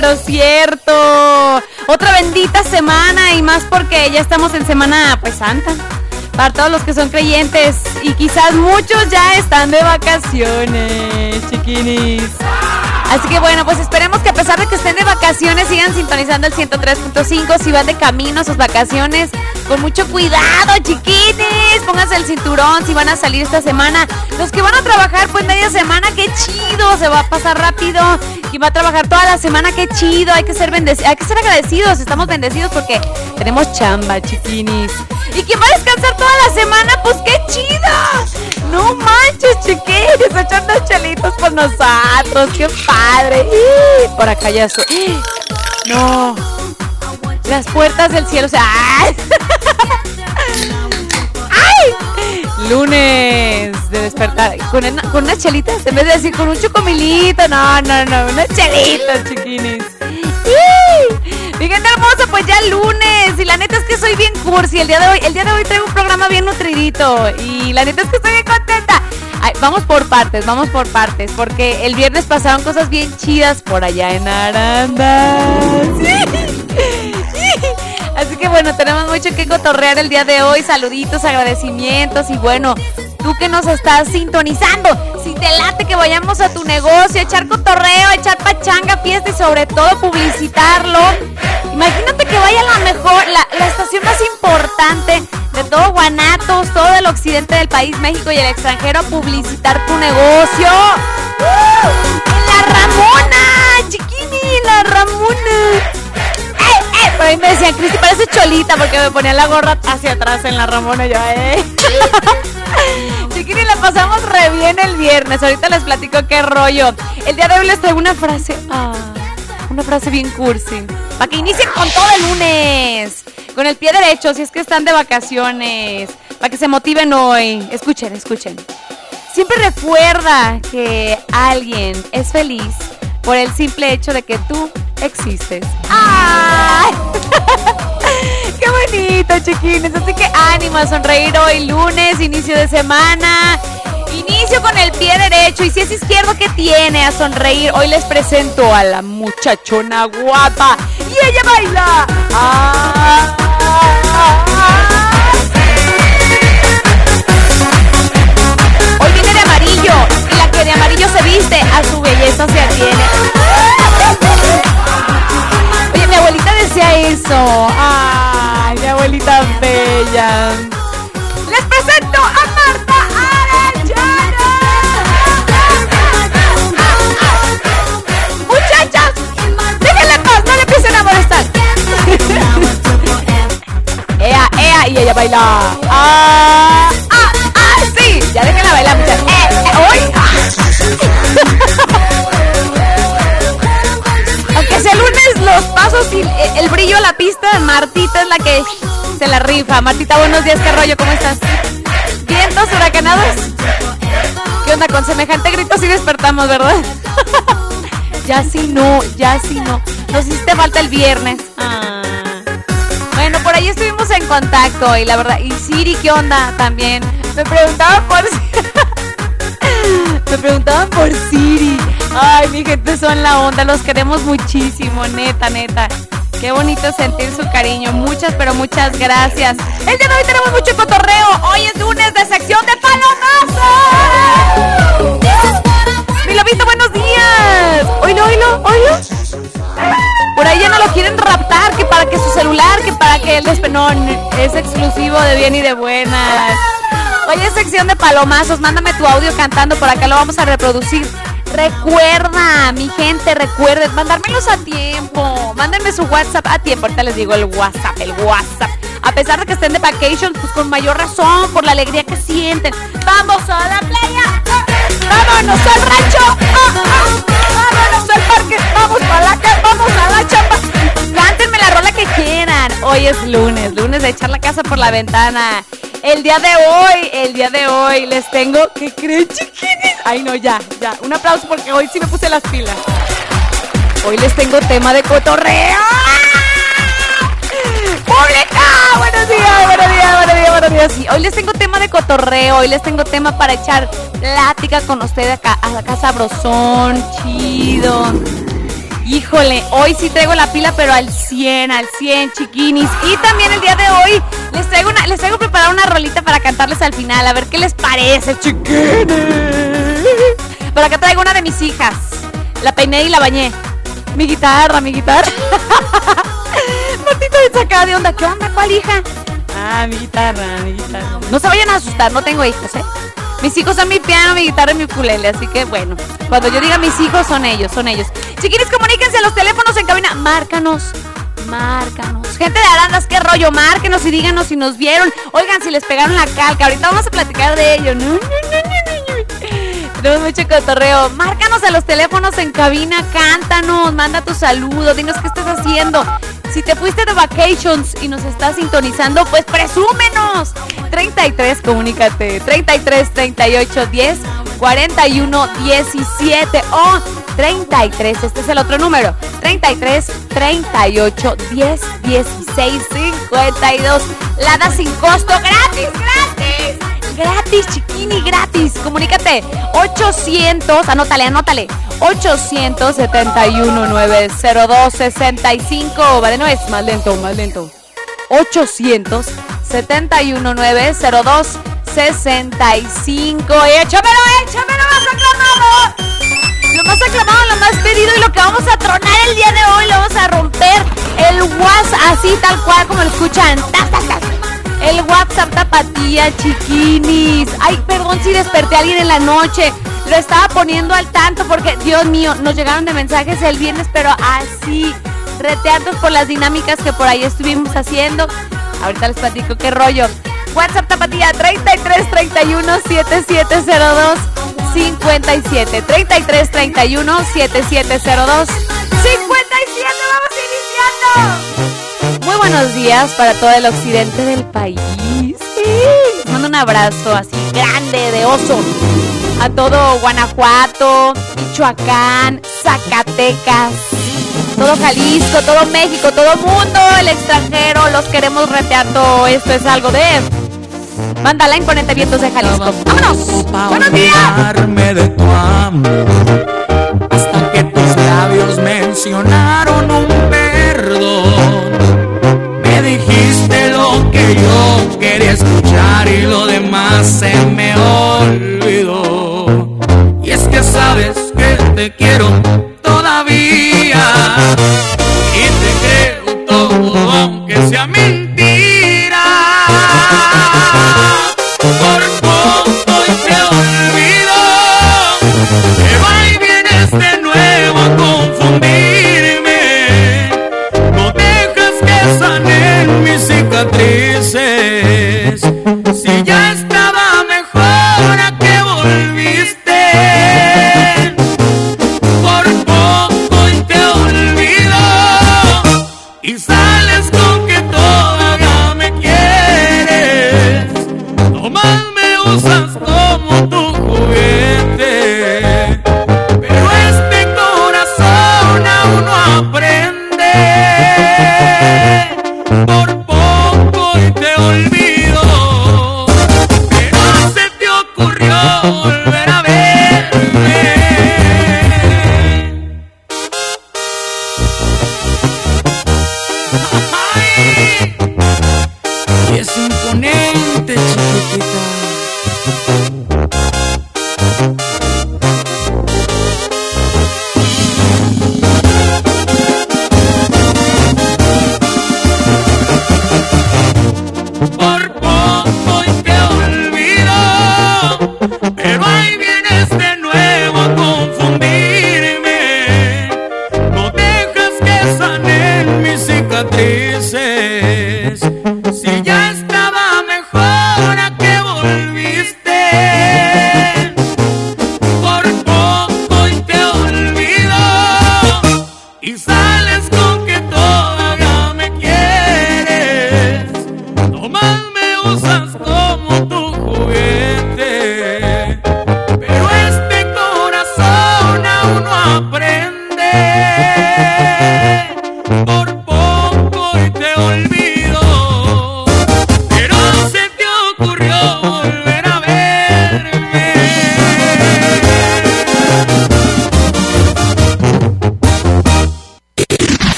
Pero cierto. Otra bendita semana y más porque ya estamos en Semana pues Santa. Para todos los que son creyentes y quizás muchos ya están de vacaciones, chiquinis. Así que bueno, pues esperemos que a pesar de que estén de vacaciones sigan sintonizando el 103.5 si van de camino a sus vacaciones. Con mucho cuidado, chiquines. Pónganse el cinturón si van a salir esta semana. Los que van a trabajar pues media semana, qué chido, se va a pasar rápido. Y va a trabajar toda la semana, qué chido. Hay que ser bendecidos, hay que ser agradecidos. Estamos bendecidos porque tenemos chamba, chiquinis. Y quien va a descansar toda la semana, pues qué chido. No manches, chiquines, echando chelitos por nosotros. Qué padre. por acá ya estoy. No. Las puertas del cielo. ¡Ay! Lunes de despertar con, con unas en vez de decir con un chocomilito, no, no, no, unas chelitas, chiquines. Fíjate hermosa, pues ya lunes. Y la neta es que soy bien cursi. El día de hoy, el día de hoy traigo un programa bien nutridito. Y la neta es que estoy bien contenta. vamos por partes, vamos por partes. Porque el viernes pasaron cosas bien chidas por allá en Aranda. Así que bueno, tenemos mucho que cotorrear el día de hoy. Saluditos, agradecimientos y bueno, tú que nos estás sintonizando, si te late que vayamos a tu negocio, echar cotorreo, echar pachanga, fiesta y sobre todo publicitarlo. Imagínate que vaya la mejor, la, estación más importante de todo Guanatos, todo el occidente del país, México y el extranjero a publicitar tu negocio. ¡La Ramona! ¡Chiquini! ¡La Ramona! Por ahí me decían, Cristi, parece cholita porque me ponía la gorra hacia atrás en la Ramona. Yo, eh. Chiquini, la pasamos re bien el viernes. Ahorita les platico qué rollo. El día de hoy les traigo una frase. Ah, una frase bien cursi. Para que inicien con todo el lunes. Con el pie derecho, si es que están de vacaciones. Para que se motiven hoy. Escuchen, escuchen. Siempre recuerda que alguien es feliz por el simple hecho de que tú existes. ¡Ay! ¡Qué bonito, chiquines! Así que ánimo a sonreír hoy lunes, inicio de semana. Inicio con el pie derecho y si es izquierdo, ¿qué tiene a sonreír? Hoy les presento a la muchachona guapa y ella baila. ¡Ah! Hoy viene de amarillo y la que de amarillo se viste a su belleza se atiene. Oye, mi abuelita decía eso. Mi abuelita bella. Les presento a Marta Arellano. Muchachas, déjenle en paz, no le empiecen a molestar. ea, ea, y ella baila. Ah, ah, ah. Ya déjenla bailar, muchachas. Eh, eh, hoy. y el, brillo a la pista, Martita es la que se la rifa. Martita, buenos días, ¿qué rollo? ¿Cómo estás? ¿Vientos huracanados? ¿Qué onda? Con semejante grito sí despertamos, ¿verdad? ya sí no, ya sí no. Nos hiciste falta el viernes. Ah. Bueno, por ahí estuvimos en contacto y la verdad, y Siri, ¿qué onda? También. Me preguntaban por Me preguntaban por Siri. Ay, mi gente son la onda, los queremos muchísimo, neta, neta. Qué bonito sentir su cariño. Muchas, pero muchas gracias. El día de hoy tenemos mucho cotorreo. Hoy es lunes de sección de palomazo. Milo visto, buenos días. Oilo, oilo, oilo. Por ahí ya no lo quieren raptar, que para que su celular, que para que el despenón es exclusivo de bien y de buenas. Hoy es sección de palomazos. Mándame tu audio cantando, por acá lo vamos a reproducir. Recuerda, mi gente, recuerden, mandármelos a tiempo. Mándenme su WhatsApp a tiempo. Ahorita les digo el WhatsApp, el WhatsApp. A pesar de que estén de vacation, pues con mayor razón, por la alegría que sienten. ¡Vamos a la playa! ¡Vámonos al rancho! ¡Vámonos al parque! ¡Vamos a la! ¡Vamos a la chamba! Cántenme la rola que quieran. Hoy es lunes, lunes de echar la casa por la ventana. El día de hoy, el día de hoy les tengo. ¿Qué creen, chiquines? Ay, no, ya, ya. Un aplauso porque hoy sí me puse las pilas. Hoy les tengo tema de cotorreo. ¡Pública! Buenos días, buenos días, buenos días, buenos días. Sí, hoy les tengo tema de cotorreo, hoy les tengo tema para echar plática con ustedes acá, acá sabrosón, chido. Híjole, hoy sí traigo la pila, pero al 100, al 100, chiquinis. Y también el día de hoy les traigo, una, les traigo preparada una rolita para cantarles al final. A ver qué les parece, chiquines. Por acá traigo una de mis hijas. La peiné y la bañé. Mi guitarra, mi guitarra. Martita de sacada de onda. ¿Qué onda? ¿Cuál hija? Ah, mi guitarra, mi guitarra. No se vayan a asustar, no tengo hijos, ¿eh? Mis hijos son mi piano, mi guitarra y mi ukulele, así que bueno, cuando yo diga mis hijos son ellos, son ellos. Chiquines, comuníquense a los teléfonos en cabina, márcanos, márcanos. Gente de Arandas, qué rollo, márquenos y díganos si nos vieron. Oigan, si les pegaron la calca, ahorita vamos a platicar de ello. No, no, no. Tenemos mucho cotorreo. Márcanos a los teléfonos en cabina, cántanos, manda tu saludo, dinos qué estás haciendo. Si te fuiste de vacations y nos estás sintonizando, pues presúmenos. 33, comunícate. 33 38 10 41 17 o 33, este es el otro número. 33 38 10 16 52. Lada sin costo, gratis, gratis. Gratis, chiquini, gratis. Comunícate. 800, anótale, anótale. 871 902 65. Va de nuez, más lento, más lento. 800 71 902 65. ¡Échamelo, échamelo! ¡Más aclamado! Lo más aclamado, lo más pedido y lo que vamos a tronar el día de hoy, lo vamos a romper el WhatsApp así tal cual como lo escuchan. ¡Tas, tas, tas! El WhatsApp tapatía, chiquinis. Ay, perdón si desperté a alguien en la noche. Lo estaba poniendo al tanto porque, Dios mío, nos llegaron de mensajes el viernes, pero así, reteados por las dinámicas que por ahí estuvimos haciendo. Ahorita les platico qué rollo. WhatsApp tapatía 33 31 7702 57 33 31 7702 57. Vamos iniciando. Muy buenos días para todo el occidente del país. Sí. Mando un abrazo así grande de oso a todo Guanajuato, Michoacán, Zacatecas, todo Jalisco, todo México, todo mundo, el extranjero, los queremos reteando. Esto es algo de Banda la imponente vientos de Jalisco. ¡Vámonos! ¡Buenos días! de tu amor hasta que tus labios mencionaron un perdón. semeou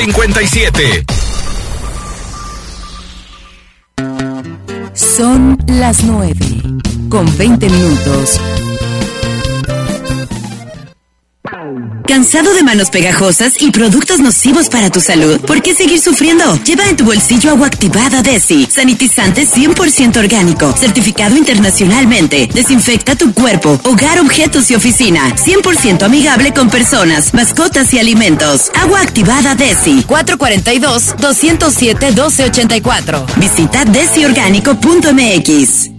770257. Son las 9 con 20 minutos. ¿Cansado de manos pegajosas y productos nocivos para tu salud? ¿Por qué seguir sufriendo? Lleva en tu bolsillo agua activada Desi, sanitizante 100% orgánico, certificado internacionalmente. Desinfecta tu cuerpo, hogar, objetos y oficina. 100% amigable con personas, mascotas y alimentos. Agua activada Desi, 442-207-1284. Visita desiorgánico.mx.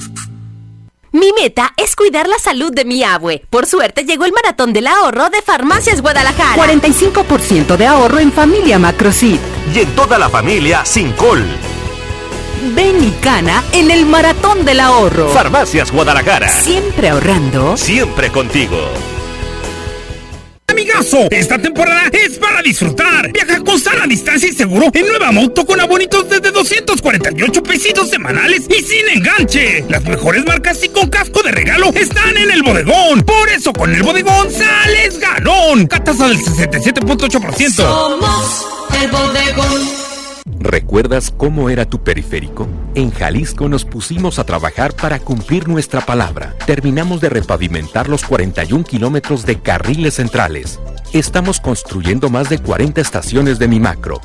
Mi meta cuidar la salud de mi abue. Por suerte llegó el maratón del ahorro de Farmacias Guadalajara. 45% de ahorro en familia Macrosit. y en toda la familia sin col. Ven y cana en el maratón del ahorro. Farmacias Guadalajara. Siempre ahorrando. Siempre contigo. Esta temporada es para disfrutar. Viaja con sana distancia y seguro en nueva moto con abonitos desde 248 pesitos semanales y sin enganche. Las mejores marcas y con casco de regalo están en el bodegón. Por eso con el bodegón sales ganón. Catasa del 67.8%. Somos el bodegón. ¿Recuerdas cómo era tu periférico? En Jalisco nos pusimos a trabajar para cumplir nuestra palabra. Terminamos de repavimentar los 41 kilómetros de carriles centrales. Estamos construyendo más de 40 estaciones de Mi Macro.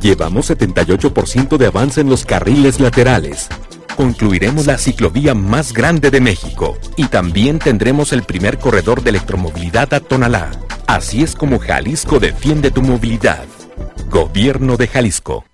Llevamos 78% de avance en los carriles laterales. Concluiremos la ciclovía más grande de México y también tendremos el primer corredor de electromovilidad a Tonalá. Así es como Jalisco defiende tu movilidad. Gobierno de Jalisco.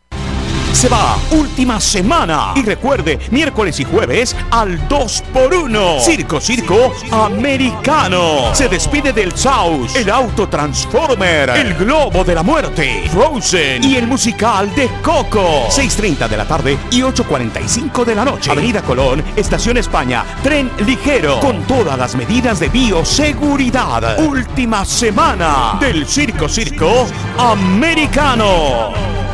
Se va, última semana. Y recuerde, miércoles y jueves al 2x1. Circo Circo Americano. Se despide del South, el Auto Transformer, el Globo de la Muerte, Frozen y el musical de Coco. 6.30 de la tarde y 8.45 de la noche. Avenida Colón, Estación España, tren ligero, con todas las medidas de bioseguridad. Última semana del Circo Circo Americano.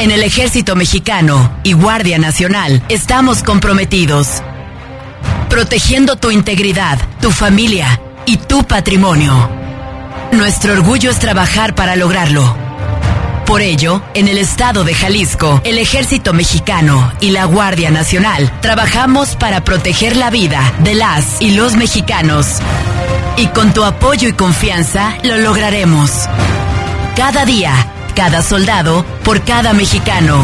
En el Ejército Mexicano y Guardia Nacional estamos comprometidos, protegiendo tu integridad, tu familia y tu patrimonio. Nuestro orgullo es trabajar para lograrlo. Por ello, en el estado de Jalisco, el Ejército Mexicano y la Guardia Nacional trabajamos para proteger la vida de las y los mexicanos. Y con tu apoyo y confianza lo lograremos. Cada día, cada soldado, por cada mexicano.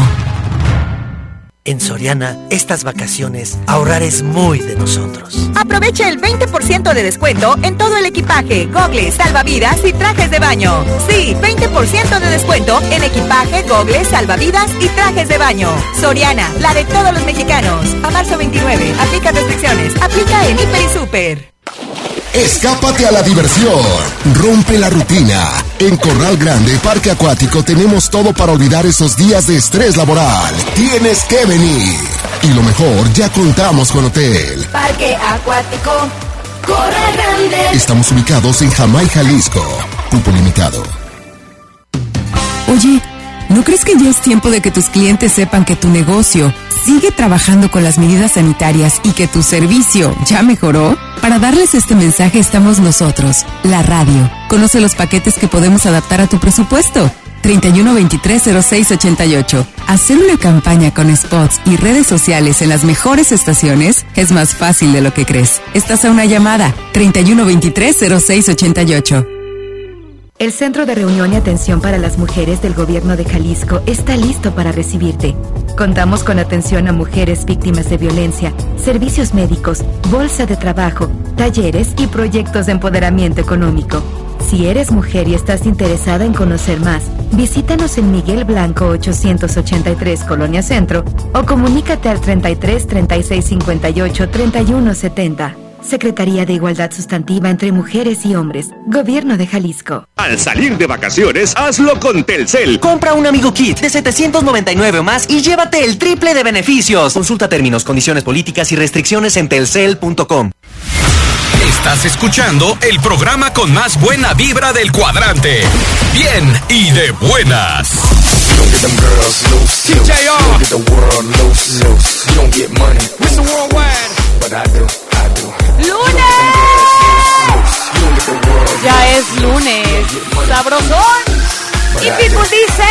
En Soriana, estas vacaciones, ahorrar es muy de nosotros. Aprovecha el 20% de descuento en todo el equipaje, gogles, salvavidas y trajes de baño. Sí, 20% de descuento en equipaje, gogles, salvavidas y trajes de baño. Soriana, la de todos los mexicanos. A marzo 29, aplica restricciones. Aplica en Hiper y Super. Escápate a la diversión. Rompe la rutina. En Corral Grande Parque Acuático tenemos todo para olvidar esos días de estrés laboral. Tienes que venir. Y lo mejor, ya contamos con hotel. Parque Acuático Corral Grande. Estamos ubicados en Jamay, Jalisco. Cupo limitado. Oye, ¿no crees que ya es tiempo de que tus clientes sepan que tu negocio sigue trabajando con las medidas sanitarias y que tu servicio ya mejoró? Para darles este mensaje estamos nosotros, la radio. Conoce los paquetes que podemos adaptar a tu presupuesto. 31230688. Hacer una campaña con spots y redes sociales en las mejores estaciones es más fácil de lo que crees. Estás a una llamada. 31230688. El Centro de Reunión y Atención para las Mujeres del Gobierno de Jalisco está listo para recibirte. Contamos con atención a mujeres víctimas de violencia, servicios médicos, bolsa de trabajo, talleres y proyectos de empoderamiento económico. Si eres mujer y estás interesada en conocer más, visítanos en Miguel Blanco 883 Colonia Centro o comunícate al 33 36 58 31 70. Secretaría de Igualdad Sustantiva entre Mujeres y Hombres. Gobierno de Jalisco. Al salir de vacaciones, hazlo con Telcel. Compra un amigo kit de 799 o más y llévate el triple de beneficios. Consulta términos, condiciones políticas y restricciones en telcel.com. Estás escuchando el programa con más buena vibra del cuadrante. Bien y de buenas. ¡Lunes! Ya es lunes. ¡Sabrosón! Y Pitbull dice...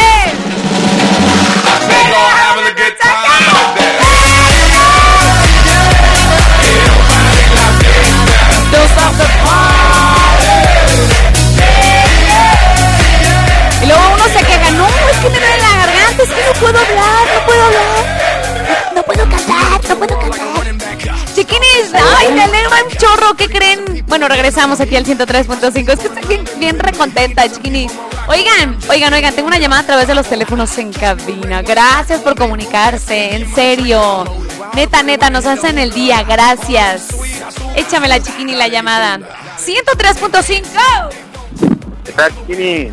Y luego uno se queja, no, es que me duele la garganta, es que no puedo hablar, no puedo hablar. No puedo cantar, no puedo cantar. Ay, me alegra un chorro, ¿qué creen? Bueno, regresamos aquí al 103.5. Es que estoy bien, bien recontenta, chiquinis. Oigan, oigan, oigan, tengo una llamada a través de los teléfonos en cabina. Gracias por comunicarse, en serio. Neta, neta, nos hacen el día, gracias. Échame la chiquini la llamada. 103.5. ¿Qué tal, chiquini?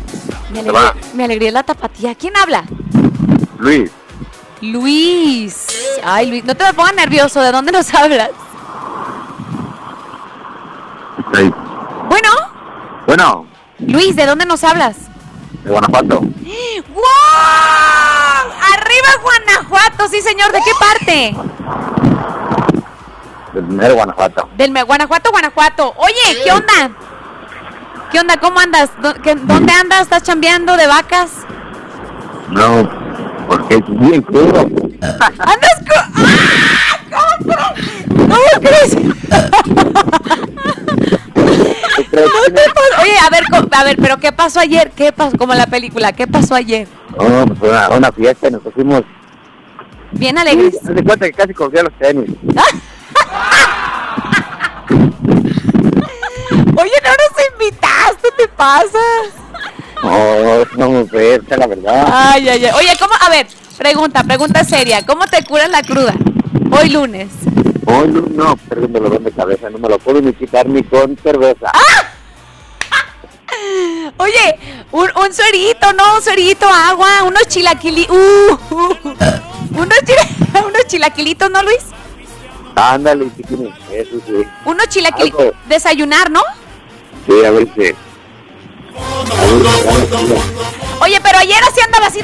Me alegría, me alegría la tapatía. ¿Quién habla? Luis. Luis. Ay, Luis, no te me pongas nervioso. ¿De dónde nos hablas? Bueno, Bueno, Luis, ¿de dónde nos hablas? de Guanajuato. ¡Wow! ¡Arriba Guanajuato! Sí, señor. ¿De qué parte? Del mero Guanajuato. Del Guanajuato, Guanajuato. Oye, ¿qué onda? ¿Qué onda? ¿Cómo andas? ¿Dó- qué- ¿Dónde andas? ¿Estás chambeando de vacas? No, porque es bien crudo. ¡Andas co- ¡Ah! ¿Cómo, ¿Cómo crees? No te Oye, a ver, a ver, pero ¿qué pasó ayer? ¿Qué pasó? Como en la película, ¿qué pasó ayer? No, pues una, una fiesta y nos pusimos. Bien alegres. De cuenta que casi cogía los tenis. Oye, no nos invitaste, ¿te pasas? No, como fuerza, la verdad. Ay, ay, ay. Oye, ¿cómo? A ver, pregunta, pregunta seria. ¿Cómo te curas la cruda? Hoy lunes. Hoy no, no, perdón, dolor de cabeza, no me lo puedo ni quitar ni con cerveza. ¡Ah! Oye, un, un suerito, ¿no? Un suerito, agua, unos chilaquilitos. Uh, uh, unos, chila- unos chilaquilitos, ¿no, Luis? Ándale, chiquini, eso sí. Unos chilaquilitos. Desayunar, ¿no? Sí, a ver si. Oye, pero ayer así andaba así.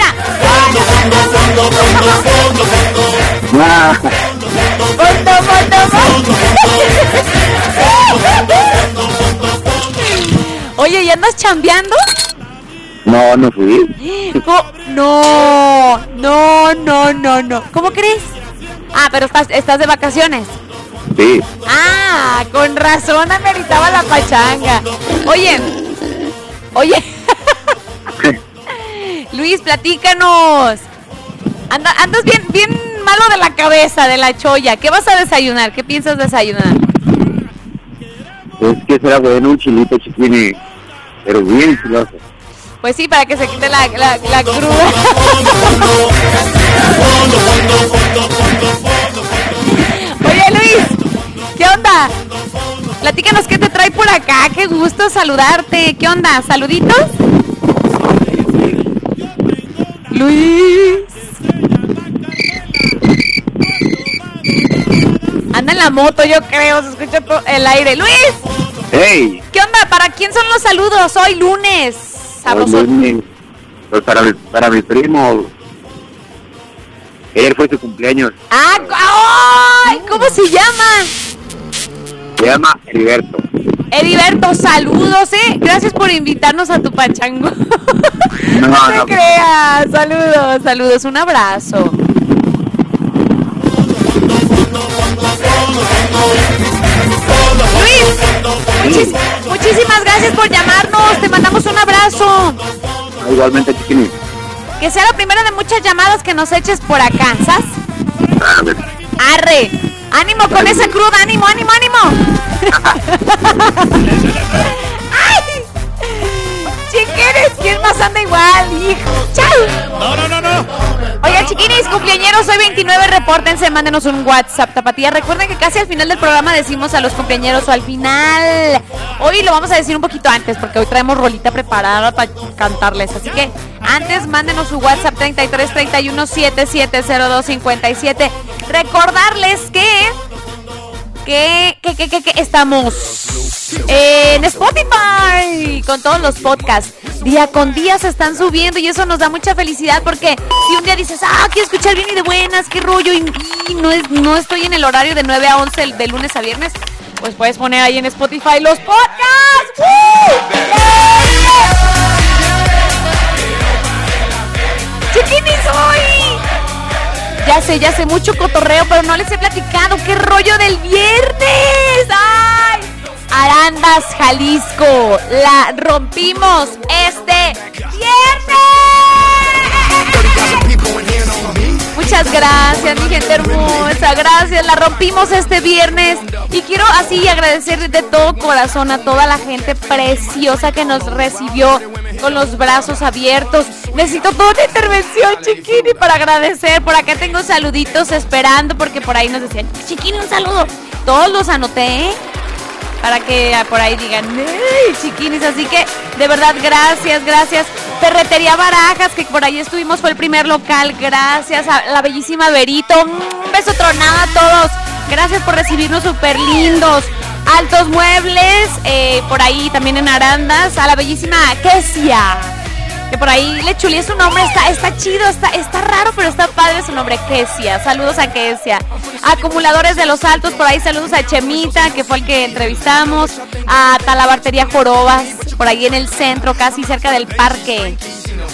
Oye, ¿y andas chambeando? No, no fui. No, no, no, no, no. ¿Cómo crees? Ah, pero estás, estás de vacaciones. Sí. Ah, con razón ameritaba la pachanga. Oye, oye. Luis, platícanos. Anda- andas bien, bien malo de la cabeza, de la cholla. ¿Qué vas a desayunar? ¿Qué piensas desayunar? Es que será bueno un chilito, chiquini. Pero bien chiloso. Pues sí, para que se quite la, la, la cruda. Oye, Luis, ¿qué onda? Platícanos qué te trae por acá. Qué gusto saludarte. ¿Qué onda? ¿Saluditos? Luis. Anda en la moto, yo creo. Se escucha el aire. Luis, ¡Hey! ¿qué onda? ¿Para quién son los saludos? Hoy lunes. Hoy lunes, Pues para mi, para mi primo. Ayer fue su cumpleaños. Ah, ¡ay! ¿Cómo se llama? Se llama Heriberto. Heriberto, saludos, ¿eh? Gracias por invitarnos a tu pachango. No, No no, te creas. Saludos, saludos. Un abrazo. Luis, muchísimas gracias por llamarnos. Te mandamos un abrazo. Igualmente, chiquini. Que sea la primera de muchas llamadas que nos eches por acá, ¿sabes? A ver. Arre. Ánimo con esa cruda, ánimo, ánimo, ánimo. ¡Ay! Chiquines, ¿quién más anda igual? Hijo. ¡Chao! No, no, no, no. Oiga, chiquinis, cumpleañeros, hoy 29, repórtense, mándenos un WhatsApp, tapatía. Recuerden que casi al final del programa decimos a los cumpleañeros o al final. Hoy lo vamos a decir un poquito antes, porque hoy traemos rolita preparada para cantarles. Así que antes mándenos su WhatsApp 33 31 7702 57. Recordarles que que, que, que, que, estamos en Spotify con todos los podcasts. Día con día se están subiendo y eso nos da mucha felicidad porque si un día dices, ah, quiero escuchar bien y de buenas, qué rollo, y, no, es, no estoy en el horario de 9 a 11 de lunes a viernes, pues puedes poner ahí en Spotify los podcasts. ¡Woo! ¡Chiquinis hoy! Ya sé, ya sé, mucho cotorreo, pero no les he platicado qué rollo del viernes. ¡Ay! Arandas, Jalisco. La rompimos este viernes. Muchas gracias, mi gente hermosa. Gracias, la rompimos este viernes. Y quiero así agradecer de todo corazón a toda la gente preciosa que nos recibió con los brazos abiertos. Necesito toda una intervención, Chiquini, para agradecer. Por acá tengo saluditos esperando porque por ahí nos decían, Chiquini, un saludo. Todos los anoté, ¿eh? para que por ahí digan, ¡ay, chiquinis! Así que, de verdad, gracias, gracias. Ferretería Barajas, que por ahí estuvimos, fue el primer local. Gracias a la bellísima Berito. Un beso tronado a todos. Gracias por recibirnos súper lindos. Altos Muebles, eh, por ahí también en Arandas. A la bellísima Kesia. Que por ahí le chulié su nombre, está, está chido, está, está raro, pero está padre su nombre, Kesia. Saludos a Kesia. Acumuladores de los Altos, por ahí saludos a Chemita, que fue el que entrevistamos. A Talabartería Jorobas, por ahí en el centro, casi cerca del parque.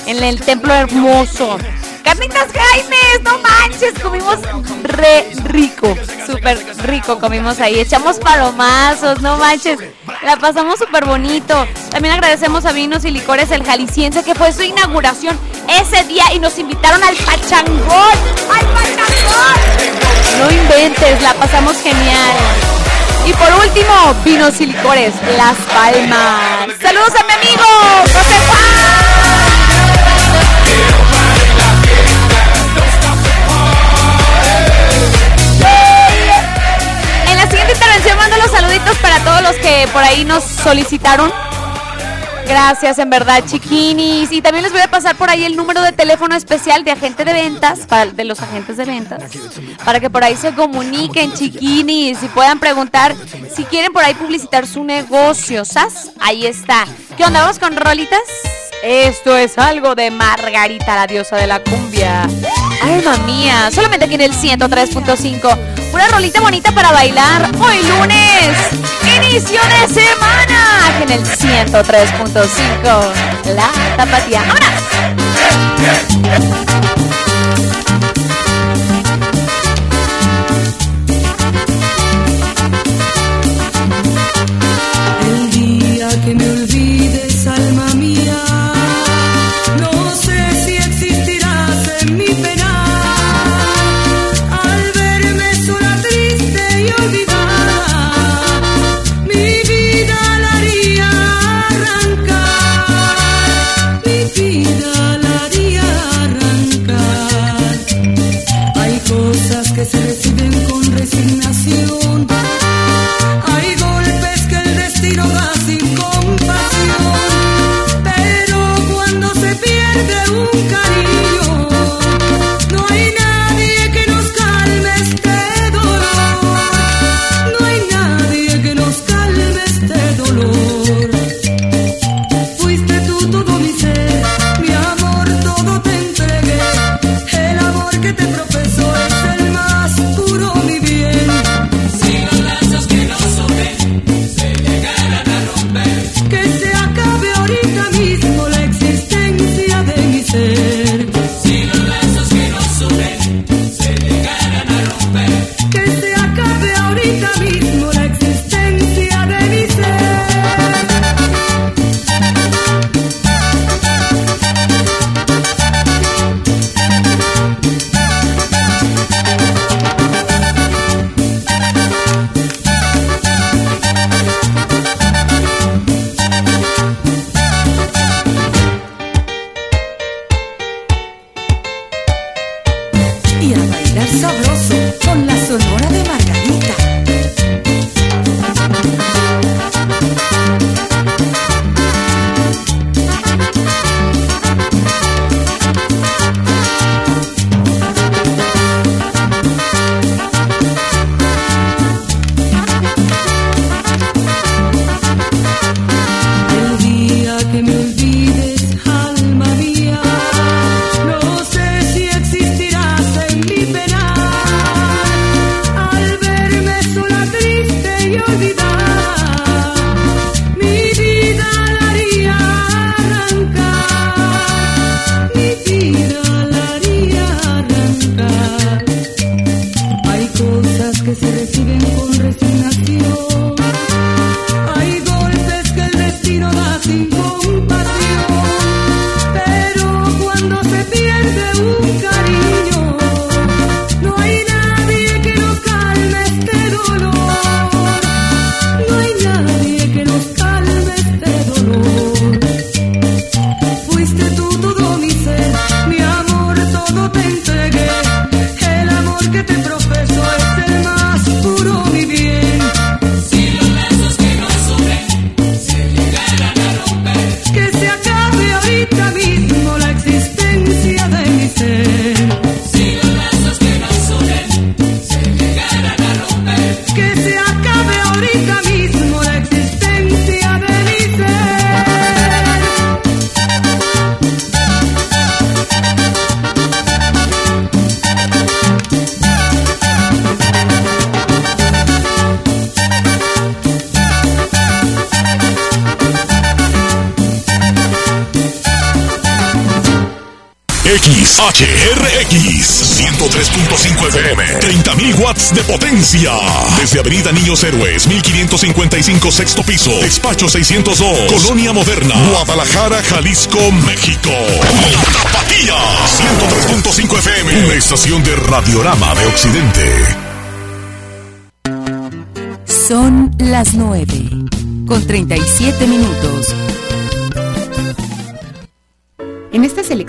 En el templo hermoso. Carnitas Jaimes, no manches, comimos re rico, súper rico comimos ahí, echamos palomazos, no manches, la pasamos súper bonito. También agradecemos a Vinos y Licores el Jalisciense que fue su inauguración ese día y nos invitaron al Pachangón, al Pachangón. No inventes, la pasamos genial. Y por último, Vinos y Licores Las Palmas. Saludos a mi amigo José Juan. saluditos para todos los que por ahí nos solicitaron. Gracias, en verdad, chiquinis. Y también les voy a pasar por ahí el número de teléfono especial de agente de ventas, de los agentes de ventas, para que por ahí se comuniquen, chiquinis, y puedan preguntar si quieren por ahí publicitar su negocio, ¿sas? Ahí está. ¿Qué onda? ¿Vamos con rolitas? Esto es algo de Margarita, la diosa de la cumbia. Alma mía, solamente aquí en el 103.5. Una rolita bonita para bailar hoy lunes. Inicio de semana en el 103.5. La tapatía. ¡Vámonos! se reciben con resignación. Despacho 602. Colonia Moderna. Guadalajara, Jalisco, México. La Tapatía. 103.5 FM. Una estación de Radiorama de Occidente. Son las 9. Con 37 minutos.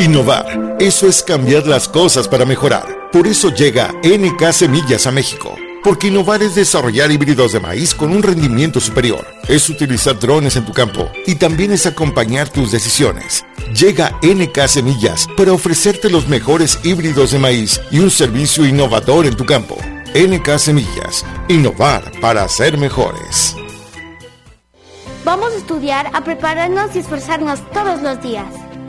Innovar, eso es cambiar las cosas para mejorar. Por eso llega NK Semillas a México. Porque innovar es desarrollar híbridos de maíz con un rendimiento superior. Es utilizar drones en tu campo y también es acompañar tus decisiones. Llega NK Semillas para ofrecerte los mejores híbridos de maíz y un servicio innovador en tu campo. NK Semillas, innovar para ser mejores. Vamos a estudiar, a prepararnos y esforzarnos todos los días.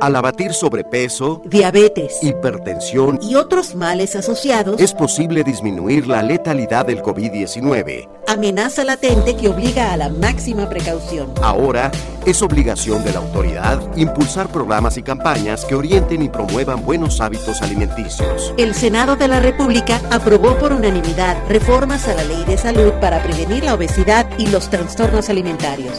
Al abatir sobrepeso, diabetes, hipertensión y otros males asociados, es posible disminuir la letalidad del COVID-19. Amenaza latente que obliga a la máxima precaución. Ahora es obligación de la autoridad impulsar programas y campañas que orienten y promuevan buenos hábitos alimenticios. El Senado de la República aprobó por unanimidad reformas a la Ley de Salud para prevenir la obesidad y los trastornos alimentarios.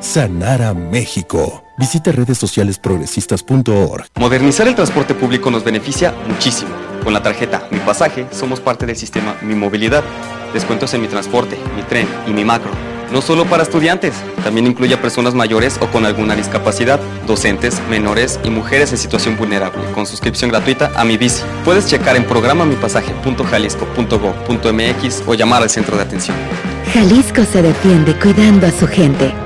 Sanar a México. Visita redes sociales progresistas.org. Modernizar el transporte público nos beneficia muchísimo. Con la tarjeta Mi Pasaje somos parte del sistema Mi Movilidad. Descuentos en mi transporte, mi tren y mi macro. No solo para estudiantes, también incluye a personas mayores o con alguna discapacidad, docentes, menores y mujeres en situación vulnerable, con suscripción gratuita a Mi Bici. Puedes checar en programamipasaje.jalisco.gov.mx o llamar al centro de atención. Jalisco se defiende cuidando a su gente.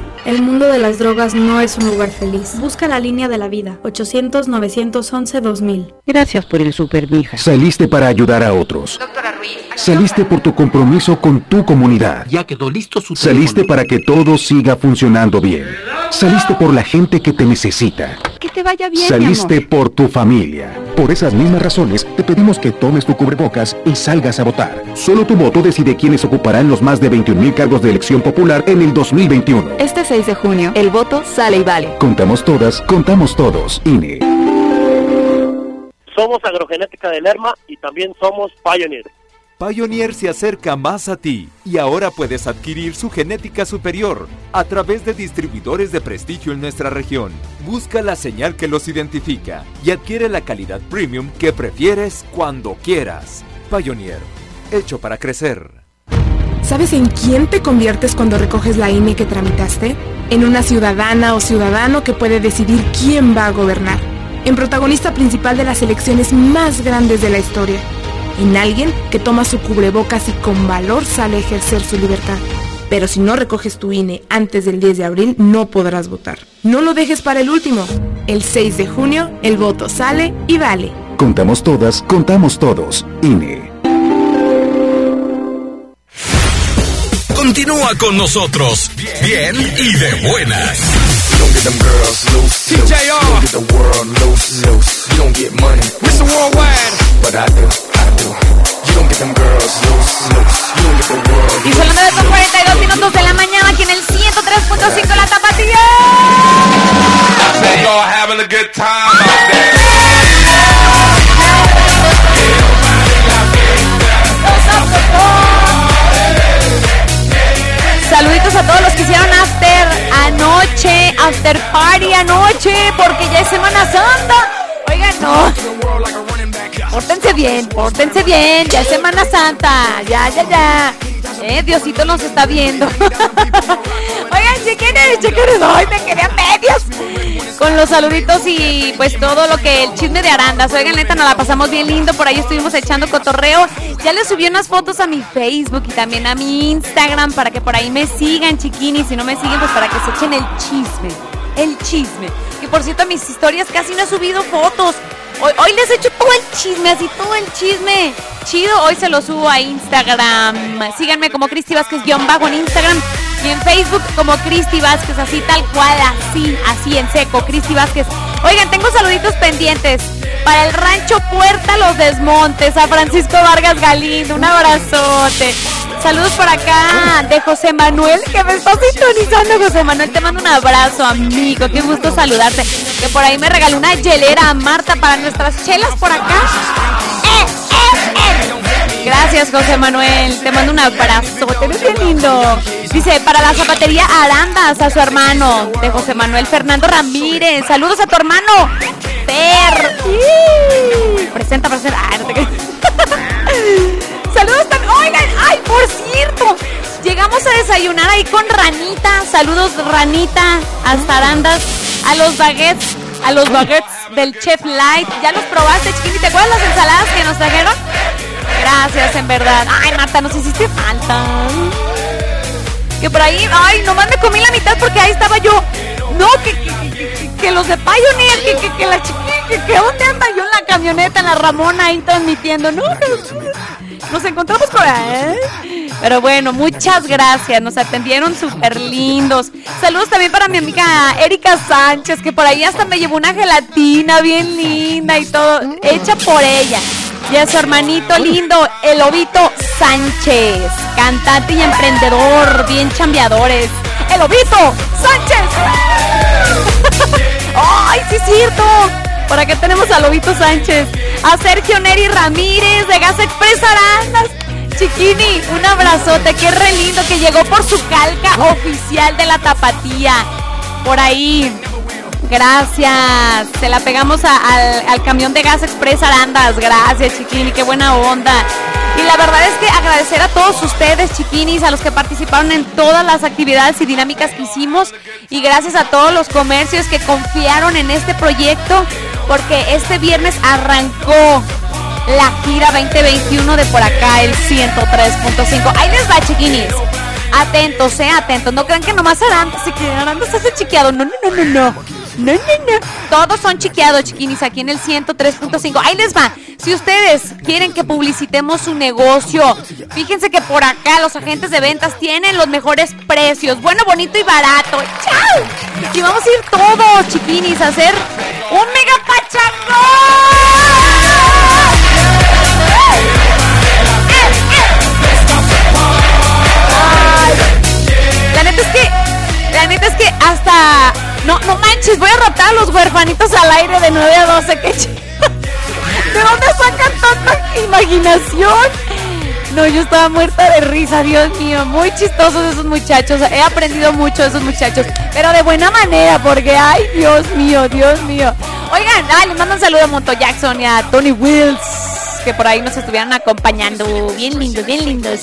El mundo de las drogas no es un lugar feliz. Busca la línea de la vida. 800-911-2000. Gracias por el super, mija. Saliste para ayudar a otros. Doctora Ruiz. Saliste por tu compromiso con tu comunidad. Ya quedó listo su Saliste para que todo siga funcionando bien. Saliste por la gente que te necesita. Que te vaya bien. Saliste por tu familia. Por esas mismas razones, te pedimos que tomes tu cubrebocas y salgas a votar. Solo tu voto decide quiénes ocuparán los más de 21 mil cargos de elección popular en el 2021. Este 6 de junio, el voto sale y vale. Contamos todas, contamos todos. INE. Somos Agrogenética de Lerma y también somos Pioneer. Pioneer se acerca más a ti y ahora puedes adquirir su genética superior a través de distribuidores de prestigio en nuestra región. Busca la señal que los identifica y adquiere la calidad premium que prefieres cuando quieras. Pioneer, hecho para crecer. ¿Sabes en quién te conviertes cuando recoges la INE que tramitaste? En una ciudadana o ciudadano que puede decidir quién va a gobernar. En protagonista principal de las elecciones más grandes de la historia. En alguien que toma su cubrebocas y con valor sale a ejercer su libertad. Pero si no recoges tu INE antes del 10 de abril, no podrás votar. No lo dejes para el último. El 6 de junio, el voto sale y vale. Contamos todas, contamos todos. INE. Continúa con nosotros, bien y de buenas. Y son las 9 con 42 minutos de la mañana aquí en el 103.5 La Tapatía. Saluditos a todos los que hicieron after anoche, after party anoche, porque ya es Semana Santa. Oigan, no. Pórtense bien, pórtense bien, ya es Semana Santa, ya, ya, ya. Eh, Diosito nos está viendo. Oigan, chequenes, chequenes, ay, me quedé a medias. Con los saluditos y pues todo lo que el chisme de Arandas. Oigan, neta, nos la pasamos bien lindo. Por ahí estuvimos echando cotorreo. Ya les subí unas fotos a mi Facebook y también a mi Instagram para que por ahí me sigan, chiquinis. Si no me siguen, pues para que se echen el chisme. El chisme. Por cierto, mis historias casi no he subido fotos. Hoy, les echo todo el chisme, así todo el chisme. Chido, hoy se lo subo a Instagram. Síganme como Cristi Vázquez guion bajo en Instagram y en Facebook como Cristi Vázquez, así tal cual, así, así en seco, Cristi Vázquez. Oigan, tengo saluditos pendientes para el rancho Puerta Los Desmontes, a Francisco Vargas Galindo, un abrazote. Saludos por acá de José Manuel, que me está sintonizando. José Manuel, te mando un abrazo, amigo. Qué gusto saludarte. Que por ahí me regaló una hielera a Marta para nuestras chelas por acá. ¡Eh, eh, eh! Gracias, José Manuel. Te mando un abrazo. Te ves bien lindo. Dice, para la zapatería Arandas, a su hermano, de José Manuel Fernando Ramírez. Saludos a tu hermano, Per. Presenta, presenta. Ah, no. Saludos también. Oigan, ay, por cierto. Llegamos a desayunar ahí con Ranita. Saludos, Ranita, hasta Arandas. A los baguettes, a los baguettes del Chef Light. ¿Ya los probaste, chiquini? ¿Te acuerdas las ensaladas que nos trajeron? Gracias, en verdad. Ay, Marta, nos hiciste falta. Que por ahí, ay, nomás me comí la mitad porque ahí estaba yo. No, que, que, que- que- los de Pioneer, que, que, la chiquilla, que, dónde anda yo en la camioneta, en la Ramona ahí transmitiendo. No, que- nos encontramos por ahí. Pero bueno, muchas gracias, nos atendieron súper lindos. Saludos también para mi amiga Erika Sánchez, que por ahí hasta me llevó una gelatina bien linda y todo, hecha por ella. Y a su hermanito lindo, el Lobito Sánchez, cantante y emprendedor, bien chambeadores. ¡El Lobito Sánchez! ¡Ay, sí es cierto! Por acá tenemos a Lobito Sánchez, a Sergio Neri Ramírez de Gas Express Arandas. Chiquini, un abrazote, qué re lindo que llegó por su calca oficial de la tapatía. Por ahí. Gracias. Se la pegamos al, camión de gas express Arandas. Gracias, chiquini. Qué buena onda. Y la verdad es que agradecer a todos ustedes, chiquinis, a los que participaron en todas las actividades y dinámicas que hicimos. Y gracias a todos los comercios que confiaron en este proyecto. Porque este viernes arrancó la gira 2021 de por acá, el 103.5. Ahí les va, chiquinis. Atentos, eh, atentos. No crean que nomás Arandas se que Arandas hace chiqueado. No, no, no, no, no. No, no, no. Todos son chiqueados, chiquinis, aquí en el 103.5. Ahí les va. Si ustedes quieren que publicitemos su negocio, fíjense que por acá los agentes de ventas tienen los mejores precios. Bueno, bonito y barato. ¡Chao! Y vamos a ir todos, chiquinis, a hacer un mega La neta es que, la neta es que hasta, no, no manches, voy a rotar a los huerfanitos al aire de 9 a 12, que ch- ¿De dónde sacan tanta imaginación? No, yo estaba muerta de risa, Dios mío, muy chistosos esos muchachos, he aprendido mucho de esos muchachos, pero de buena manera, porque, ay, Dios mío, Dios mío. Oigan, ah, les mando un saludo a Monto Jackson y a Tony Wills, que por ahí nos estuvieron acompañando, bien lindos, bien lindos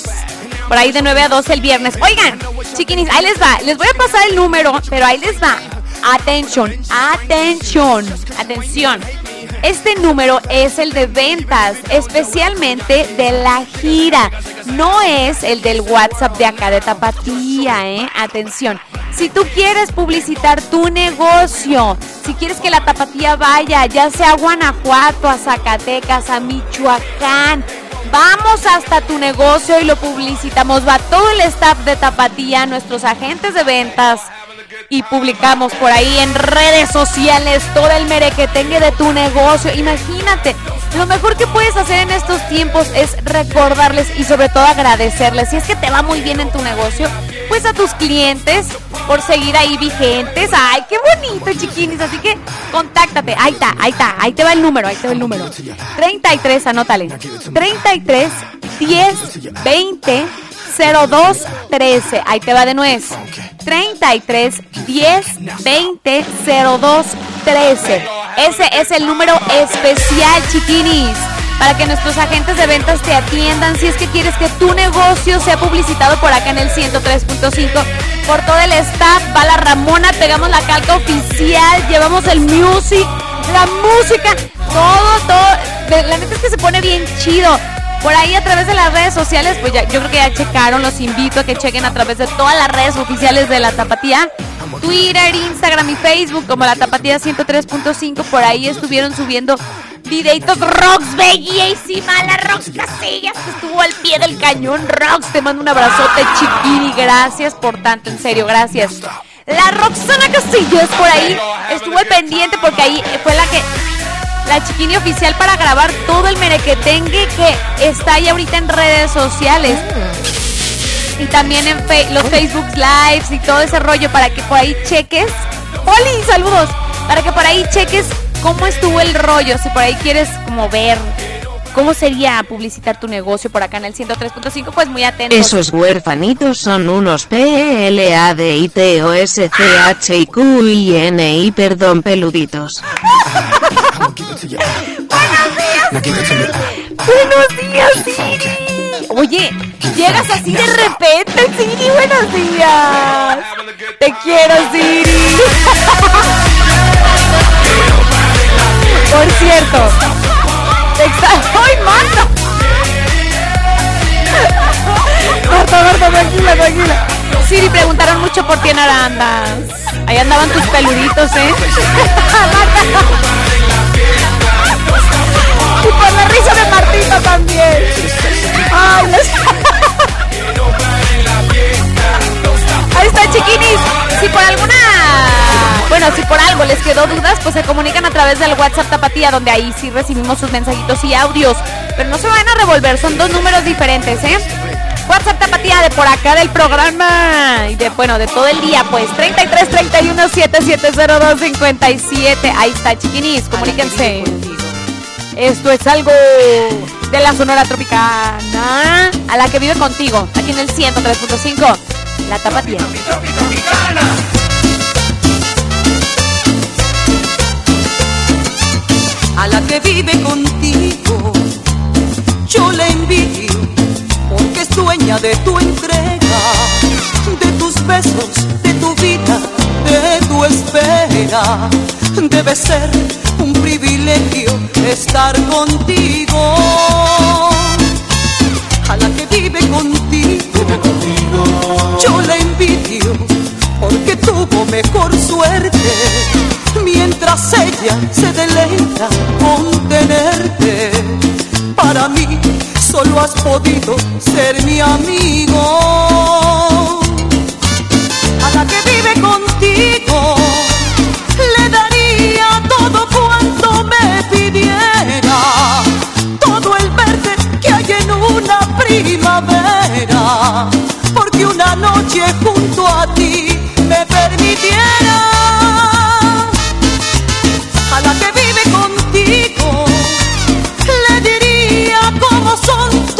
por ahí de 9 a 12 el viernes. Oigan, chiquinis, ahí les va. Les voy a pasar el número, pero ahí les va. Atención, atención, atención. Este número es el de ventas, especialmente de la gira. No es el del WhatsApp de acá de Tapatía, ¿eh? Atención. Si tú quieres publicitar tu negocio, si quieres que la Tapatía vaya, ya sea a Guanajuato, a Zacatecas, a Michoacán, Vamos hasta tu negocio y lo publicitamos. Va todo el staff de Tapatía, nuestros agentes de ventas. Y publicamos por ahí en redes sociales todo el merequetengue de tu negocio. Imagínate, lo mejor que puedes hacer en estos tiempos es recordarles y sobre todo agradecerles. Si es que te va muy bien en tu negocio, pues a tus clientes por seguir ahí vigentes. Ay, qué bonito, chiquinis. Así que contáctate. Ahí está, ahí está. Ahí te va el número, ahí te va el número. 33, anótale. 33 10 20 02 13. Ahí te va de nuez. 33 10 20 02 13. Ese es el número especial, chiquinis. Para que nuestros agentes de ventas te atiendan si es que quieres que tu negocio sea publicitado por acá en el 103.5. Por todo el staff, va la Ramona, pegamos la calca oficial, llevamos el music, la música, todo, todo. La neta es que se pone bien chido por ahí a través de las redes sociales, pues ya, yo creo que ya checaron, los invito a que chequen a través de todas las redes oficiales de la Tapatía. Twitter, Instagram y Facebook como la Tapatía 103.5, por ahí estuvieron subiendo videitos Rox, bellísima, la Rox Casillas que estuvo al pie del cañón. Rox, te mando un abrazote chiquini, gracias por tanto, en serio, gracias. La Roxana Casillas por ahí estuvo pendiente porque ahí fue la que la chiquini oficial para grabar todo el merequetengue que está ahí ahorita en redes sociales. Y también en los Facebook Lives y todo ese rollo para que por ahí cheques. ¡Holi! ¡Saludos! Para que por ahí cheques cómo estuvo el rollo. Si por ahí quieres como ver cómo sería publicitar tu negocio por acá en el 103.5, pues muy atentos. Esos huérfanitos son unos P, L, A, D, I, T, O, S, C, H, I, Q, I, N, I, perdón, peluditos. Buenos días. Buenos días, Siri. Oye, llegas así de repente, Siri. Buenos días. Te quiero, Siri. Por cierto. ¡Ay, Marta! Marta, Marta, tranquila, tranquila. Siri, preguntaron mucho por ti en Arandas. Ahí andaban tus peluditos, ¿eh? y por la risa de Martita también. Ay, Ahí está, chiquinis. Si por alguna, bueno, si por algo les quedó dudas, pues se comunican a través del WhatsApp Tapatía, donde ahí sí recibimos sus mensajitos y audios. Pero no se vayan a revolver, son dos números diferentes, ¿eh? WhatsApp Tapatía de por acá del programa y de bueno, de todo el día, pues 33 31 7702 57. Ahí está, chiquinis, comuníquense. Esto es algo de la Sonora Tropicana, a la que vive contigo, aquí en el 103.5, la Tapatía. A la que vive contigo, yo porque es dueña de tu entrega, de tus besos, de tu vida, de tu espera. Debe ser un privilegio estar contigo. A la que vive contigo, yo la envidio porque tuvo mejor suerte. Mientras ella se deleita con tenerte, para mí solo has podido ser mi amigo. A la que vive contigo, le daría todo cuanto me pidiera, todo el verde que hay en una primavera, porque una noche junto a ti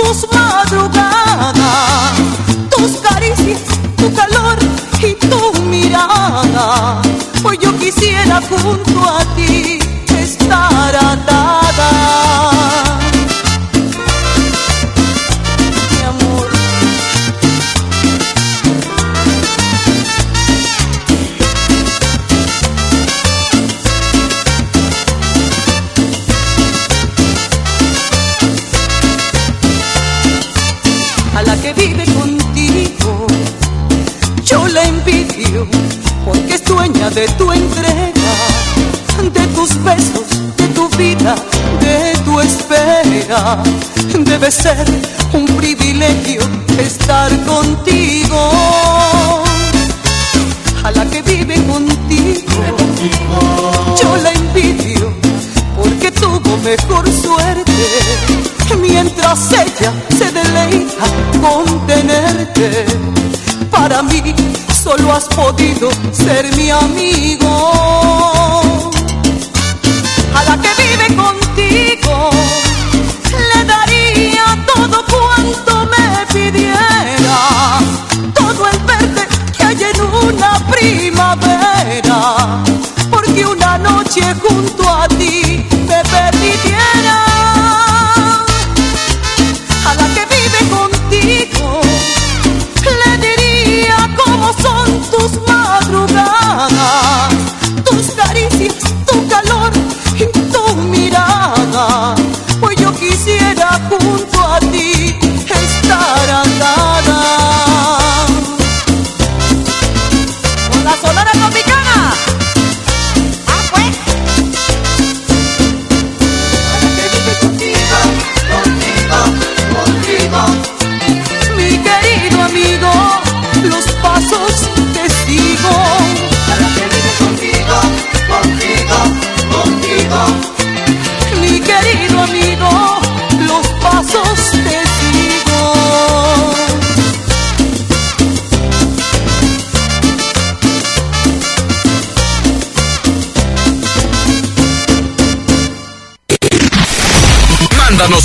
tus madrugadas, tus caricias, tu calor y tu mirada. Pues yo quisiera junto a ti estar atada. De tu entrega, de tus besos, de tu vida, de tu espera. Debe ser un privilegio estar contigo. A la que vive contigo, yo la envidio porque tuvo mejor suerte. Mientras ella se deleita con tenerte, para mí solo has podido ser mi amigo. A la que vive contigo, le daría todo cuanto me pidiera, todo el verde que hay en una primavera, porque una noche junto a ti me permitiera. Tus caricias, tu calor y tu mirada. Pues yo quisiera junto a ti estar atada.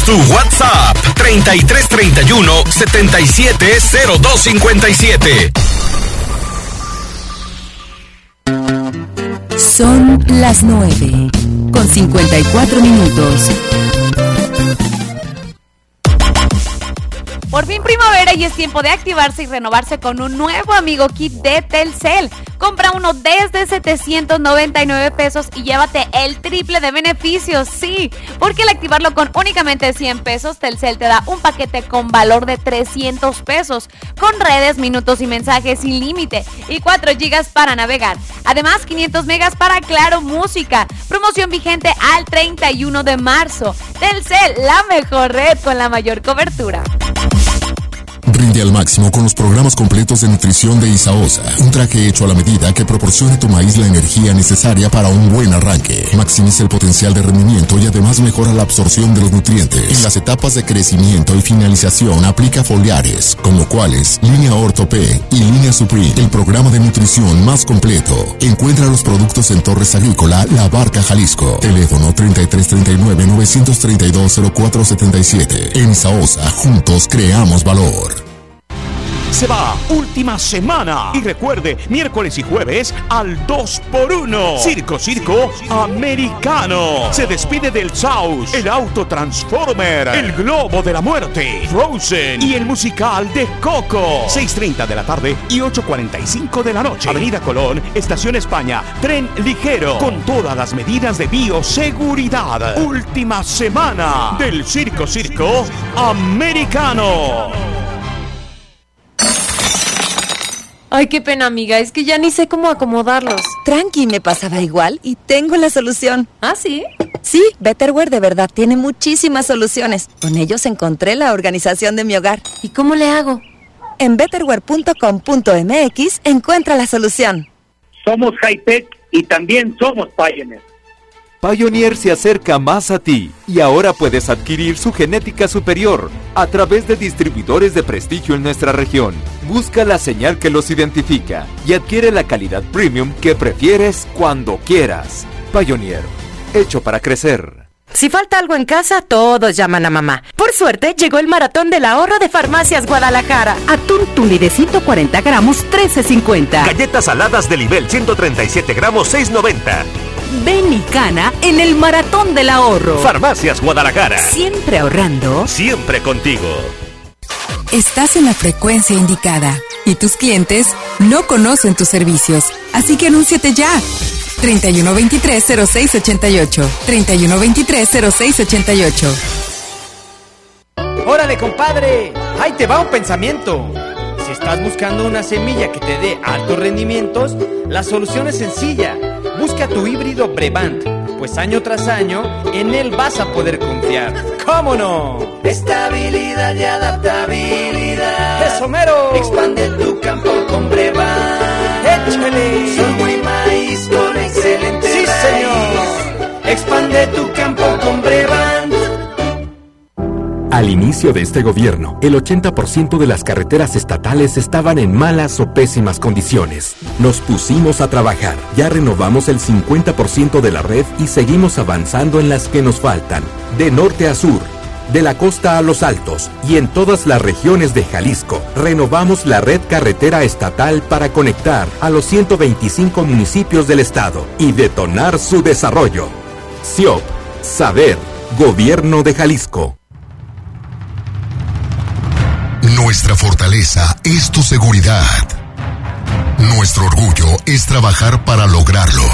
Tu WhatsApp 3331 770257. Son las 9 con 54 minutos. Por fin primavera y es tiempo de activarse y renovarse con un nuevo amigo kit de Telcel. Compra uno desde 799 pesos y llévate el triple de beneficios. Sí, porque al activarlo con únicamente 100 pesos, Telcel te da un paquete con valor de 300 pesos, con redes, minutos y mensajes sin límite y 4 gigas para navegar. Además, 500 megas para Claro Música. Promoción vigente al 31 de marzo. Telcel, la mejor red con la mayor cobertura. Rinde al máximo con los programas completos de nutrición de Isaosa. Un traje hecho a la medida que proporcione a tu maíz la energía necesaria para un buen arranque. Maximiza el potencial de rendimiento y además mejora la absorción de los nutrientes. En las etapas de crecimiento y finalización aplica foliares, como cuales Línea Ortope y Línea Supreme, el programa de nutrición más completo. Encuentra los productos en Torres Agrícola, La Barca, Jalisco. Teléfono 3339-932-0477. En Isaosa, juntos creamos valor. Se va, última semana. Y recuerde, miércoles y jueves al 2x1. Circo, circo americano. Se despide del South, el auto Transformer, el globo de la muerte, Frozen y el musical de Coco. 6.30 de la tarde y 8.45 de la noche. Avenida Colón, Estación España, tren ligero, con todas las medidas de bioseguridad. Última semana del Circo, circo americano. Ay, qué pena, amiga. Es que ya ni sé cómo acomodarlos. Tranqui, me pasaba igual y tengo la solución. ¿Ah, sí? Sí, Betterware de verdad tiene muchísimas soluciones. Con ellos encontré la organización de mi hogar. ¿Y cómo le hago? En betterware.com.mx encuentra la solución. Somos Hightech y también somos Pioneer. Pioneer se acerca más a ti y ahora puedes adquirir su genética superior a través de distribuidores de prestigio en nuestra región. Busca la señal que los identifica y adquiere la calidad premium que prefieres cuando quieras. Pioneer, hecho para crecer. Si falta algo en casa, todos llaman a mamá. Por suerte, llegó el maratón del ahorro de Farmacias Guadalajara. Atún tuli de 140 gramos, 13.50. Galletas saladas de nivel 137 gramos, 6.90. Ven y cana en el maratón del ahorro. Farmacias Guadalajara. Siempre ahorrando. Siempre contigo. Estás en la frecuencia indicada y tus clientes no conocen tus servicios, así que anúnciate ya. 3123-0688. 3123-0688. Órale, compadre. Ahí te va un pensamiento. Si estás buscando una semilla que te dé altos rendimientos, la solución es sencilla. Busca tu híbrido Brevant, pues año tras año en él vas a poder confiar. ¿Cómo no? Estabilidad y adaptabilidad. ¡Eso mero! Expande tu campo con Brevant. ¡Échale! Sorgo y maíz con excelente ¡Sí, raíz. señor! Expande tu campo con Brevant. Al inicio de este gobierno, el 80% de las carreteras estatales estaban en malas o pésimas condiciones. Nos pusimos a trabajar, ya renovamos el 50% de la red y seguimos avanzando en las que nos faltan, de norte a sur. De la costa a los altos y en todas las regiones de Jalisco, renovamos la red carretera estatal para conectar a los 125 municipios del estado y detonar su desarrollo. CIOP, Saber, Gobierno de Jalisco. Nuestra fortaleza es tu seguridad. Nuestro orgullo es trabajar para lograrlo.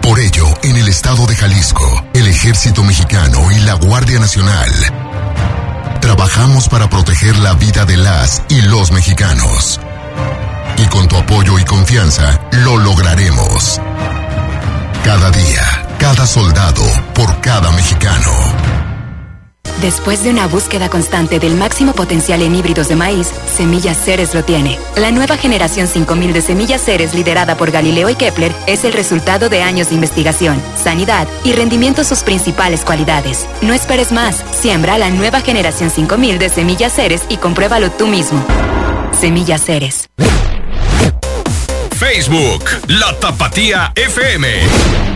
Por ello, en el estado de Jalisco, el Ejército Mexicano y la Guardia Nacional trabajamos para proteger la vida de las y los mexicanos. Y con tu apoyo y confianza, lo lograremos. Cada día, cada soldado, por cada mexicano. Después de una búsqueda constante del máximo potencial en híbridos de maíz, Semillas Ceres lo tiene. La nueva generación 5000 de Semillas Ceres liderada por Galileo y Kepler es el resultado de años de investigación, sanidad y rendimiento sus principales cualidades. No esperes más, siembra la nueva generación 5000 de Semillas Ceres y compruébalo tú mismo. Semillas Ceres. Facebook, La Tapatía FM.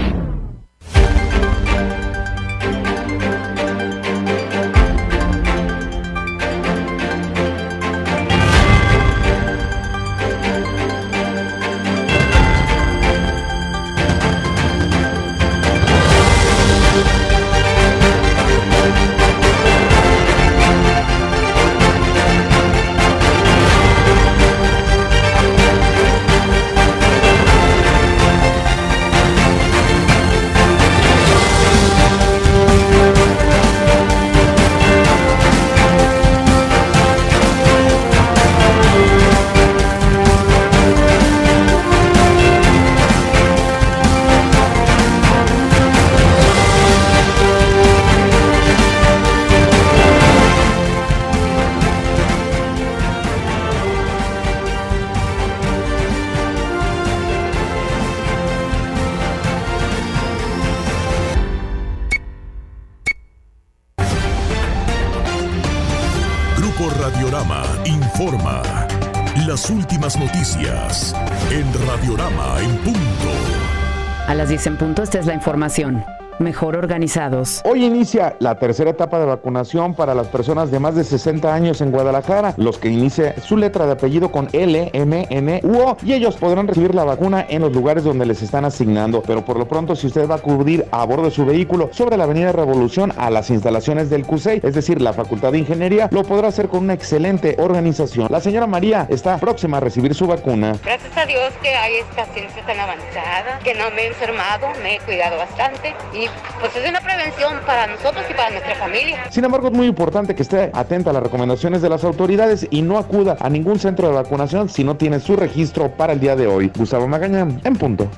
En punto, esta es la información. Mejor organizados. Hoy inicia la tercera etapa de vacunación para las personas de más de 60 años en Guadalajara, los que inicie su letra de apellido con L, M, N u O y ellos podrán recibir la vacuna en los lugares donde les están asignando. Pero por lo pronto, si usted va a acudir a bordo de su vehículo sobre la Avenida Revolución a las instalaciones del CUSEI, es decir, la Facultad de Ingeniería, lo podrá hacer con una excelente organización. La señora María está próxima a recibir su vacuna. Gracias a Dios que hay esta ciencia tan avanzada, que no me he enfermado, me he cuidado bastante y pues es una prevención para nosotros y para nuestra familia. Sin embargo, es muy importante que esté atenta a las recomendaciones de las autoridades y no acuda a ningún centro de vacunación si no tiene su registro para el día de hoy. Gustavo Magaña, en punto.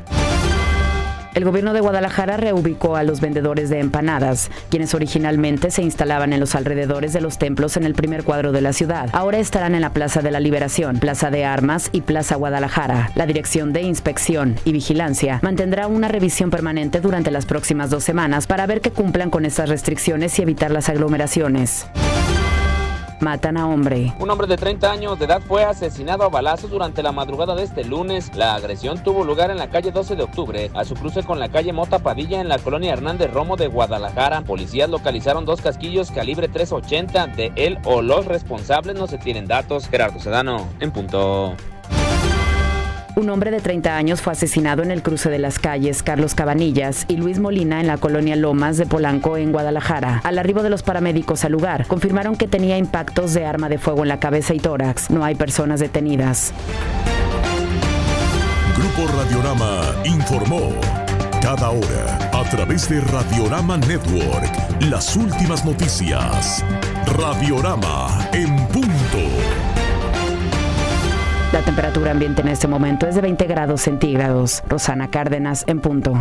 El gobierno de Guadalajara reubicó a los vendedores de empanadas, quienes originalmente se instalaban en los alrededores de los templos en el primer cuadro de la ciudad. Ahora estarán en la Plaza de la Liberación, Plaza de Armas y Plaza Guadalajara. La Dirección de Inspección y Vigilancia mantendrá una revisión permanente durante las próximas dos semanas para ver que cumplan con estas restricciones y evitar las aglomeraciones. Matan a hombre. Un hombre de 30 años de edad fue asesinado a balazos durante la madrugada de este lunes. La agresión tuvo lugar en la calle 12 de octubre, a su cruce con la calle Mota Padilla en la colonia Hernández Romo de Guadalajara. Policías localizaron dos casquillos calibre 380. De él o los responsables no se tienen datos. Gerardo Sedano, en punto. Un hombre de 30 años fue asesinado en el cruce de las calles Carlos Cabanillas y Luis Molina en la colonia Lomas de Polanco en Guadalajara. Al arribo de los paramédicos al lugar, confirmaron que tenía impactos de arma de fuego en la cabeza y tórax. No hay personas detenidas. Grupo Radiorama informó. Cada hora, a través de Radiorama Network, las últimas noticias. Radiorama en La temperatura ambiente en este momento es de 20 grados centígrados. Rosana Cárdenas en punto.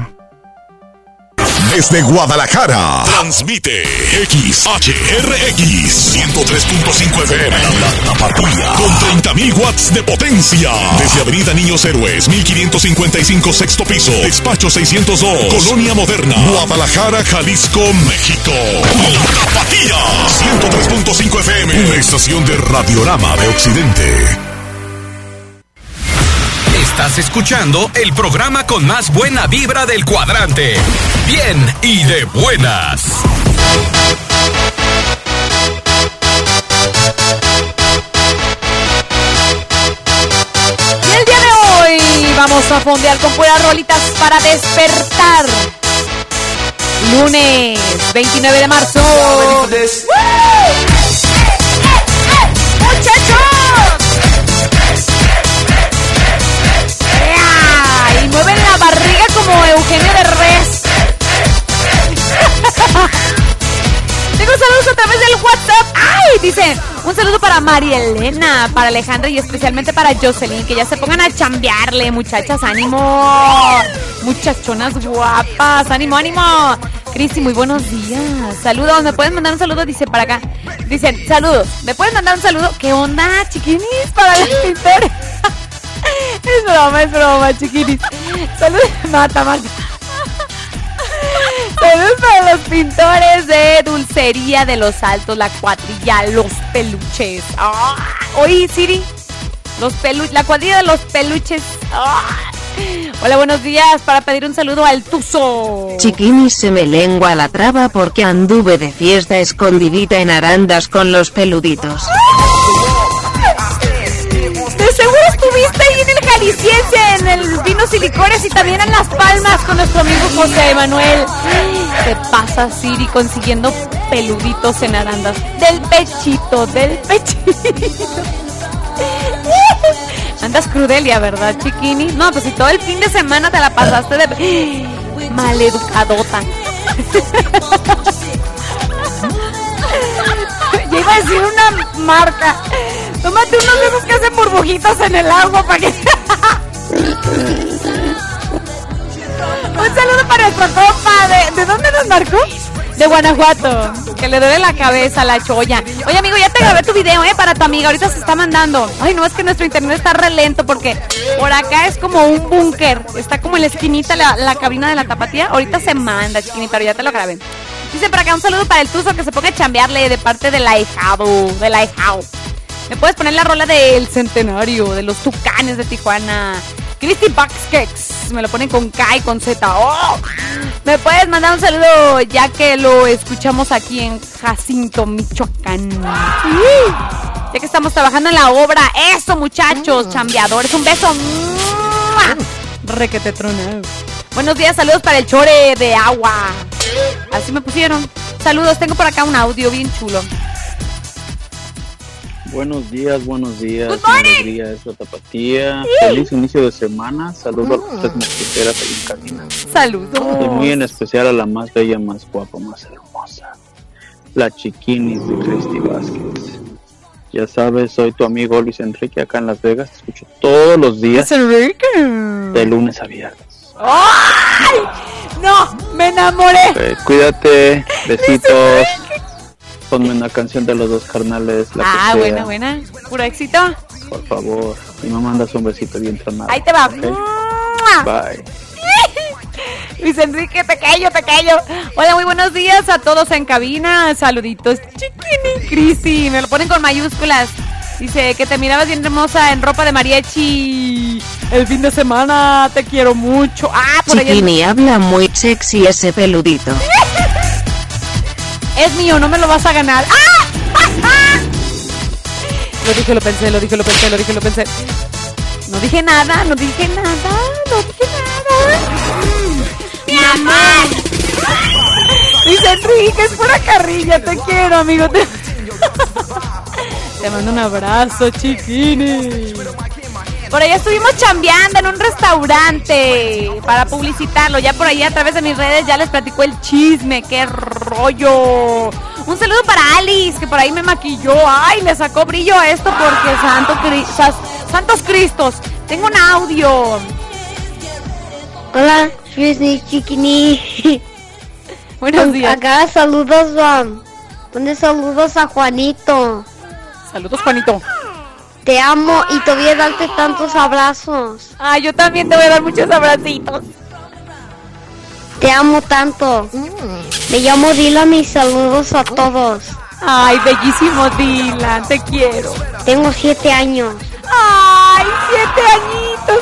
Desde Guadalajara, transmite XHRX 103.5 FM. La Tapatía, con 30.000 watts de potencia. Desde Avenida Niños Héroes, 1555 sexto piso. Despacho 602, Colonia Moderna, Guadalajara, Jalisco, México. La Tapatía, 103.5 FM. Una estación de Radiorama de Occidente. Estás escuchando el programa con más buena vibra del cuadrante. Bien y de buenas. Y el día de hoy vamos a fondear con puras rolitas para despertar. Lunes 29 de marzo. ¡Muchachos! Mueven la barriga como Eugenio de Res. Tengo saludos a través del WhatsApp. ¡Ay! Dicen, un saludo para María Elena, para Alejandra y especialmente para Jocelyn. Que ya se pongan a chambearle, muchachas. ¡Ánimo! Muchachonas guapas. ¡Ánimo, ánimo! Cristi, muy buenos días. Saludos, ¿me pueden mandar un saludo? Dice para acá. Dicen, saludos. ¿Me pueden mandar un saludo? ¿Qué onda, chiquinis? Para los pintores. Es broma, es broma, chiquinis. Saludos, mata, mata. Saludos para los pintores de Dulcería de los Altos, la cuadrilla, los peluches. Ah, Oí, Siri, los pelu la cuadrilla de los peluches. Ah. Hola, buenos días. Para pedir un saludo al Tuzo. Chiquini se me lengua la traba porque anduve de fiesta escondidita en arandas con los peluditos. En el Jalisciense, en el Vinos y Licores y también en Las Palmas con nuestro amigo José Emanuel. Te pasa, Siri, consiguiendo peluditos en arandas. Del pechito, del pechito. Andas crudelia, ¿verdad, chiquini? No, pues si todo el fin de semana te la pasaste de maleducadota. Yo iba a decir una marca. Tómate unos de esos que hacen burbujitas en el agua para que... Un saludo para nuestro compa. ¿De, ¿de dónde nos marcó? De Guanajuato. Que le duele la cabeza a la cholla. Oye, amigo, ya te grabé tu video, ¿eh? Para tu amiga. Ahorita se está mandando. Ay, no, es que nuestro internet está re lento porque por acá es como un búnker. Está como en la esquinita la, cabina de la tapatía. Ahorita se manda, chiquini, pero ya te lo grabé. Dice por acá un saludo para el Tuzo que se ponga a chambearle de parte de la hijado. De la hijao. Me puedes poner la rola del centenario, de los tucanes de Tijuana. Christy Buckskex. Me lo ponen con K y con Z. ¡Oh! Me puedes mandar un saludo ya que lo escuchamos aquí en Jacinto, Michoacán. Sí. Ya que estamos trabajando en la obra. Eso, muchachos, chambeadores. Un beso. Requete tronado. Buenos días, saludos para el chore de agua. Así me pusieron. Saludos, tengo por acá un audio bien chulo. Buenos días, buenos días. Good morning. Es la tapatía. Feliz inicio de semana. Saludos a las mosquiteras ahí en cabina. Saludos. Y muy en especial a la más bella, más guapa, más hermosa. La chiquinis de Cristi Vázquez. Ya sabes, soy tu amigo Luis Enrique acá en Las Vegas. Te escucho todos los días. De lunes a viernes. ¡Ay! ¡No! ¡Me enamoré! Eh, cuídate. Besitos. Ponme una canción de los dos carnales. La Ah, que buena, buena. Puro éxito. Por favor. Y me mandas un besito bien tronado. Ahí te va. Bye. Luis Enrique, pequeño, pequeño. Hola, muy buenos días a todos en cabina. Saluditos. Chiquini, Cristi. Me lo ponen con mayúsculas. Dice que te mirabas bien hermosa en ropa de mariachi. El fin de semana te quiero mucho. Ah, por ahí. Chiquini habla muy sexy ese peludito. Es mío, no me lo vas a ganar. ¡Ah! Lo dije, lo pensé, lo dije, lo pensé, lo dije, lo pensé. No dije nada, no dije nada, no dije nada. ¡Mi amor! Dice Enrique, es pura carrilla, te quiero, amigo. Te, te mando un abrazo, chiquini. Por ahí estuvimos chambeando en un restaurante para publicitarlo. Ya por ahí a través de mis redes ya les platicó el chisme. ¡Qué rollo! Un saludo para Alice, que por ahí me maquilló. ¡Ay! Le sacó brillo a esto porque santo, Cri- Santos Cristos, tengo un audio. Hola, soy Chiquini. Buenos días. Acá saludos a... ¿Dónde saludos a Juanito? Saludos, Juanito. Te amo y te voy a darte tantos abrazos. Ay, yo también te voy a dar muchos abracitos. Te amo tanto. Me llamo Dylan y saludos a todos. Ay, bellísimo Dylan, te quiero. Tengo siete años. Ay, siete añitos.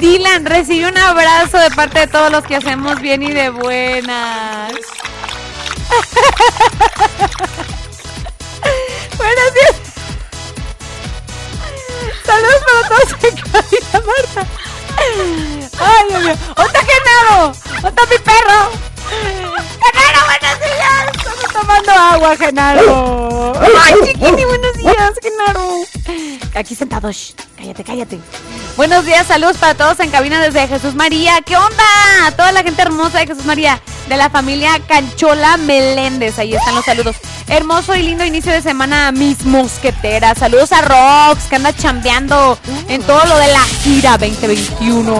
Dylan, recibe un abrazo de parte de todos los que hacemos bien y de buenas. Buenos días. Saludos para todos en Marta. Ay, Dios mío. ¿Dónde está Genaro? ¿Dónde está mi perro? Genaro, buenos días. Estamos tomando agua, Genaro. Ay, chiquini, buenos días, Genaro. Aquí sentado. Shh, cállate, cállate. Buenos días, saludos para todos en cabina desde Jesús María. ¿Qué onda? Toda la gente hermosa de Jesús María, de la familia Canchola Meléndez. Ahí están los saludos. Hermoso y lindo inicio de semana, mis mosqueteras. Saludos a Rox, que anda chambeando en todo lo de la gira 2021.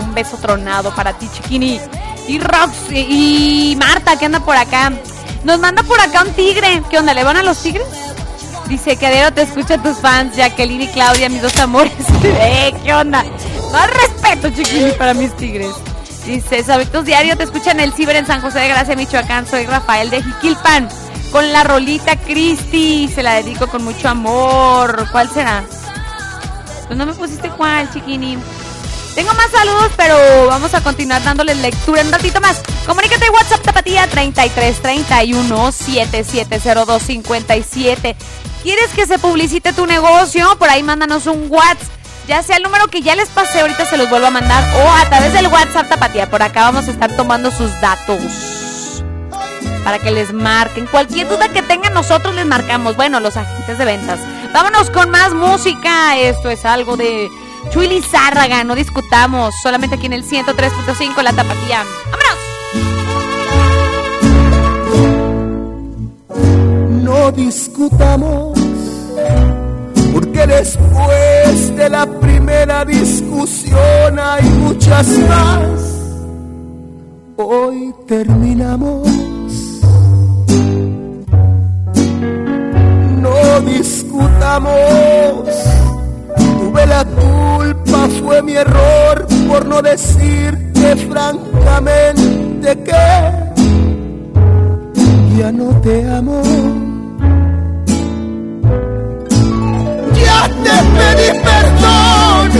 Un beso tronado para ti, chiquini. Y Rox y Marta, que anda por acá. Nos manda por acá un tigre. ¿Qué onda? ¿Le van a los tigres? Dice, Cadero, te escuchan tus fans, Jacqueline y Claudia, mis dos amores. eh, ¿qué onda? Más respeto, chiquini, para mis tigres. Dice, Sabitos Diario, te escuchan el Ciber en San José de Gracia, Michoacán. Soy Rafael de Jiquilpan. Con la rolita Cristi. Se la dedico con mucho amor. ¿Cuál será? Pues no me pusiste cuál, chiquini. Tengo más saludos, pero vamos a continuar dándoles lectura un ratito más. Comunícate WhatsApp Tapatía 33 31 7702 57. ¿Quieres que se publicite tu negocio? Por ahí mándanos un WhatsApp. Ya sea el número que ya les pasé, ahorita se los vuelvo a mandar. O a través del WhatsApp Tapatía. Por acá vamos a estar tomando sus datos. Para que les marquen. Cualquier duda que tengan, nosotros les marcamos. Bueno, los agentes de ventas. Vámonos con más música. Esto es algo de Chuy Lizárraga. No discutamos. Solamente aquí en el 103.5 La Tapatía. no discutamos, porque después de la primera discusión hay muchas más. Hoy terminamos. No discutamos, tuve la culpa, fue mi error por no decirte francamente que ya no te amo. Ya te pedí perdón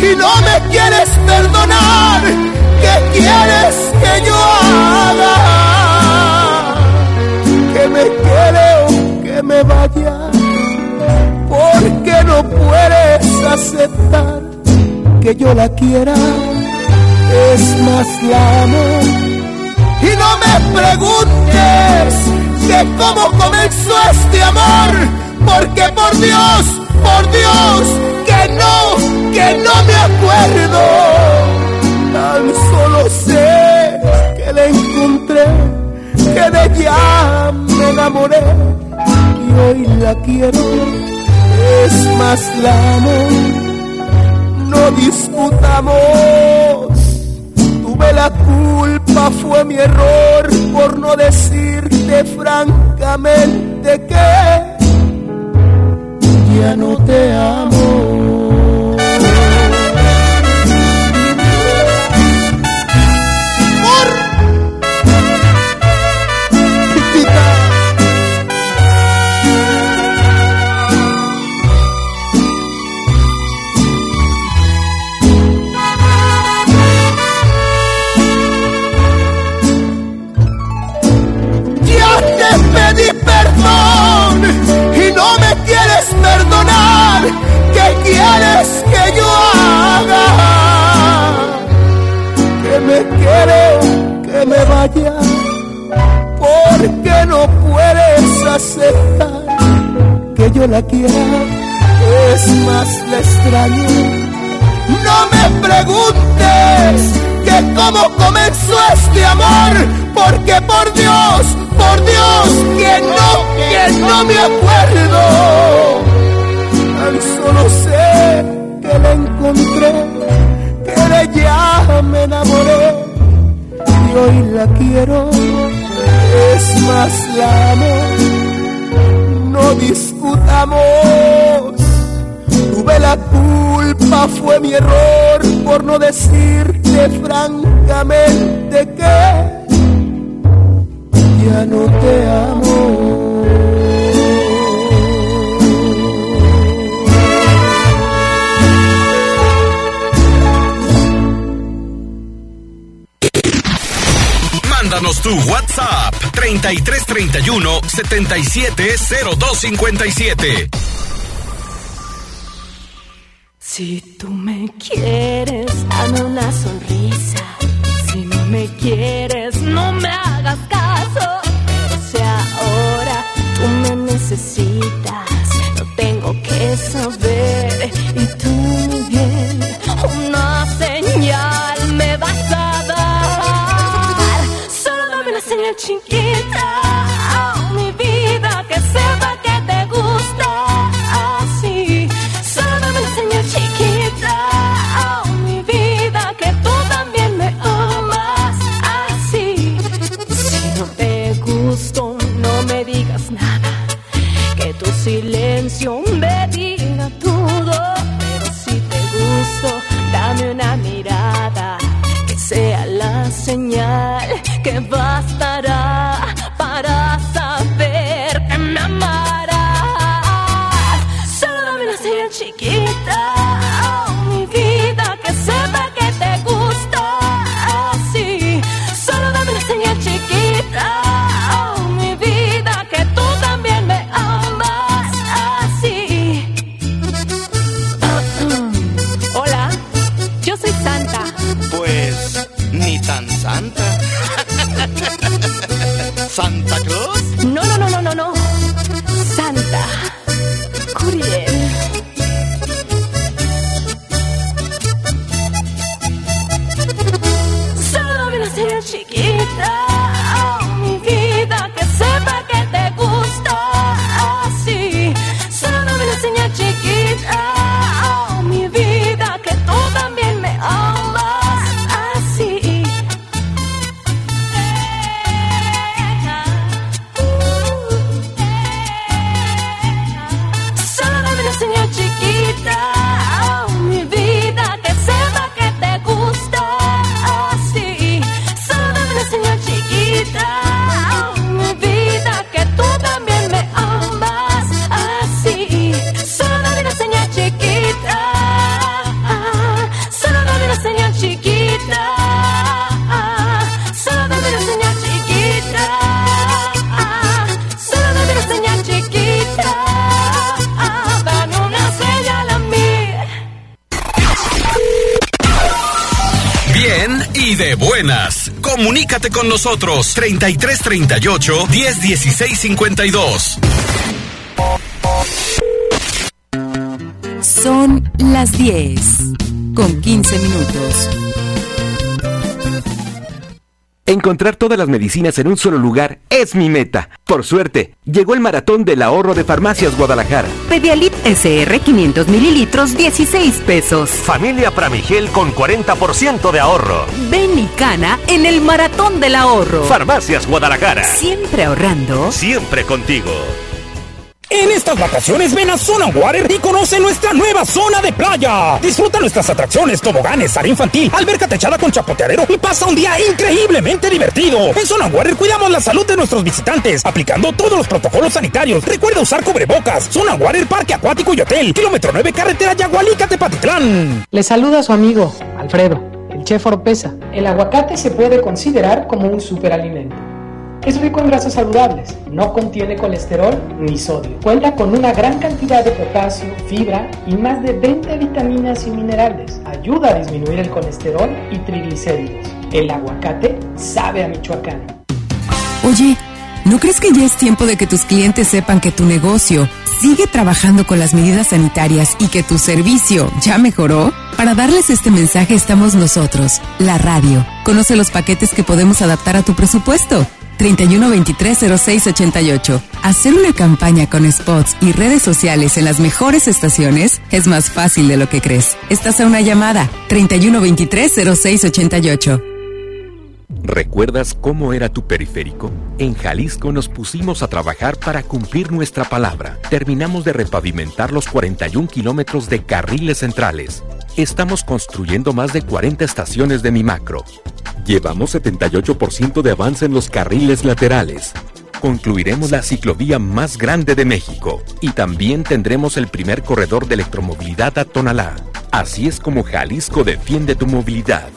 y no me quieres perdonar. ¿Qué quieres que yo haga? No puedes aceptar que yo la quiera. Es más la amo y no me preguntes que cómo comenzó este amor, porque por Dios, por Dios, que no, que no me acuerdo. Tan solo sé que la encontré, que de ella me enamoré y hoy la quiero, es más la amo, no discutamos tuve la culpa, fue mi error por no decirte francamente que ya no te amo. Que yo haga? Que me quiere o que me vaya. Porque no puedes aceptar que yo la quiera. Es más, la extraño. No me preguntes que cómo comenzó este amor, porque por Dios, por Dios, que no, que no me por no decirte francamente que ya no te amo. Mándanos tu WhatsApp 3331 770257. Si tú me quieres, dame una sonrisa. Si no me quieres, no me hagas caso. Pero si ahora tú me necesitas, no tengo que saber. Nosotros 3338 1016 52. Son las 10 con 15 minutos. Encontrar todas las medicinas en un solo lugar es mi meta. Por suerte, llegó el maratón del ahorro de Farmacias Guadalajara. Pedialit SR 500 mililitros, 16 pesos. Familia Pramigel con 40% de ahorro. Ven y cana en el maratón del ahorro. Farmacias Guadalajara. Siempre ahorrando. Siempre contigo. Vacaciones ven a Zona Water y conoce nuestra nueva zona de playa. Disfruta nuestras atracciones, toboganes, área infantil, alberca techada con chapoteadero y pasa un día increíblemente divertido. En Zona Water cuidamos la salud de nuestros visitantes, aplicando todos los protocolos sanitarios. Recuerda usar cubrebocas. Zona Water, Parque Acuático y Hotel. Kilómetro 9, carretera Yagualica, Tepatitlán. Le saluda su amigo, Alfredo, el chef Oropesa. El aguacate se puede considerar como un superalimento. Es rico en grasas saludables, no contiene colesterol ni sodio. Cuenta con una gran cantidad de potasio, fibra y más de 20 vitaminas y minerales. Ayuda a disminuir el colesterol y triglicéridos. El aguacate sabe a Michoacán. Oye, ¿no crees que ya es tiempo de que tus clientes sepan que tu negocio sigue trabajando con las medidas sanitarias y que tu servicio ya mejoró? Para darles este mensaje estamos nosotros, la radio. Conoce los paquetes que podemos adaptar a tu presupuesto. 31230688. Hacer una campaña con spots y redes sociales en las mejores estaciones es más fácil de lo que crees. Estás a una llamada. 31230688. ¿Recuerdas cómo era tu periférico? En Jalisco nos pusimos a trabajar para cumplir nuestra palabra. Terminamos de repavimentar los 41 kilómetros de carriles centrales. Estamos construyendo más de 40 estaciones de mi macro. Llevamos 78% de avance en los carriles laterales. Concluiremos la ciclovía más grande de México y también tendremos el primer corredor de electromovilidad a Tonalá. Así es como Jalisco defiende tu movilidad.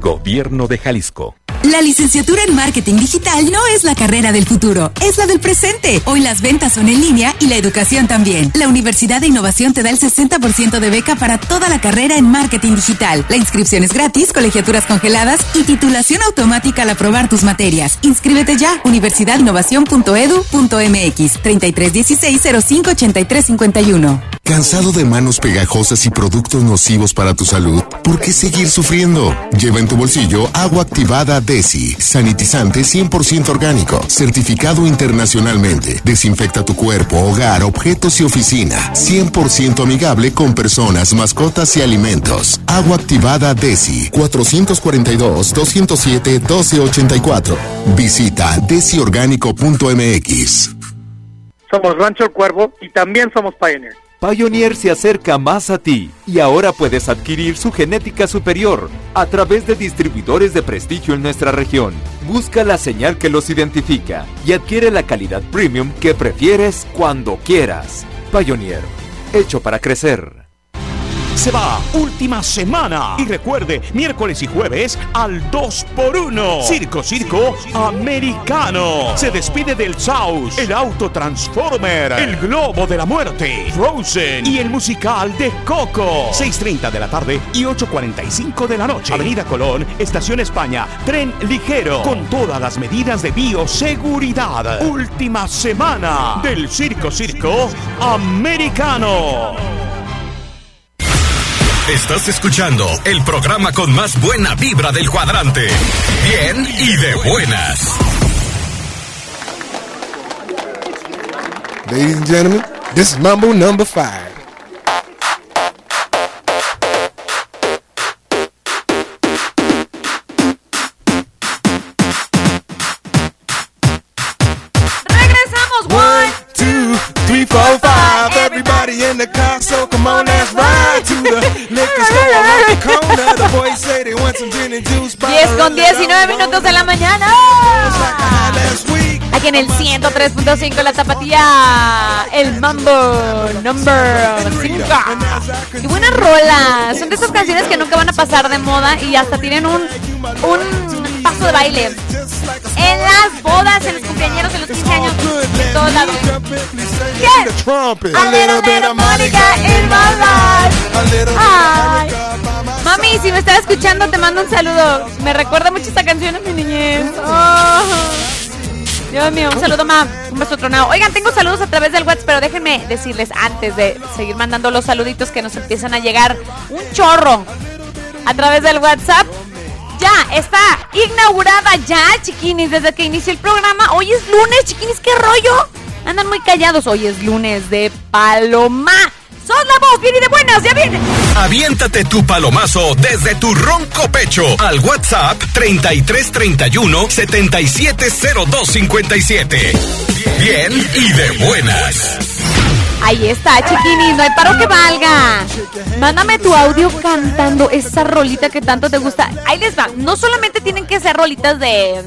Gobierno de Jalisco. La licenciatura en marketing digital no es la carrera del futuro, es la del presente. Hoy las ventas son en línea y la educación también. La Universidad de Innovación te da el 60% de beca para toda la carrera en marketing digital. La inscripción es gratis, colegiaturas congeladas y titulación automática al aprobar tus materias. Inscríbete ya, universidadinnovación.edu.mx 3316 058351. ¿Cansado de manos pegajosas y productos nocivos para tu salud? ¿Por qué seguir sufriendo? Lleva en tu bolsillo agua activada DESI, sanitizante 100% orgánico, certificado internacionalmente. Desinfecta tu cuerpo, hogar, objetos y oficina. 100% amigable con personas, mascotas y alimentos. Agua activada DESI, 442-207-1284. Visita desiorgánico.mx. Somos Rancho Cuervo y también somos Pioneer. Pioneer se acerca más a ti y ahora puedes adquirir su genética superior a través de distribuidores de prestigio en nuestra región. Busca la señal que los identifica y adquiere la calidad premium que prefieres cuando quieras. Pioneer, hecho para crecer. Se va, última semana. Y recuerde, miércoles y jueves al 2x1. Circo, circo, americano. Se despide del South, el auto Transformer, el globo de la muerte, Frozen y el musical de Coco. 6.30 de la tarde y 8.45 de la noche. Avenida Colón, Estación España, tren ligero, con todas las medidas de bioseguridad. Última semana del Circo, circo, americano. Estás escuchando el programa con más buena vibra del cuadrante. Bien y de buenas. Ladies and gentlemen, this is Mambo number five. Regresamos, one, two, three, four, five. Everybody in the car, so come on, let's ride to the 10 con 19 minutos de la mañana. En el 103.5 la tapatía, el mambo number 5. Y buenas rolas. Son de esas canciones que nunca van a pasar de moda y hasta tienen un, un paso de baile. En las bodas, en los cumpleaños, en los 15 años, en todos lados. ¿Qué? A little bit of Monica in my life. Ay. Mami, si me estás escuchando, te mando un saludo. Me recuerda mucho esta canción a mi niñez. Oh. Dios mío, un saludo más, un beso tronado. Oigan, tengo saludos a través del WhatsApp, pero déjenme decirles antes de seguir mandando los saluditos que nos empiezan a llegar un chorro a través del WhatsApp. Ya está inaugurada ya, chiquinis, desde que inició el programa. Hoy es lunes, chiquinis, qué rollo. Andan muy callados. Hoy es lunes de Paloma. ¡Sos la voz! ¡Viene de buenas! ¡Ya viene! Aviéntate tu palomazo desde tu ronco pecho al WhatsApp 3331 770257. Bien y de buenas. Ahí está, chiquinis, no hay paro que valga. Mándame tu audio cantando esa rolita que tanto te gusta. Ahí les va. No solamente tienen que ser rolitas de,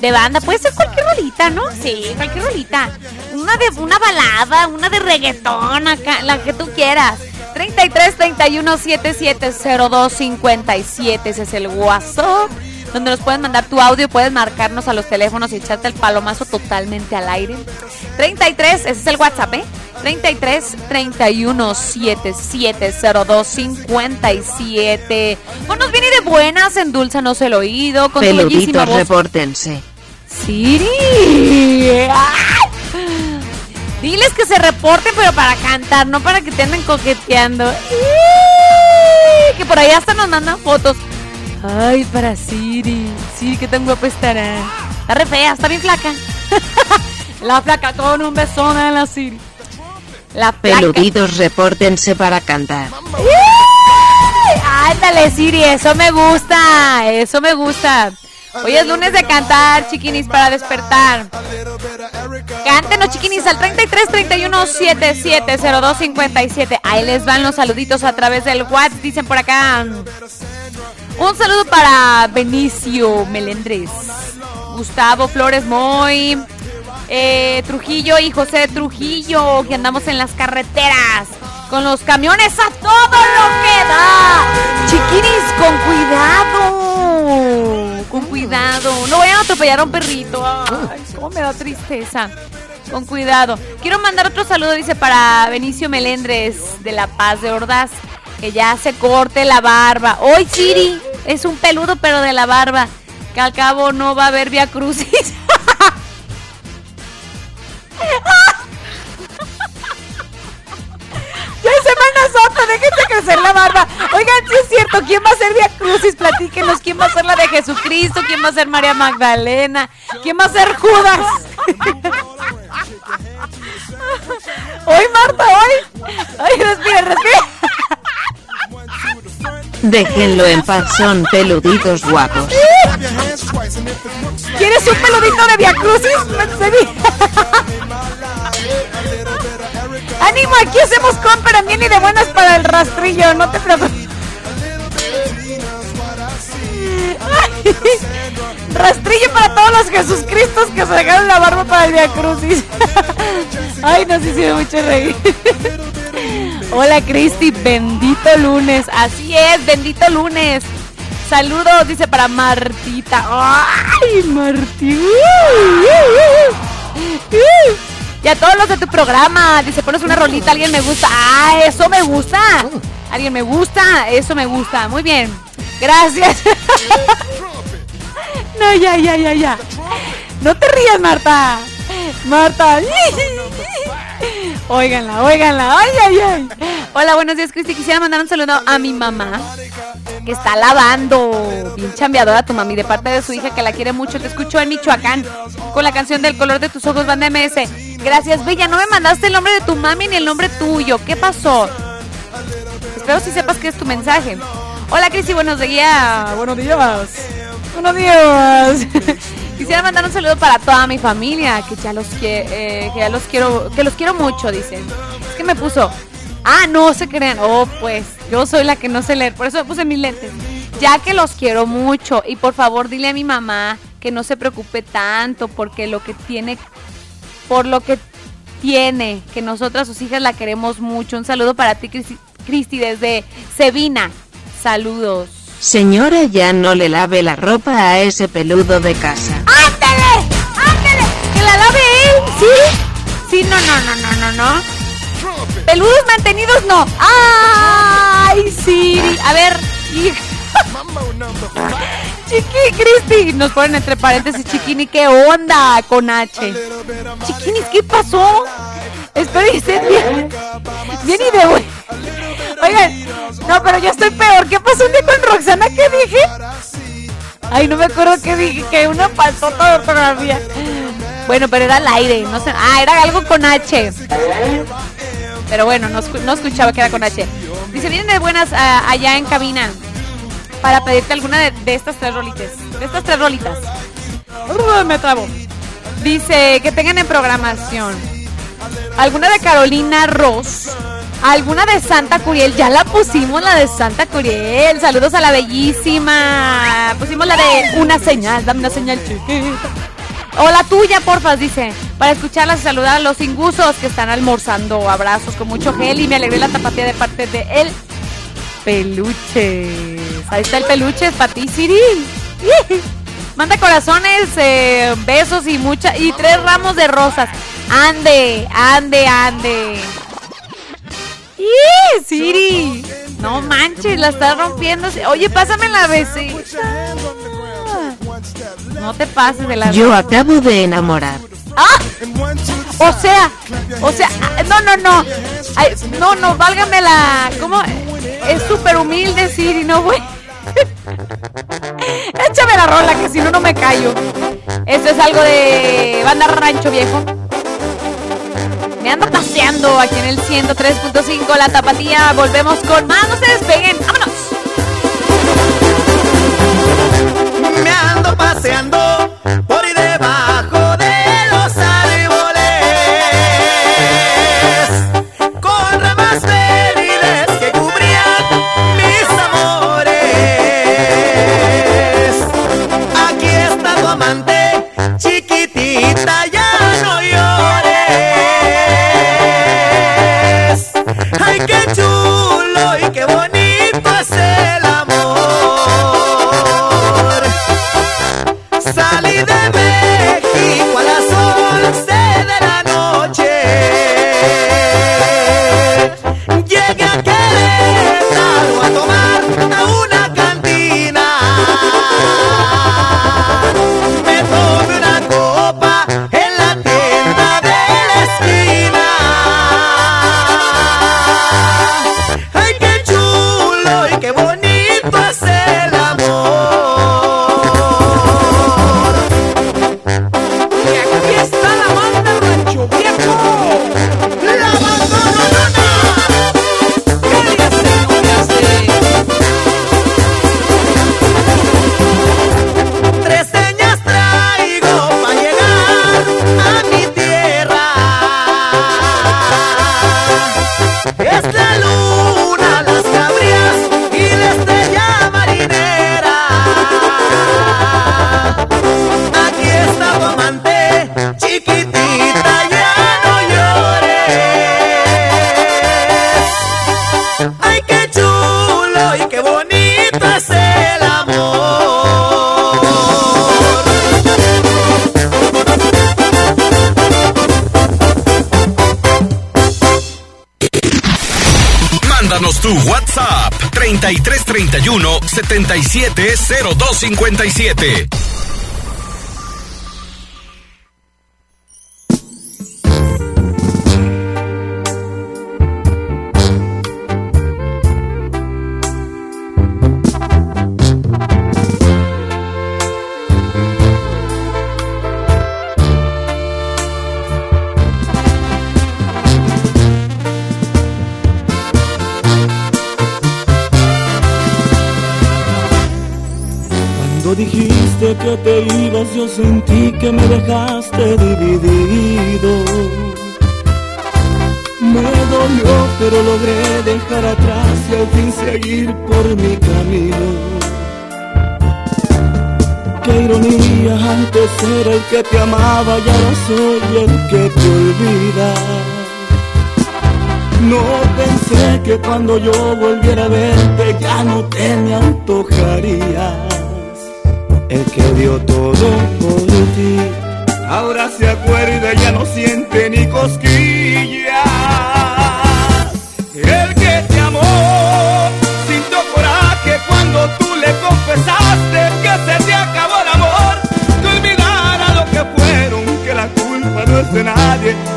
de banda, puede ser cualquier rolita, ¿no? Sí, cualquier rolita. Una de una balada, una de reggaetón, acá, la que tú quieras. 33 31 7702 57. Ese es el WhatsApp. Donde nos pueden mandar tu audio, puedes marcarnos a los teléfonos y echarte el palomazo totalmente al aire. 33, ese es el WhatsApp, ¿eh? 33 31 7702 57. Bueno, nos viene de buenas, endulzanos el oído con tu bellísima Peluditos, voz. repórtense. Siri. ¡Ay! Diles que se reporten, pero para cantar, no para que te anden coqueteando. Que por ahí hasta nos mandan fotos. Ay, para Siri. Siri, qué tan guapa estará. Está re fea, está bien flaca. la flaca con un besón en la Siri. La flaca. Peluditos, repórtense para cantar. Ándale, Siri, eso me gusta. Eso me gusta. Hoy es lunes de cantar, chiquinis, para despertar. Cántenos, chiquinis, al 33 31 77 02 57. Ahí les van los saluditos a través del WhatsApp. Dicen por acá. Un saludo para Benicio Melendres, Gustavo Flores Moy, eh, Trujillo y José Trujillo, que andamos en las carreteras con los camiones a todo lo que da. Chiquinis, con cuidado. Con cuidado. No vayan a atropellar a un perrito. Ay, cómo me da tristeza. Con cuidado. Quiero mandar otro saludo, dice, para Benicio Melendres de La Paz de Ordaz. Que ya se corte la barba. Hoy, Siri, es un peludo, pero de la barba. Que al cabo no va a haber via crucis. Ya es Semana Santa, déjense crecer la barba. Oigan, si es cierto, ¿quién va a ser Via Crucis? Platíquenos, ¿quién va a ser la de Jesucristo? ¿Quién va a ser María Magdalena? ¿Quién va a ser Judas? Hoy, Marta, hoy. Ay, respira, respira. Déjenlo en paz, son peluditos guapos. ¿Quieres un peludito de Via Crucis? Ánimo, aquí hacemos compra bien y de buenas para el rastrillo, no te preocupes. Rastrillo para todos los Jesucristos que se dejaron la barba para el Via Crucis. Ay, nos hicieron mucho reír. Hola Cristi, bendito lunes. Así es, bendito lunes. Saludos, dice para Martita. Ay. Y a todos los de tu programa, dice, pones una rolita, alguien me gusta. Ah, eso me gusta. Alguien me gusta, eso me gusta. Muy bien. Gracias. No, ya, ya, ya, ya. No te rías, Marta. Marta. Óiganla, óiganla. Ay, ay, ay. Hola, buenos días, Cristi. Quisiera mandar un saludo a mi mamá, que está lavando. Bien chambeadora tu mami, de parte de su hija, que la quiere mucho. Te escucho en Michoacán, con la canción del color de tus ojos, banda MS. Gracias, Bella. No me mandaste el nombre de tu mami ni el nombre tuyo. ¿Qué pasó? Espero si sepas que es tu mensaje. Hola, Cristi, buenos días. Buenos días. Buenos días. Quisiera mandar un saludo para toda mi familia, que ya los que, eh, que ya los quiero, que los quiero mucho, dicen. Es que me puso. Ah, no se crean. Oh, pues, yo soy la que no sé leer, por eso me puse mis lentes. Ya que los quiero mucho y por favor dile a mi mamá que no se preocupe tanto porque lo que tiene por lo que tiene, que nosotras sus hijas la queremos mucho. Un saludo para ti, Cristi, desde Sevina. Saludos. Señora, ya no le lave la ropa a ese peludo de casa. ¡Ándale! ¡Ándale! ¡Que la lave él! ¿Sí? Sí, no, no, no, no, no, no. Peludos mantenidos no. ¡Ay, Siri! A ver. Chiqui, Cristi. Nos ponen entre paréntesis, Chiquini, ¿qué onda con H? Chiquinis, ¿qué pasó? Estén bien. Bien y de buen- Oigan, no, pero yo estoy peor. ¿Qué pasó un con Roxana? ¿Qué dije? Ay, no me acuerdo qué dije, que una patota de ortografía. Bueno, pero era al aire, no sé. Ah, era algo con H. Pero bueno, no, no escuchaba que era con H. Dice, vienen de buenas ah, allá en cabina para pedirte alguna de, de estas tres rolitas. De estas tres rolitas. Uy, me trabo. Dice que tengan en programación alguna de Carolina Ross. Alguna de Santa Curiel, ya la pusimos la de Santa Curiel. Saludos a la bellísima. Pusimos la de una señal, dame una señal chiquita. O la tuya, porfas, dice. Para escucharlas y saludar a los ingusos que están almorzando. Abrazos con mucho gel y me alegré la tapatía de parte de él. Peluches. Ahí está el peluche, es para ti, Siri. Manda corazones, eh, besos y mucha y tres ramos de rosas. Ande, ande, ande. Siri! No manches, la está rompiendo. Oye, pásame la besita. No te pases de la Yo acabo de enamorar. ¡Ah! O sea, o sea, ah, no, no, no. No, no, válgame la. ¿Cómo? Es súper humilde, Siri, no, güey. Échame la rola, que si no, no me callo. Esto es algo de banda rancho viejo. Me ando paseando aquí en el 103.5 La Tapatía. Volvemos con más. No se despeguen. ¡Vámonos! Me ando paseando por 31 77 0257. que te amaba ya no soy el que te olvida. No pensé que cuando yo volviera a verte ya no te me antojarías. El que dio todo por ti, ahora se acuerda ya no siente ni cosquillas. than I did.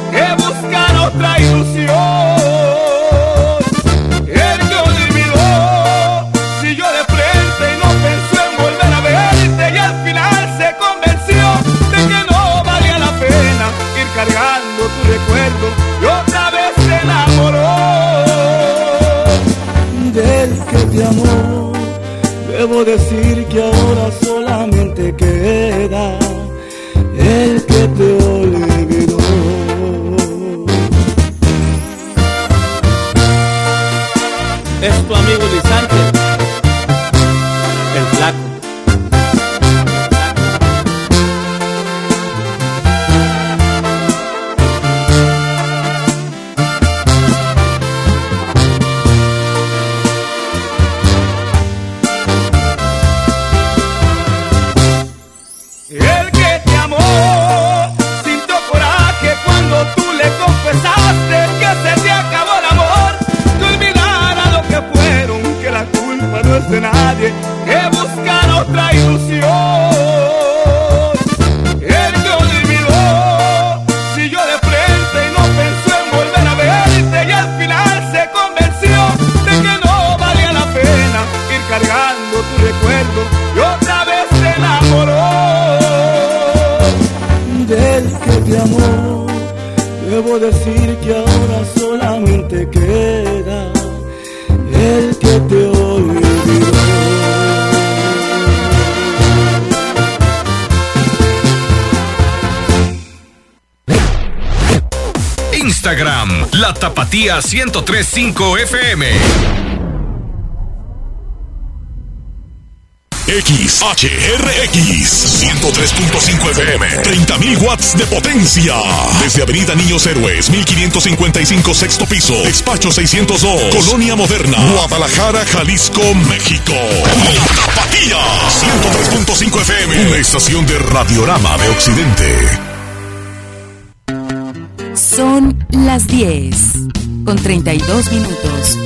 Tapatía 1035 FM. XHRX 103.5 FM 30.000 watts de potencia. Desde Avenida Niños Héroes 1555 sexto piso. Despacho 602. Colonia Moderna. Guadalajara, Jalisco, México. La Tapatía 103.5 FM. Una estación de Radiorama de Occidente. Son las 10 con 32 minutos.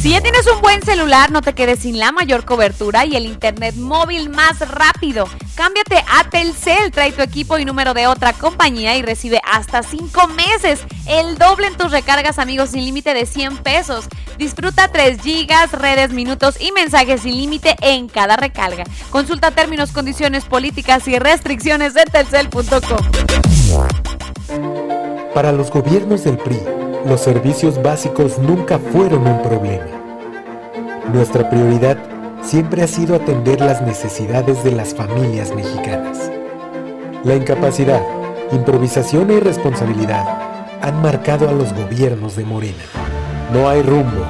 Si ya tienes un buen celular, no te quedes sin la mayor cobertura y el internet móvil más rápido. Cámbiate a Telcel, trae tu equipo y número de otra compañía y recibe hasta 5 meses, el doble en tus recargas, amigos, sin límite de 100 pesos. Disfruta 3 gigas, redes, minutos y mensajes sin límite en cada recarga. Consulta términos, condiciones, políticas y restricciones en telcel.com. Para los gobiernos del PRI, los servicios básicos nunca fueron un problema. Nuestra prioridad siempre ha sido atender las necesidades de las familias mexicanas. La incapacidad, improvisación e irresponsabilidad han marcado a los gobiernos de Morena. No hay rumbo,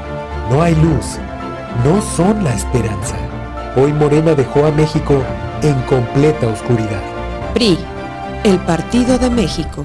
no hay luz, no son la esperanza. Hoy Morena dejó a México en completa oscuridad. PRI, el Partido de México.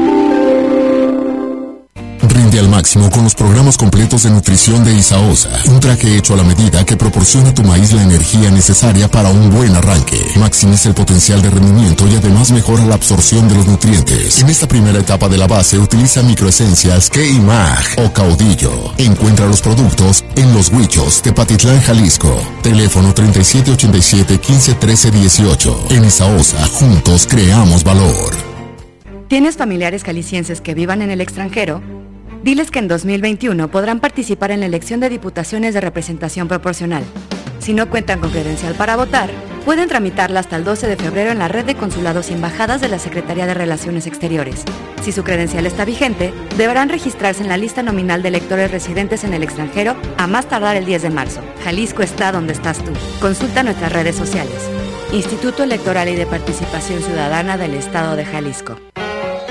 Al máximo con los programas completos de nutrición de Isaosa. Un traje hecho a la medida que proporciona a tu maíz la energía necesaria para un buen arranque. Maximiza el potencial de rendimiento y además mejora la absorción de los nutrientes. En esta primera etapa de la base utiliza microesencias K-Mag o Caudillo. Encuentra los productos en Los Huichos, Tepatitlán, Jalisco. Teléfono 3787-151318. En Isaosa, juntos creamos valor. ¿Tienes familiares calicienses que vivan en el extranjero? Diles que en 2021 podrán participar en la elección de diputaciones de representación proporcional. Si no cuentan con credencial para votar, pueden tramitarla hasta el 12 de febrero en la red de consulados y embajadas de la Secretaría de Relaciones Exteriores. Si su credencial está vigente, deberán registrarse en la lista nominal de electores residentes en el extranjero a más tardar el 10 de marzo. Jalisco está donde estás tú. Consulta nuestras redes sociales. Instituto Electoral y de Participación Ciudadana del Estado de Jalisco.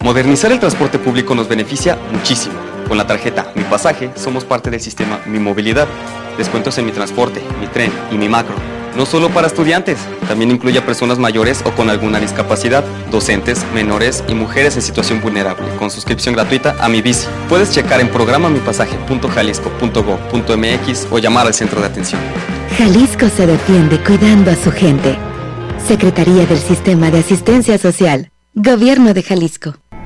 Modernizar el transporte público nos beneficia muchísimo. Con la tarjeta Mi Pasaje somos parte del sistema Mi Movilidad. Descuentos en mi transporte, mi tren y mi macro. No solo para estudiantes, también incluye a personas mayores o con alguna discapacidad, docentes, menores y mujeres en situación vulnerable, con suscripción gratuita a Mi Bici. Puedes checar en programamipasaje.jalisco.gov.mx o llamar al centro de atención. Jalisco se defiende cuidando a su gente. Secretaría del Sistema de Asistencia Social. Gobierno de Jalisco.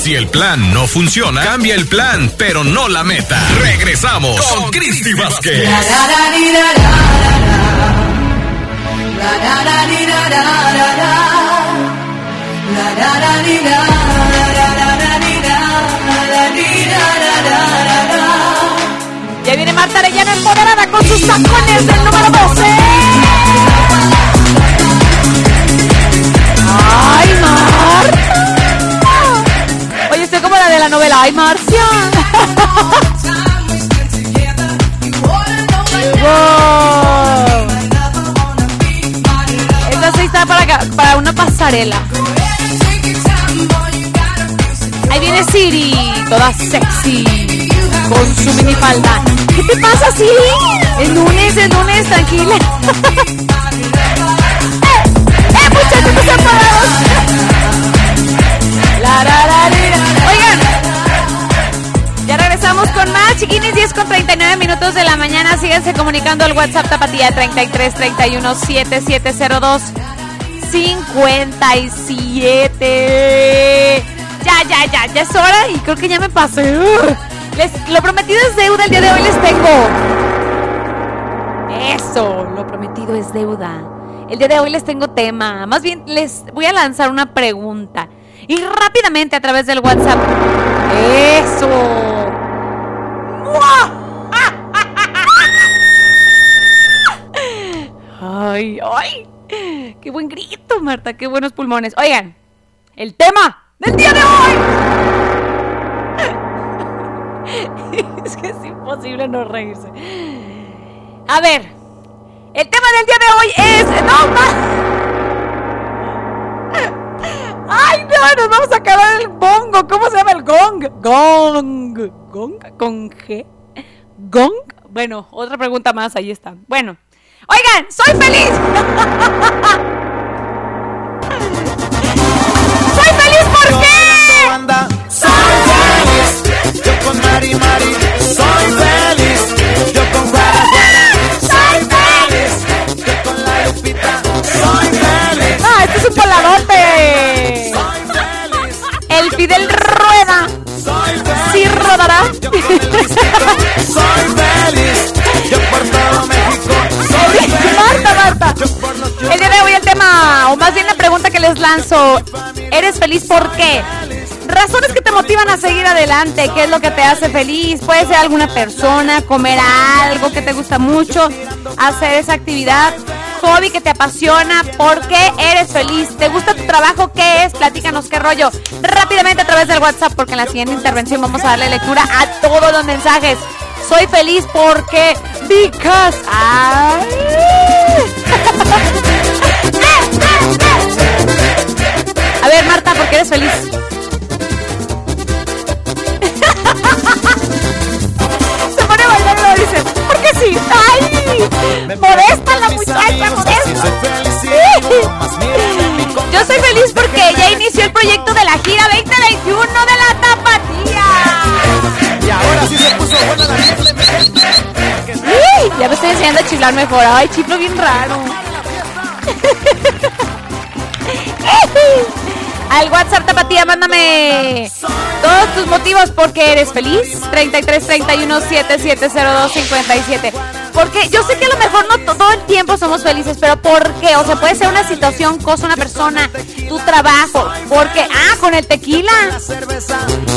Si el plan no funciona, cambia el plan, pero no la meta. Regresamos con Cristi Vázquez. Ya viene Marta Arellano empoderada con sus tacones del número 12. ¡Ay, la novela. ¡Ay, Marcia! wow. Esta sí está para, para una pasarela. Ahí viene Siri, toda sexy, con su minifalda. ¿Qué te pasa, Siri? Es lunes, es lunes, tranquila. Síganse comunicando al WhatsApp Tapatía 33 31 7702 57. Ya, ya, ya, ya es hora y creo que ya me pasé. Les, lo prometido es deuda, el día de hoy les tengo. Eso, lo prometido es deuda. El día de hoy les tengo tema. Más bien les voy a lanzar una pregunta. Y rápidamente a través del WhatsApp. Eso. Ay, ay. Qué buen grito, Marta. Qué buenos pulmones. Oigan, el tema del día de hoy. es que es imposible no reírse. A ver, el tema del día de hoy es. ¡No, ¡Ay, no! Nos vamos a acabar el bongo. ¿Cómo se llama el gong? Gong. ¿Gong? ¿Con G? ¿Gong? Bueno, otra pregunta más. Ahí está. Bueno. Oigan, soy feliz. ¡Soy feliz por qué! Soy feliz, yo con Mari Mari, soy feliz, yo con Juana, soy feliz, yo con la Lupita, soy feliz. ¡Ah, este es un polarote! El Fidel rueda. Sí rodará. Soy feliz, El día de hoy el tema, o más bien la pregunta que les lanzo, ¿eres feliz por qué? Razones que te motivan a seguir adelante, ¿qué es lo que te hace feliz? Puede ser alguna persona, comer algo que te gusta mucho, hacer esa actividad, hobby que te apasiona, ¿por qué eres feliz? ¿Te gusta tu trabajo? ¿Qué es? Platícanos qué rollo. Rápidamente a través del WhatsApp, porque en la siguiente intervención vamos a darle lectura a todos los mensajes. Soy feliz porque, because, ay. A ver, Marta, ¿por qué eres feliz? dice, porque sí, ay, modesta la muchacha, modesta. Yo soy feliz porque ya inició el proyecto de la gira 2021 de la tapatía. Y ahora sí se puso Ya me estoy enseñando a chiflar mejor, ay, chiflo bien raro. Al WhatsApp Tapatía, mándame todos tus motivos porque eres feliz. 33 31 7702 57. Porque yo sé que a lo mejor no todo el tiempo somos felices, pero ¿por qué? O sea, puede ser una situación, cosa, una persona, tu trabajo. Porque, ah, con el tequila.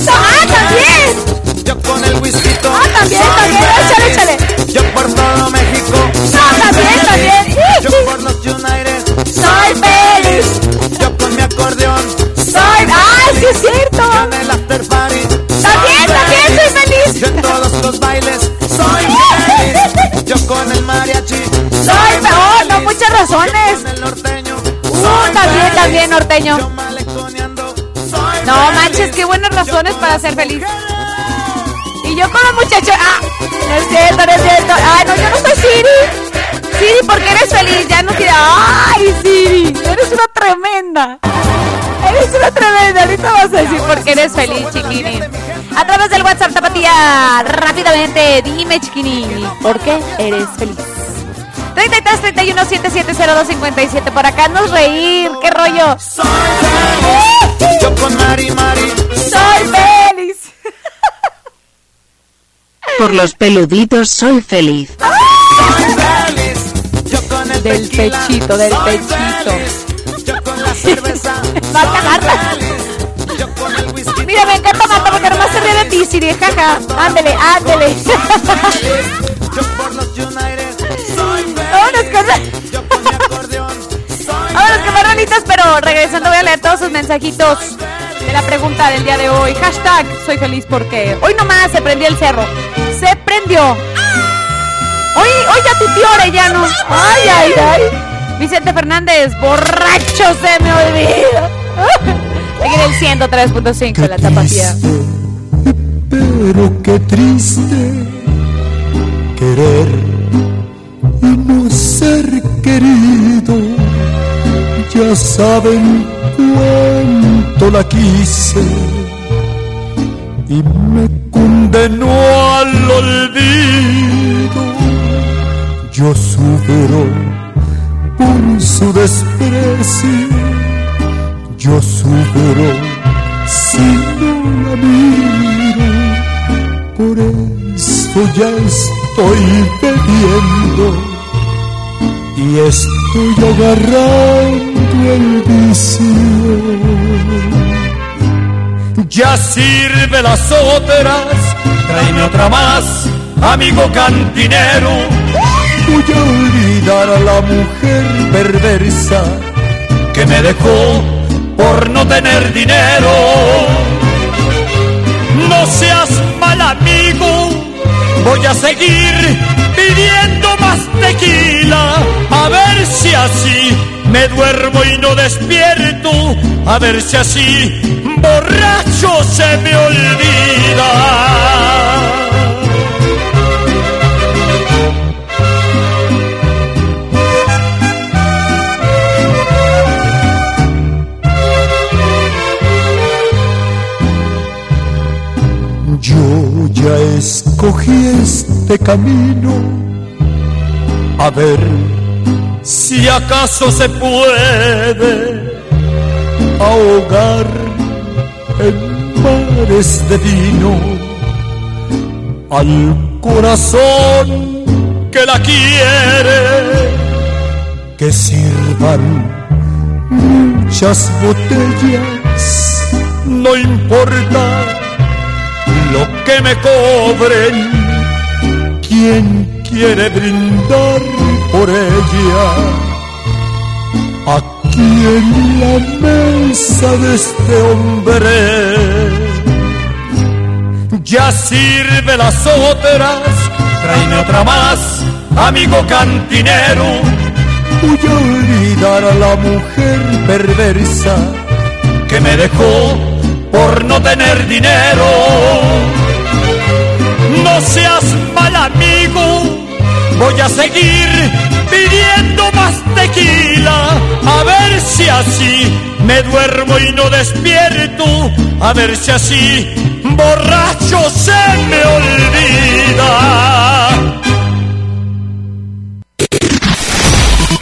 ¡Ah, también! Yo con el whisky. Ah, también, también. Échale, échale. Yo por todo México. Ah, también, también. Yo por los United. Soy feliz. Yo con mi acordeón. Soy. ¡Ay, sí es cierto! Yo en el after party. También, también soy feliz. Yo en todos los bailes. Soy feliz. Yo con el mariachi. Soy peor, no, muchas razones. Con el norteño. Uh, también, también, norteño. No manches, qué buenas razones para ser feliz. Y yo con los muchachos. Ah, no es cierto, no es cierto. Ay, no, yo no soy Siri. Siri, porque eres feliz. Ya no quiero. Ay, Siri, eres una tremenda. Eres una tremenda. Ahorita vas a decir por qué eres feliz, chiquini. A través del WhatsApp Tapatía, rápidamente, dime, chiquini, ¿por qué eres feliz? 33 31 7702 57 por acá nos reír, qué rollo. Yo con Mari Mari. Soy feliz. Por los peluditos soy feliz. Del pechito, del pechito. Yo con la cerveza. Marta, Marta. Mira, me encanta Marta porque nomás se ríe de ti, Siri, jaja. Ándele, ándele. Vámonos con... Vámonos con más rolitas, pero regresando voy a leer todos sus mensajitos de la pregunta del día de hoy. Hashtag soy feliz porque hoy nomás se prendió el cerro. Se prendió. Hoy, hoy ya tu tío Orellano. Ay, ay, ay. Vicente Fernández, borracho se me olvida. Aquí en el 103.5 de la tapatía. Pero qué triste querer y no ser querido. Ya saben cuánto la quise y me condenó al olvido. Yo sufro por su desprecio. Yo sufro si no la. Por eso ya estoy bebiendo y estoy agarrando el vicio. Ya sirve las otras, tráeme otra más, amigo cantinero. Voy a olvidar a la mujer perversa que me dejó por no tener dinero. No seas mal amigo, voy a seguir pidiendo más tequila, a ver si así me duermo y no despierto, a ver si así borracho se me olvida. Ya escogí este camino. A ver si acaso se puede ahogar en mares de vino al corazón que la quiere. Que sirvan muchas botellas, no importa lo que me cobren. ¿Quién quiere brindar por ella? Aquí en la mesa de este hombre. Ya sirve las otras, tráeme otra más, amigo cantinero. Voy a olvidar a la mujer perversa que me dejó por no tener dinero. No seas mal amigo, voy a seguir pidiendo más tequila, a ver si así me duermo y no despierto, a ver si así borracho se me olvida.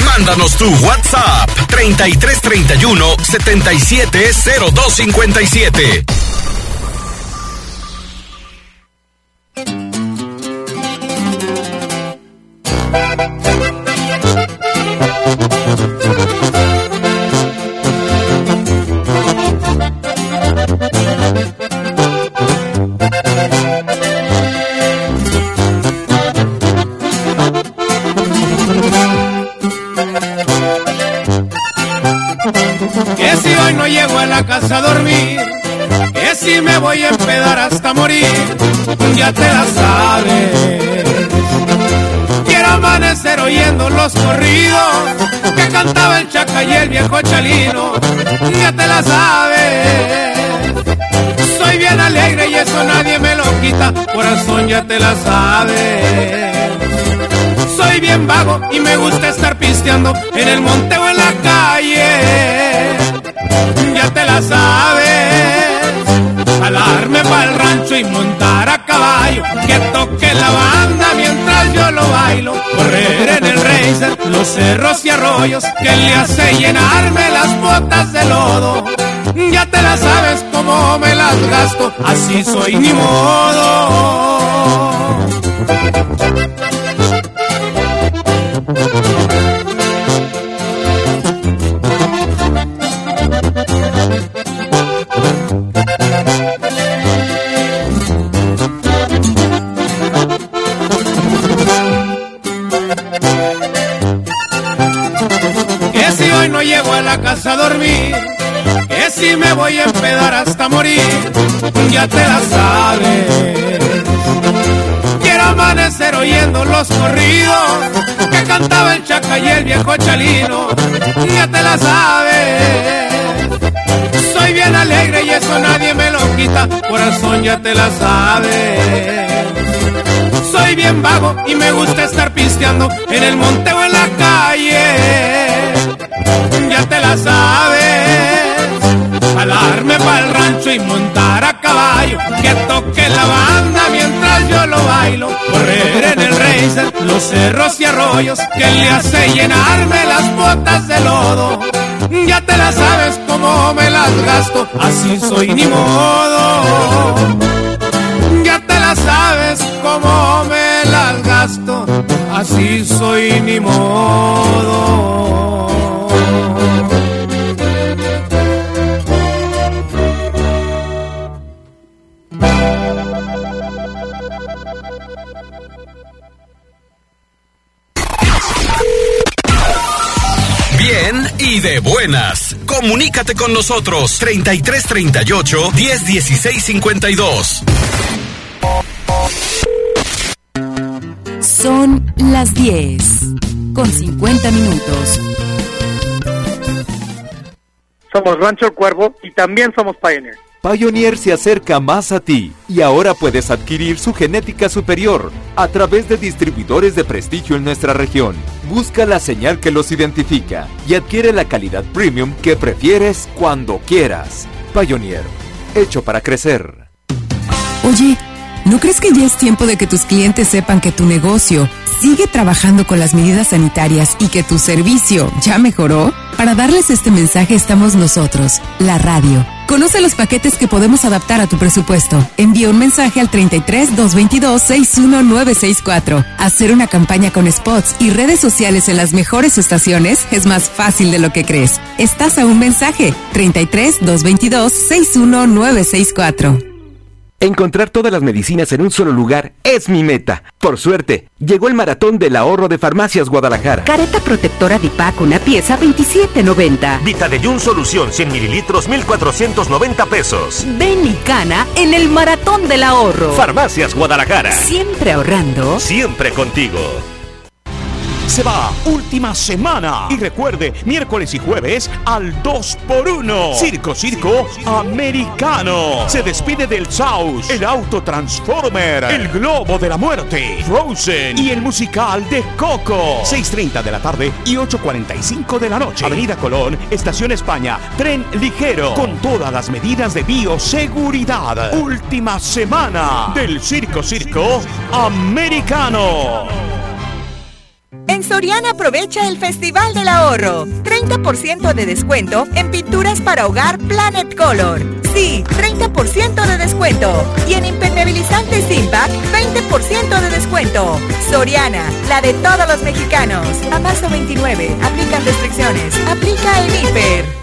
Mándanos tu WhatsApp 3331 770257. Voy a empedar hasta morir, ya te la sabes. Quiero amanecer oyendo los corridos que cantaba el chaca y el viejo chalino, ya te la sabes. Soy bien alegre y eso nadie me lo quita, corazón ya te la sabes. Soy bien vago y me gusta estar pisteando en el monte o en la calle. Ya te la sabes. Jalarme para el rancho y montar a caballo. Que toque la banda mientras yo lo bailo. Correr en el racer, los cerros y arroyos. Que le hace llenarme las botas de lodo. Ya te la sabes cómo me las gasto. Así soy ni modo. Voy a empedar hasta morir, ya te la sabes. Quiero amanecer oyendo los corridos que cantaba el chaca y el viejo chalino, ya te la sabes. Soy bien alegre y eso nadie me lo quita, corazón ya te la sabes. Soy bien vago y me gusta estar pisteando en el monte o en la calle. Ya te la sabes. Jalarme para el rancho y montar a caballo. Que toque la banda mientras yo lo bailo. Correr en el racer, los cerros y arroyos. Que le hace llenarme las botas de lodo. Ya te la sabes cómo me las gasto. Así soy ni modo. Ya te la sabes cómo me las gasto, así soy ni modo. Buenas. Comunícate con nosotros 33 38 10 16 52. Son las 10 con 50 minutos. Somos Rancho El Cuervo y también somos Pioneer. Pioneer se acerca más a ti y ahora puedes adquirir su genética superior a través de distribuidores de prestigio en nuestra región. Busca la señal que los identifica y adquiere la calidad premium que prefieres cuando quieras. Pioneer, hecho para crecer. Oye, ¿no crees que ya es tiempo de que tus clientes sepan que tu negocio sigue trabajando con las medidas sanitarias y que tu servicio ya mejoró? Para darles este mensaje estamos nosotros, la radio. Conoce los paquetes que podemos adaptar a tu presupuesto. Envía un mensaje al 33 222 61964. Hacer una campaña con spots y redes sociales en las mejores estaciones es más fácil de lo que crees. Estás a un mensaje. 33 222 61964. Encontrar todas las medicinas en un solo lugar es mi meta. Por suerte, llegó el maratón del ahorro de Farmacias Guadalajara. Careta protectora Dipac, una pieza 27.90. Vitadeyun Solución 100 mililitros 1490 pesos. Ven y cana en el maratón del ahorro. Farmacias Guadalajara. Siempre ahorrando. Siempre contigo. Se va, última semana. Y recuerde, miércoles y jueves al 2x1. Circo, circo, americano. Se despide del South, el auto Transformer, el globo de la muerte, Frozen y el musical de Coco. 6.30 de la tarde y 8.45 de la noche. Avenida Colón, Estación España, tren ligero, con todas las medidas de bioseguridad. Última semana del Circo, circo, americano. En Soriana aprovecha el Festival del Ahorro. 30% de descuento en pinturas para hogar Planet Color. Sí, 30% de descuento. Y en impermeabilizantes Impact, 20% de descuento. Soriana, la de todos los mexicanos. A paso 29. Aplican restricciones. Aplica el hiper.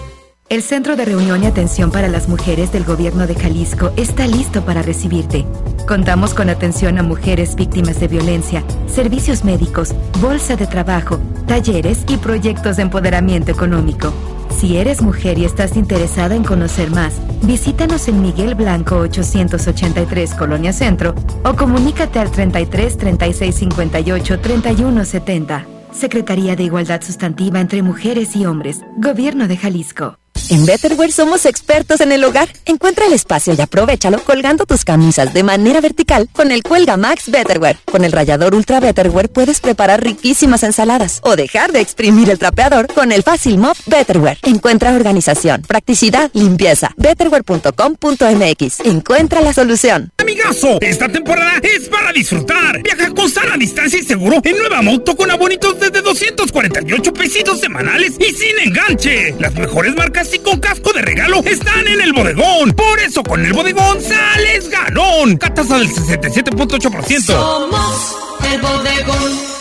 El Centro de Reunión y Atención para las Mujeres del Gobierno de Jalisco está listo para recibirte. Contamos con atención a mujeres víctimas de violencia, servicios médicos, bolsa de trabajo, talleres y proyectos de empoderamiento económico. Si eres mujer y estás interesada en conocer más, visítanos en Miguel Blanco 883 Colonia Centro o comunícate al 33 36 58 31 70. Secretaría de Igualdad Sustantiva entre Mujeres y Hombres, Gobierno de Jalisco. En Betterware somos expertos en el hogar. Encuentra el espacio y aprovechalo colgando tus camisas de manera vertical con el Cuelga Max Betterware. Con el rallador Ultra Betterware puedes preparar riquísimas ensaladas o dejar de exprimir el trapeador con el Fácil Mop Betterware. Encuentra organización, practicidad, limpieza. Betterware.com.mx. Encuentra la solución. Amigazo, esta temporada es para disfrutar. Viaja con sana distancia y seguro en nueva moto con abonitos desde 248 pesitos semanales y sin enganche. Las mejores marcas y con casco de regalo están en el bodegón. Por eso con el bodegón sales ganón. Catasa del 67.8%. Somos el bodegón.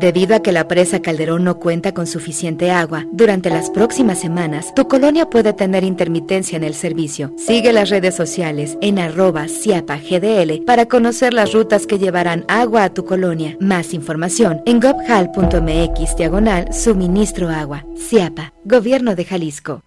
Debido a que la presa Calderón no cuenta con suficiente agua, durante las próximas semanas tu colonia puede tener intermitencia en el servicio. Sigue las redes sociales en arroba GDL para conocer las rutas que llevarán agua a tu colonia. Más información en gobhal.mx diagonal suministro agua. CIAPA, Gobierno de Jalisco.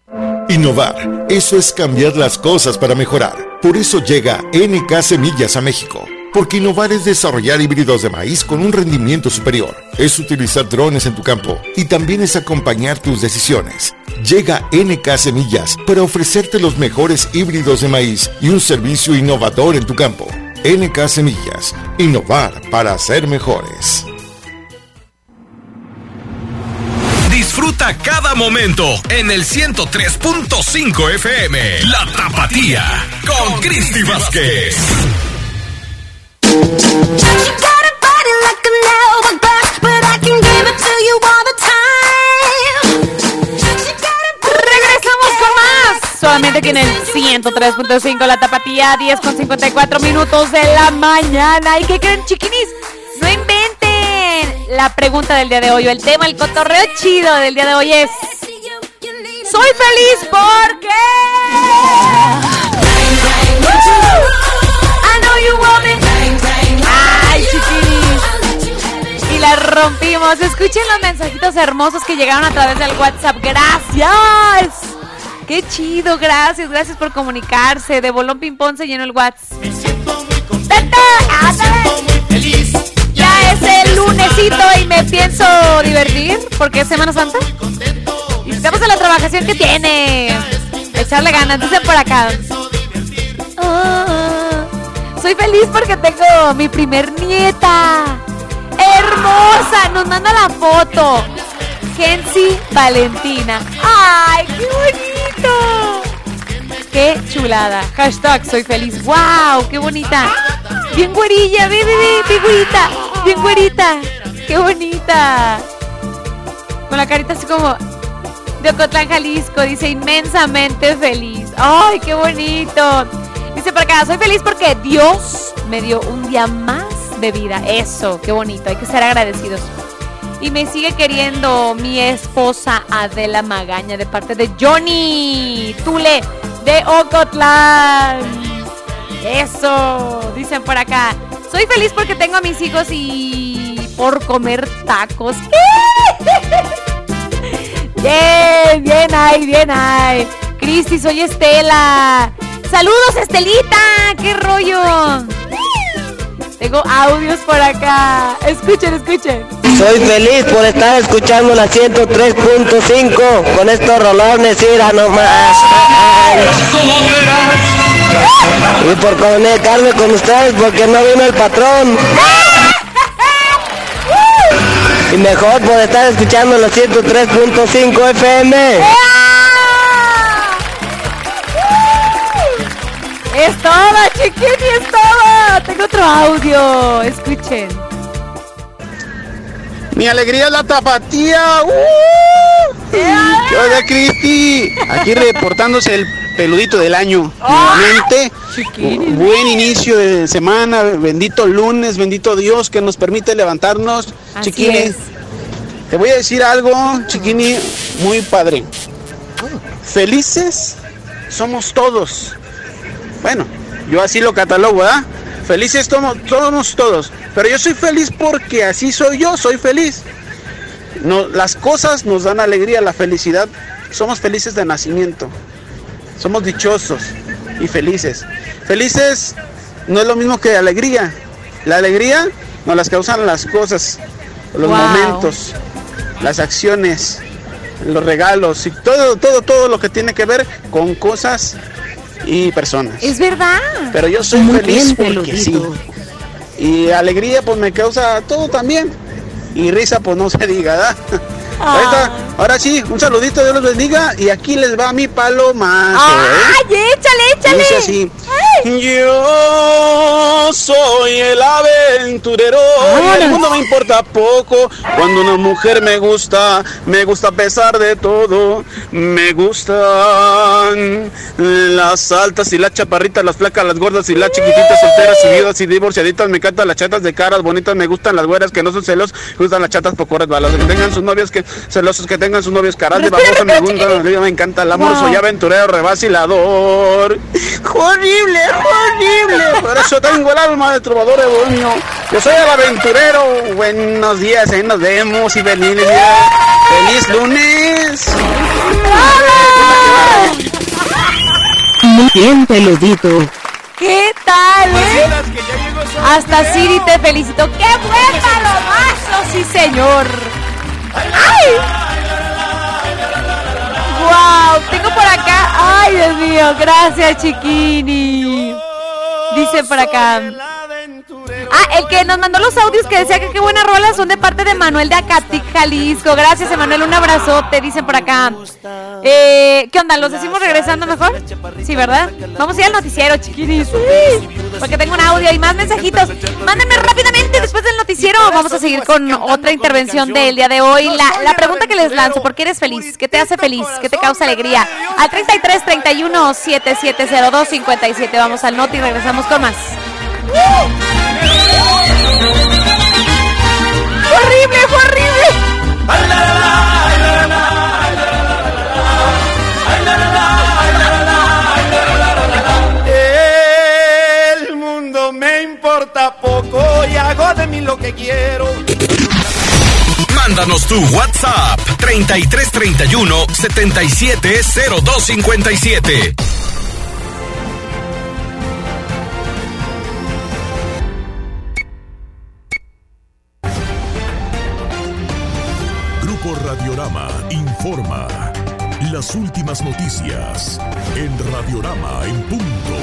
Innovar, eso es cambiar las cosas para mejorar. Por eso llega NK Semillas a México. Porque innovar es desarrollar híbridos de maíz con un rendimiento superior. Es utilizar drones en tu campo y también es acompañar tus decisiones. Llega NK Semillas para ofrecerte los mejores híbridos de maíz y un servicio innovador en tu campo. NK Semillas, innovar para ser mejores. Disfruta cada momento en el 103.5 FM. La Tapatía con Cristi Vázquez. Regresamos con más. Solamente aquí en el 103.5 La Tapatía, 10 con 54 minutos de la mañana. ¿Y qué creen, chiquinis? No inventen. La pregunta del día de hoy o el tema, el cotorreo chido del día de hoy es... Soy feliz porque... I know you want me. Ay, chiquinis. Y la rompimos. Escuchen los mensajitos hermosos que llegaron a través del WhatsApp. Gracias. Qué chido, gracias, gracias por comunicarse. De bolón ping pong se llenó el WhatsApp. Es el lunesito y me pienso divertir porque es Semana Santa. Y estamos en la trabajación que tiene. Echarle ganas, dicen por acá. Ah, soy feliz porque tengo mi primer nieta. Hermosa, nos manda la foto. Kenzie Valentina. ¡Ay, qué bonito! ¡Qué chulada! Hashtag soy feliz. ¡Wow! ¡Qué bonita! Bien güerilla, ve, ve, ve, bien güerita. Bien güerita. ¡Qué bonita! Con la carita así como de Ocotlán, Jalisco. Dice inmensamente feliz. ¡Ay, qué bonito! Dice por acá, soy feliz porque Dios me dio un día más de vida. Eso, qué bonito. Hay que ser agradecidos. Y me sigue queriendo mi esposa Adela Magaña de parte de Johnny Tule de Ocotlán. Eso, dicen por acá. Soy feliz porque tengo a mis hijos y por comer tacos. Bien, bien ay, bien ay. Cristi, soy Estela. Saludos, Estelita. ¿Qué rollo? Tengo audios por acá. Escuchen, escuchen. Soy feliz por estar escuchando la 103.5 con estos rolones, ira nomás. Y por conectarme con ustedes porque no vino el patrón. Y mejor por estar escuchando la 103.5 FM. Es todo, chiquini, es todo. Tengo otro audio. Escuchen. Mi alegría es la tapatía. ¡Uh! ¿Qué onda, Cristi? Aquí reportándose el peludito del año. Nuevamente, buen inicio de semana, bendito lunes, bendito Dios que nos permite levantarnos. Así Chiquini, es. te voy a decir algo, Chiquini, muy padre. Felices somos todos. Bueno, yo así lo catalogo, ¿verdad? Felices somos, somos todos. Pero yo soy feliz porque así soy yo, soy feliz. No, las cosas nos dan alegría, la felicidad. Somos felices de nacimiento. Somos dichosos y felices. Felices no es lo mismo que alegría. La alegría nos las causan las cosas, los Wow. momentos, las acciones, los regalos y todo, todo, todo lo que tiene que ver con cosas y personas. Es verdad. Pero yo soy Muy feliz bien, porque sí. Y alegría pues me causa todo también. Y risa pues no se diga, ¿verdad? Ahorita, ahora sí, un saludito, Dios los bendiga. Y aquí les va mi palomazo, ¿eh? ¡Ay, échale, échale! Dice así. Yo soy el aventurero y el mundo me importa poco. Cuando una mujer me gusta, me gusta a pesar de todo. Me gustan las altas y las chaparritas, las flacas, las gordas y las chiquititas, solteras y viudas y divorciaditas. Me encantan las chatas de caras bonitas, me gustan las güeras que no son celos, me gustan las chatas poco resbalosas, que tengan sus novios que celosos, que tengan sus novios caras de babosa, me gusta, me encanta el amor, soy aventurero, revacilador. Horrible, horrible. Por eso tengo el alma de trovador bohemio. Yo soy el aventurero. Buenos días, ahí nos vemos y feliz día. Feliz lunes. Muy bien, peludito. ¿Qué tal, eh? Hasta Siri te felicito. ¡Qué buen palomazo, sí, señor! ¡Ay! ¡Wow! Tengo por acá. ¡Ay, Dios mío! Gracias, chiquini. Dice por acá. Ah, el que nos mandó los audios que decía que qué buenas rolas son de parte de Manuel de Acatic, Jalisco. Gracias, Emanuel. Un abrazote, dicen por acá. Eh, ¿Qué onda? ¿Los decimos regresando mejor? Sí, ¿verdad? Vamos a ir al noticiero, chiquiris. Porque tengo un audio y más mensajitos. Mándenme rápidamente después del noticiero. Vamos a seguir con otra intervención del día de hoy. La, la pregunta que les lanzo, ¿por qué eres feliz? ¿Qué te hace feliz? ¿Qué te causa alegría? Al 33 31 7702 57. Vamos al noti y regresamos con más. ¡Fue horrible, fue horrible! El mundo me importa poco y hago de mí lo que quiero. Mándanos tu WhatsApp 3331 770257. Radiorama informa. Las últimas noticias en Radiorama en punto.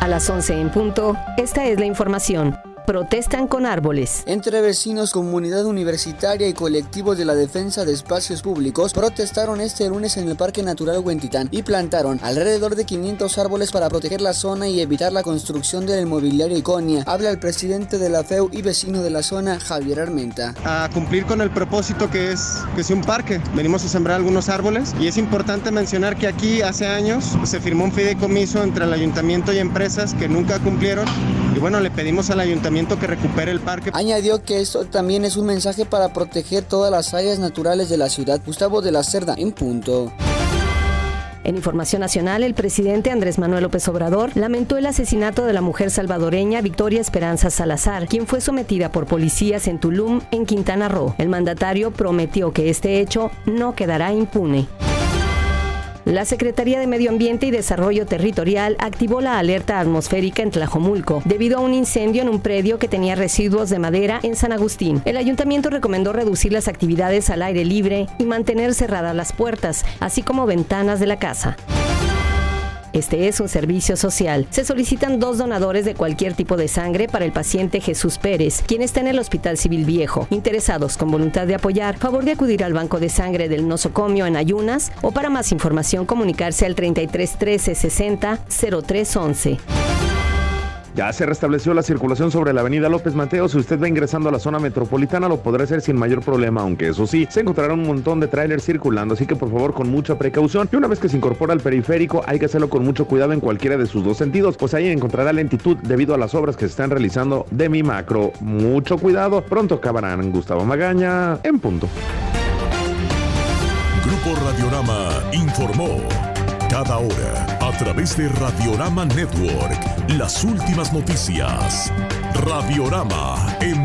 A las 11 en punto, esta es la información. Protestan con árboles. Entre vecinos, comunidad universitaria y colectivos de la defensa de espacios públicos protestaron este lunes en el Parque Natural Huentitán y plantaron alrededor de 500 árboles para proteger la zona y evitar la construcción del inmobiliario Iconia. Habla el presidente de la FEU y vecino de la zona, Javier Armenta. a cumplir con el propósito que es que sea un parque. Venimos a sembrar algunos árboles y es importante mencionar que aquí hace años se firmó un fideicomiso entre el ayuntamiento y empresas que nunca cumplieron y bueno, le pedimos al ayuntamiento que recupere el parque. Añadió que esto también es un mensaje para proteger todas las áreas naturales de la ciudad. Gustavo de la Cerda, en punto. En información nacional, el presidente Andrés Manuel López Obrador lamentó el asesinato de la mujer salvadoreña Victoria Esperanza Salazar, quien fue sometida por policías en Tulum, en Quintana Roo. El mandatario prometió que este hecho no quedará impune. La Secretaría de Medio Ambiente y Desarrollo Territorial activó la alerta atmosférica en Tlajomulco debido a un incendio en un predio que tenía residuos de madera en San Agustín. El ayuntamiento recomendó reducir las actividades al aire libre y mantener cerradas las puertas, así como ventanas de la casa. Este es un servicio social. Se solicitan dos donadores de cualquier tipo de sangre para el paciente Jesús Pérez, quien está en el Hospital Civil Viejo. Interesados con voluntad de apoyar, favor de acudir al Banco de Sangre del Nosocomio en Ayunas o para más información comunicarse al 33 13 60 03 11. Ya se restableció la circulación sobre la avenida López Mateo. Si usted va ingresando a la zona metropolitana, lo podrá hacer sin mayor problema, aunque eso sí, se encontrará un montón de trailers circulando, así que por favor con mucha precaución. Y una vez que se incorpora al periférico, hay que hacerlo con mucho cuidado en cualquiera de sus dos sentidos, pues ahí encontrará lentitud debido a las obras que se están realizando de mi macro. Mucho cuidado, pronto acabarán. Gustavo Magaña, en punto. Grupo Radiorama informó. Cada hora, a través de Radiorama Network, las últimas noticias. Radiorama en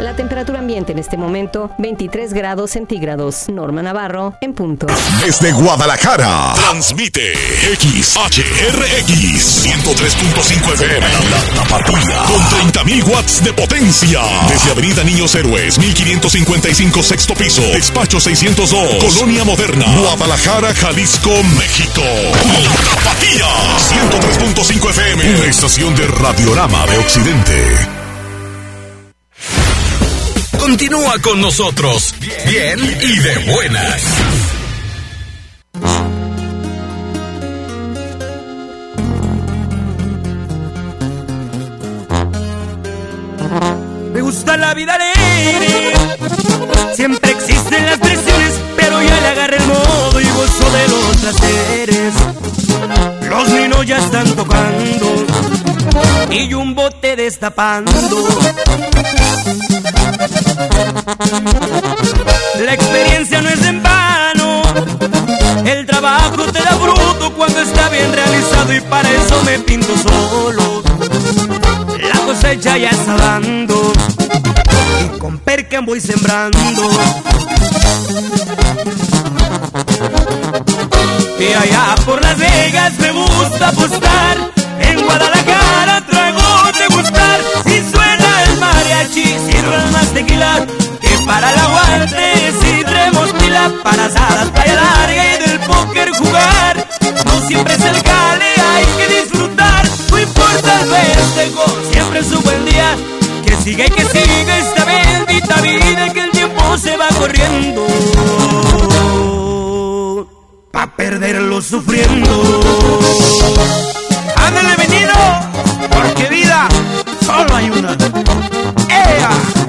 La temperatura ambiente en este momento, 23 grados centígrados. Norma Navarro, en punto. Desde Guadalajara, transmite XHRX 103.5 FM. La Tapatía. Con 30.000 watts de potencia. Desde Avenida Niños Héroes, 1555 sexto piso. Despacho 602. Colonia Moderna. Guadalajara, Jalisco, México. La Tapatía. 103.5 FM. Una estación de Radiorama de Occidente. Continúa con nosotros, bien y de buenas. Me gusta la vida alegre. Siempre existen las presiones, ya le agarré el modo y gozo de los placeres. Los niños ya están tocando y un bote destapando. La experiencia no es en vano. El trabajo te da fruto cuando está bien realizado y para eso me pinto solo. La cosecha ya está dando y con percan voy sembrando. Y allá por Las Vegas me gusta apostar. En Guadalajara trago de gustar. Si suena el mariachi, sirvan más tequila. Que para el aguante si traemos pila. Para asadas, playa larga y del póker jugar. No siempre es el cale, hay que disfrutar. No importa el festejo, siempre es un buen día. Siga y que siga esta bendita vida. Que el tiempo se va corriendo pa' perderlo sufriendo. Ándale, venido, porque vida solo hay una. ¡Ea!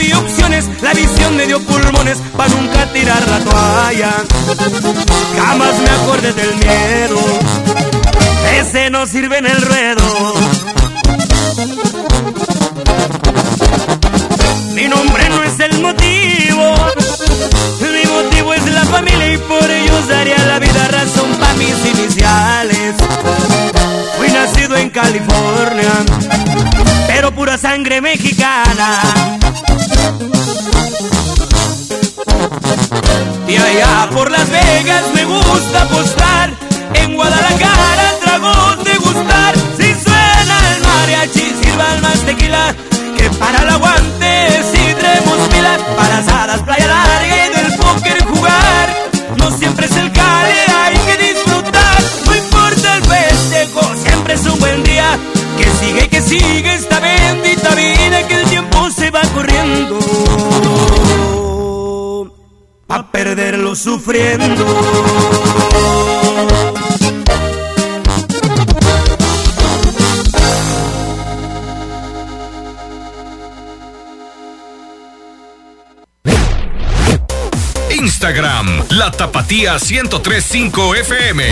Había opciones, la visión me dio pulmones Pa' nunca tirar la toalla. Jamás me acordé del miedo Ese no sirve en el ruedo. Mi nombre no es el motivo Mi motivo es la familia y por ellos daría la vida razón pa' mis iniciales. Fui nacido en California pero pura sangre mexicana. Y allá por Las Vegas me gusta apostar, en Guadalajara tragos de gustar. Si suena el mariachi, sirvan más tequila, que para el aguante si traemos pila, para asadas, playa larga y del póker jugar. No siempre es el cale, hay que disfrutar, no importa el festejo, siempre es un buen día. Que sigue, que sigue esta bendita vida que corriendo Pa' perderlo sufriendo Instagram, La Tapatía 1035 FM.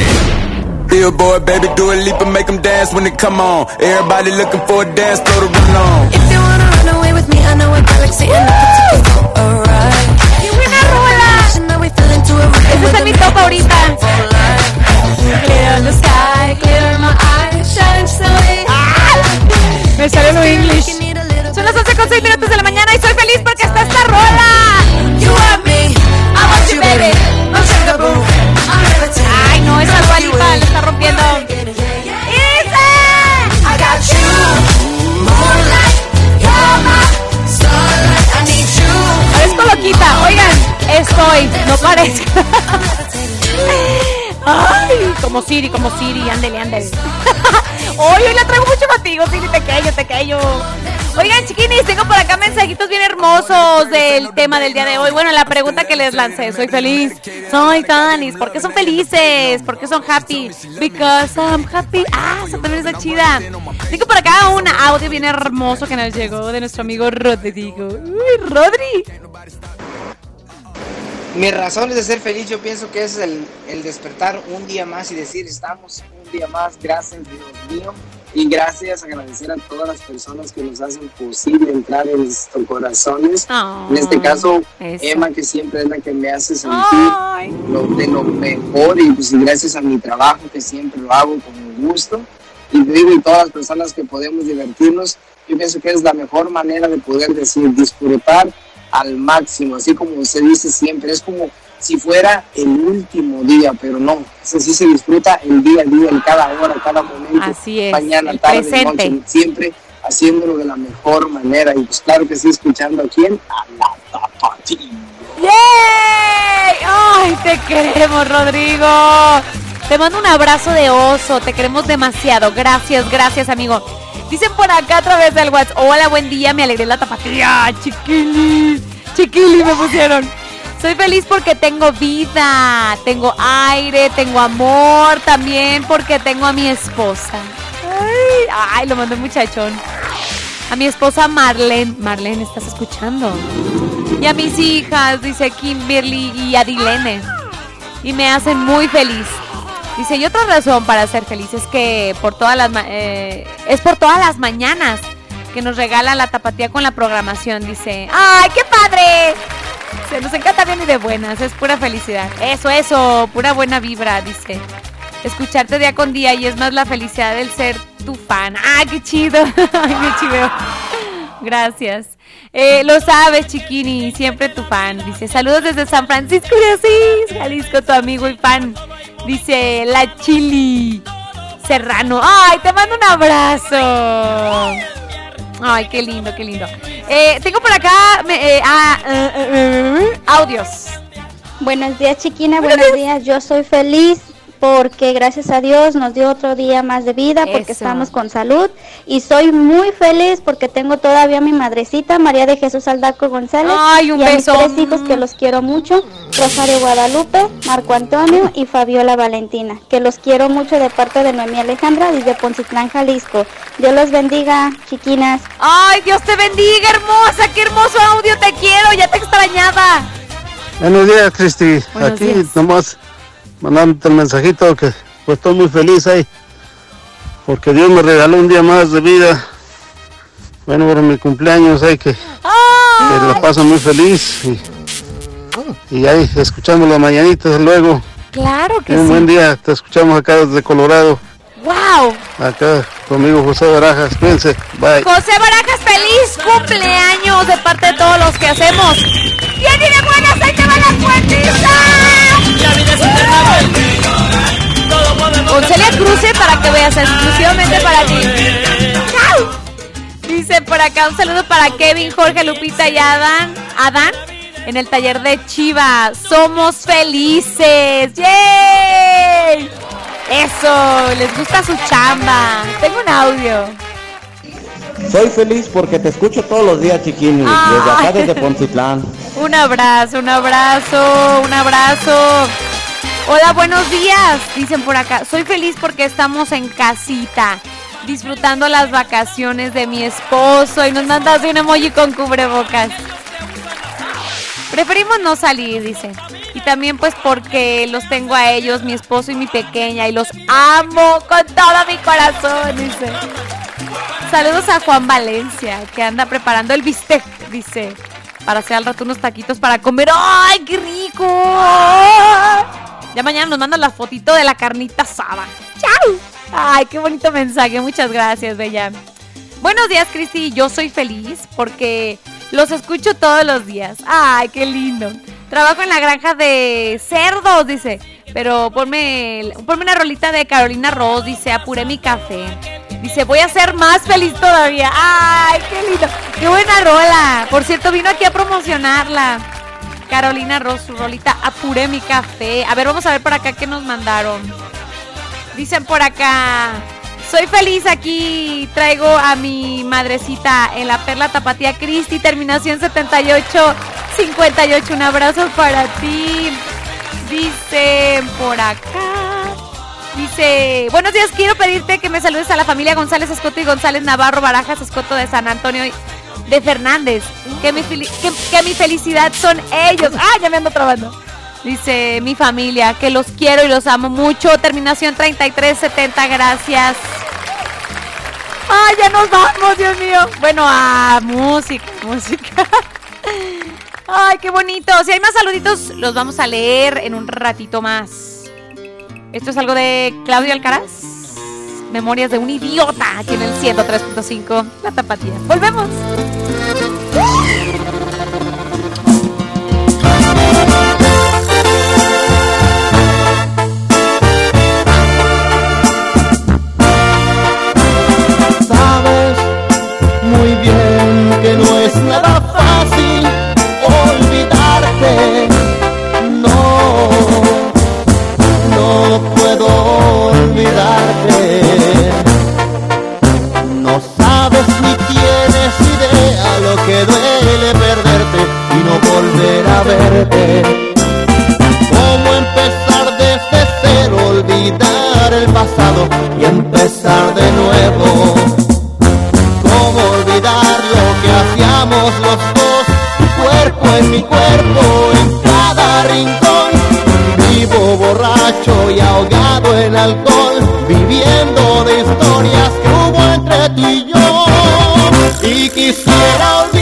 Billboard, baby, do a leap and make them dance when they come on. Everybody looking for a dance, throw the run on. If you wanna run away with me, I know a galaxy and I put you alright. ¡Qué buena rola! Ese es mi top ahorita. Como Siri, como Siri, ándele, ándele. Hoy, hoy la traigo mucho contigo, Siri, pequeño, pequeño. Oigan, chiquinis, tengo por acá mensajitos bien hermosos del tema del día de hoy. Bueno, la pregunta que les lancé, soy feliz. Soy Tanis. ¿Por qué son felices? ¿Por qué son happy? Because I'm happy. Ah, esa también está chida. Tengo por acá un audio bien hermoso que nos llegó de nuestro amigo Rodrigo. Uy, Rodri. Mis razones de ser feliz yo pienso que es el, el despertar un día más y decir estamos un día más, gracias Dios mío. Y gracias, agradecer a todas las personas que nos hacen posible entrar en nuestros corazones. en este caso, eso. Emma, que siempre es la que me hace sentir lo, de lo mejor. Y pues gracias a mi trabajo, que siempre lo hago con gusto. Y digo, y todas las personas que podemos divertirnos, yo pienso que es la mejor manera de poder decir, disfrutar al máximo. Así como se dice siempre, es como si fuera el último día, pero no, eso sí se disfruta el día a día, en cada hora, cada momento, Así es, mañana, tarde, presente. noche, siempre haciéndolo de la mejor manera y pues claro que sí, escuchando a quién, a la tapatía. ¡Yay! ¡Ay, te queremos, Rodrigo! Te mando un abrazo de oso, te queremos demasiado. Gracias, gracias, amigo. Dicen por acá a través del WhatsApp, hola, buen día, me alegré la tapatía, chiquili, chiquili me pusieron. Soy feliz porque tengo vida, tengo aire, tengo amor, también porque tengo a mi esposa. Ay, lo mandó muchachón. A mi esposa Marlene. Marlene, ¿estás escuchando? Y a mis hijas, dice Kimberly y Adilene. Y me hacen muy feliz. Dice, y otra razón para ser feliz es que por todas las eh, es por todas las mañanas que nos regala la tapatía con la programación. Dice, ¡ay, qué padre! Se nos encanta bien y de buenas, es pura felicidad. Eso, eso, pura buena vibra, dice. Escucharte día con día y es más la felicidad del ser tu fan. ¡Ah, qué chido! ¡Ay, qué chido! Gracias. Eh, lo sabes, chiquini, siempre tu fan. Dice, saludos desde San Francisco de Asís, Jalisco, tu amigo y fan. Dice, la chili serrano. ¡Ay, te mando un abrazo! Ay, qué lindo, qué lindo. Eh, tengo por acá me- eh, ah, eh, eh, eh, audios. Buenos días, chiquina. Buenos días. Yo soy feliz porque gracias a Dios nos dio otro día más de vida porque Eso. estamos con salud y soy muy feliz porque tengo todavía a mi madrecita María de Jesús Aldaco González Ay, un y a mis tres hijos que los quiero mucho, Rosario Guadalupe, Marco Antonio y Fabiola Valentina, que los quiero mucho de parte de Noemí Alejandra desde Poncitlán, Jalisco. Dios los bendiga, chiquinas. Ay, Dios te bendiga, hermosa. Qué hermoso audio, te quiero, ya te extrañaba. Buenos días, Cristi. Aquí días. nomás mandándote el mensajito que pues estoy muy feliz ahí. Porque Dios me regaló un día más de vida. Bueno, por mi cumpleaños hay que, que la paso muy feliz. Y, y ahí escuchando las mañanitas luego. Claro que un sí. buen día, te escuchamos acá desde Colorado. ¡Wow! Acá conmigo José Barajas. Cuídense. Bye. José Barajas, feliz cumpleaños de parte de todos los que hacemos. ¡Bien y de buenas! ¡Ahí te va la puertita! Con Celia Cruce para que veas exclusivamente para ti. ¡Chao! Dice por acá un saludo para Kevin, Jorge, Lupita y Adán. Adán en el taller de Chiva. Somos felices. ¡Yay! Eso, les gusta su chamba. Tengo un audio. Soy feliz porque te escucho todos los días, chiquini, desde acá, desde Poncitlán. Un abrazo, un abrazo, un abrazo. Hola, buenos días. Dicen por acá, soy feliz porque estamos en casita, disfrutando las vacaciones de mi esposo y nos mandas un emoji con cubrebocas. Preferimos no salir, dice. También pues porque los tengo a ellos, mi esposo y mi pequeña, y los amo con todo mi corazón, dice. Saludos a Juan Valencia, que anda preparando el bistec, dice. Para hacer al rato unos taquitos para comer. ¡Ay, qué rico! Ya mañana nos mandan la fotito de la carnita asada. ¡Chao! Ay, qué bonito mensaje. Muchas gracias, Bella. Buenos días, Cristi. Yo soy feliz porque los escucho todos los días. Ay, qué lindo. Trabajo en la granja de cerdos, dice. Pero ponme, ponme una rolita de Carolina Ross, dice, apuré mi café. Dice, voy a ser más feliz todavía. Ay, qué lindo. Qué buena rola. Por cierto, vino aquí a promocionarla. Carolina Rosu, Rolita, apuré mi café. A ver, vamos a ver por acá qué nos mandaron. Dicen por acá, soy feliz aquí, traigo a mi madrecita en la Perla Tapatía Cristi, terminación 78, 58. Un abrazo para ti. Dicen por acá. Dice, buenos días, quiero pedirte que me saludes a la familia González Escoto y González Navarro Barajas Escoto de San Antonio de Fernández. Que mi, que mi felicidad son ellos. Ah, ya me ando trabando. Dice mi familia, que los quiero y los amo mucho. Terminación 3370, gracias. Ay, ya nos vamos, Dios mío. Bueno, a música, música. Ay, qué bonito. Si hay más saluditos, los vamos a leer en un ratito más. Esto es algo de Claudio Alcaraz. Memorias de un idiota aquí en el 103.5. La tapatía. Volvemos. Cómo empezar desde cero, olvidar el pasado y empezar de nuevo. Cómo olvidar lo que hacíamos los dos, tu cuerpo en mi cuerpo, en cada rincón. Vivo borracho y ahogado en alcohol, viviendo de historias que hubo entre tú y yo. Y quisiera olvidarte,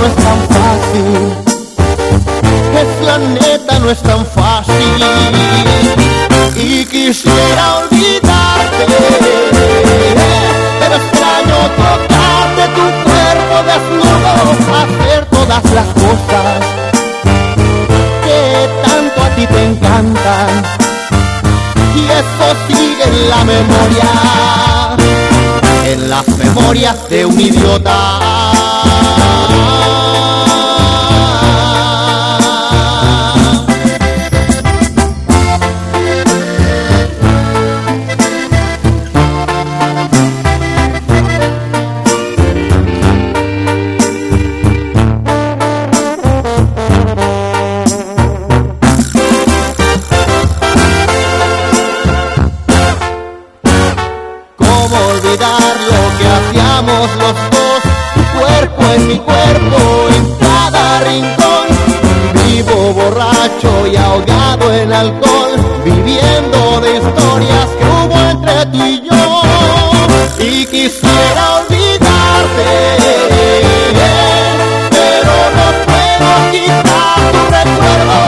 no es tan fácil, es la neta, no es tan fácil. Y quisiera olvidarte, pero extraño tocarte tu cuerpo desnudo, hacer todas las cosas que tanto a ti te encantan. Y eso sigue en la memoria, en las memorias de un idiota. Quisiera olvidarte, pero no puedo quitar tu recuerdo.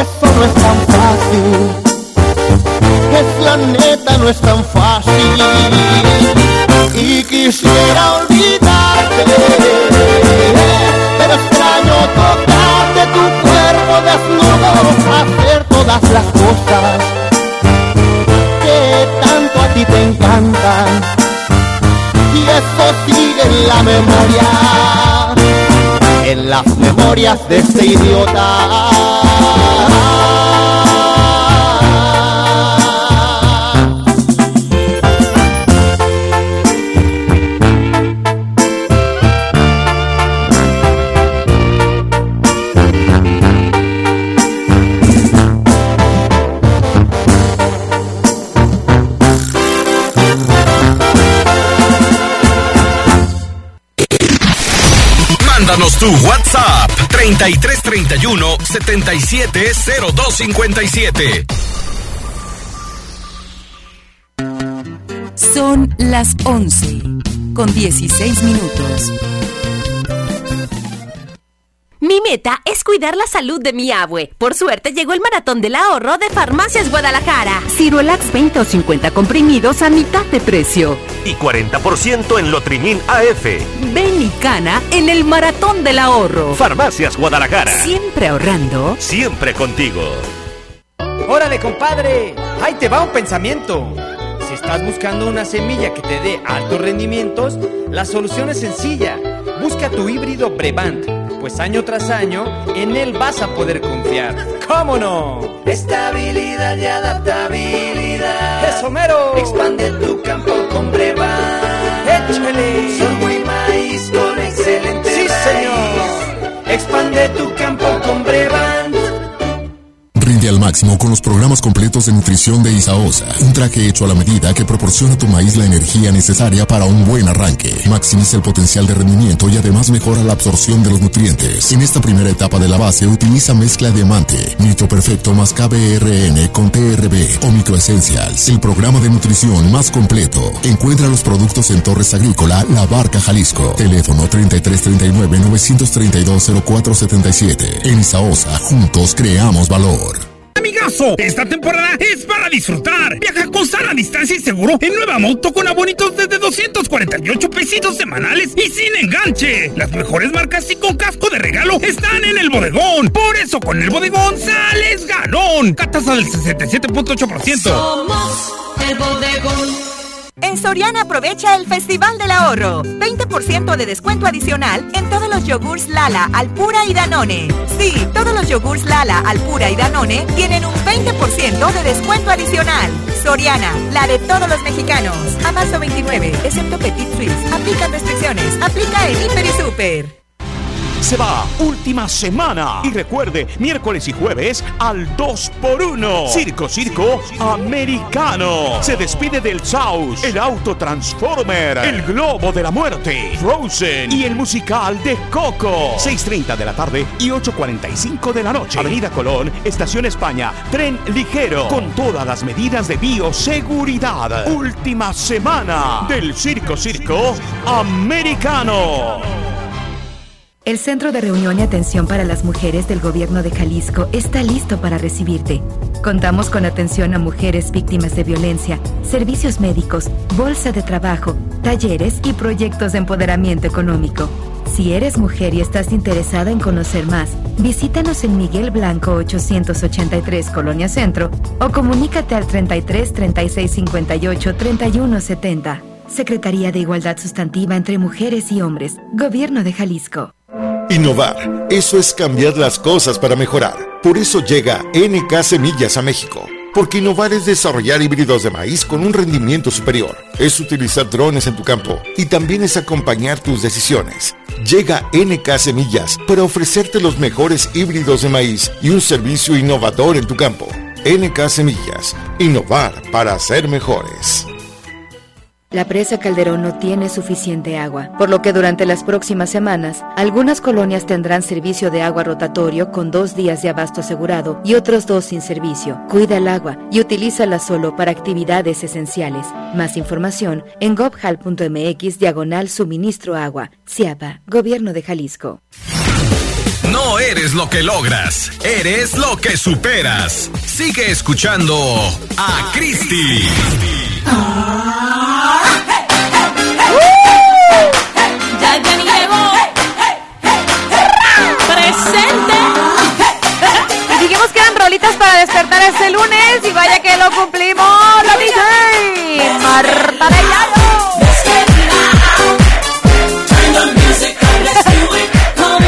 Eso no es tan fácil es la neta, no es tan fácil. Y quisiera olvidarte, memoria, en las memorias de este idiota. Tu WhatsApp 3331 770257. Son las 11 con 16 minutos. Mi meta es cuidar la salud de mi abue. Por suerte llegó el maratón del ahorro de Farmacias Guadalajara. Ciruelax 20 o 50 comprimidos a mitad de precio. y 40% en Lotrimin AF. Ven y cana en el maratón del ahorro. Farmacias Guadalajara. Siempre ahorrando. Siempre contigo. Órale, compadre. Ahí te va un pensamiento. Si Si estás buscando una semilla que te dé altos rendimientos, la solución es sencilla. Busca tu híbrido Brevant, pues año tras año en él vas a poder confiar. ¿Cómo no? Estabilidad y adaptabilidad. ¡Eso mero! Expande tu campo con Brevant. ¡Échale! Expande tu. Rinde al máximo con los programas completos de nutrición de Isaosa. Un traje hecho a la medida que proporciona a tu maíz la energía necesaria para un buen arranque. Maximiza el potencial de rendimiento y además mejora la absorción de los nutrientes. En esta primera etapa de la base utiliza mezcla diamante, nitro perfecto más KBRN con TRB o microesencials. El programa de nutrición más completo. Encuentra los productos en Torres Agrícola, La Barca, Jalisco. Teléfono 3339 932 0477. En Isaosa, juntos creamos valor. Esta temporada es para disfrutar. Viaja con sana distancia y seguro en nueva moto con abonitos desde 248 pesitos semanales y sin enganche. Las mejores marcas y con casco de regalo están en el bodegón. Por eso con el bodegón sales ganón. Catasa del 67.8%. Somos el bodegón. En Soriana aprovecha el Festival del Ahorro. 20% de descuento adicional en todos los yogurts Lala, Alpura y Danone. Sí, todos los yogurts Lala, Alpura y Danone tienen un 20% de descuento adicional. Soriana, la de todos los mexicanos. A marzo 29, excepto Petit Suisse. Aplican restricciones. Aplica en Hiper y Super. Se va, última semana. Y recuerde, miércoles y jueves al 2x1. Circo, circo americano. Se despide del Saus, el auto Transformer, el globo de la muerte, Frozen y el musical de Coco. 6.30 de la tarde y 8.45 de la noche. Avenida Colón, Estación España, tren ligero, con todas las medidas de bioseguridad. Última semana del Circo, circo americano. El Centro de Reunión y Atención para las Mujeres del Gobierno de Jalisco está listo para recibirte. Contamos con atención a mujeres víctimas de violencia, servicios médicos, bolsa de trabajo, talleres y proyectos de empoderamiento económico. Si eres mujer y estás interesada en conocer más, visítanos en Miguel Blanco 883 Colonia Centro o comunícate al 33 36 58 31 70. Secretaría de Igualdad Sustantiva entre Mujeres y Hombres, Gobierno de Jalisco. Innovar, eso es cambiar las cosas para mejorar. Por eso llega NK Semillas a México. Porque innovar es desarrollar híbridos de maíz con un rendimiento superior. Es utilizar drones en tu campo y también es acompañar tus decisiones. Llega NK Semillas para ofrecerte los mejores híbridos de maíz y un servicio innovador en tu campo. NK Semillas, innovar para ser mejores. La presa Calderón no tiene suficiente agua, por lo que durante las próximas semanas, algunas colonias tendrán servicio de agua rotatorio con dos días de abasto asegurado y otros dos sin servicio. Cuida el agua y utilízala solo para actividades esenciales. Más información en gobhal.mx diagonal suministro agua. CIAPA, Gobierno de Jalisco. No eres lo que logras, eres lo que superas. Sigue escuchando a Cristi. Rolitas para despertar este lunes y vaya que lo cumplimos. La DJ Marta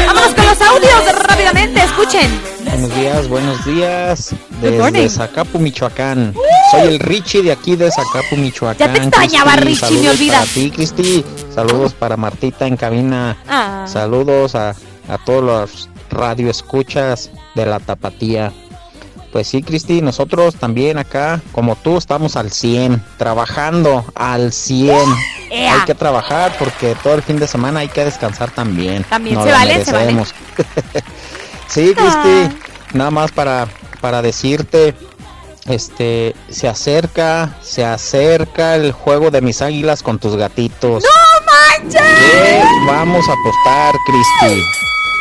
Vámonos con los audios rápidamente, escuchen. Buenos días, buenos días. Desde Zacapu, Michoacán. Soy el Richie de aquí de Zacapu, Michoacán. Ya te extrañaba, Richie, me saludos olvidas. Para ti, Cristi. Saludos para Martita en cabina. Ah. Saludos a, a todos los radioescuchas de la Tapatía. Pues sí, Cristi, nosotros también acá, como tú, estamos al 100, trabajando al 100. ¡Ea! Hay que trabajar porque todo el fin de semana hay que descansar también. También Nos se lo vale, se vale. merecemos. sí, Cristi, nada más para, para decirte, este, se acerca, se acerca el juego de mis águilas con tus gatitos. ¡No manches! ¿Qué vamos a apostar, Cristi?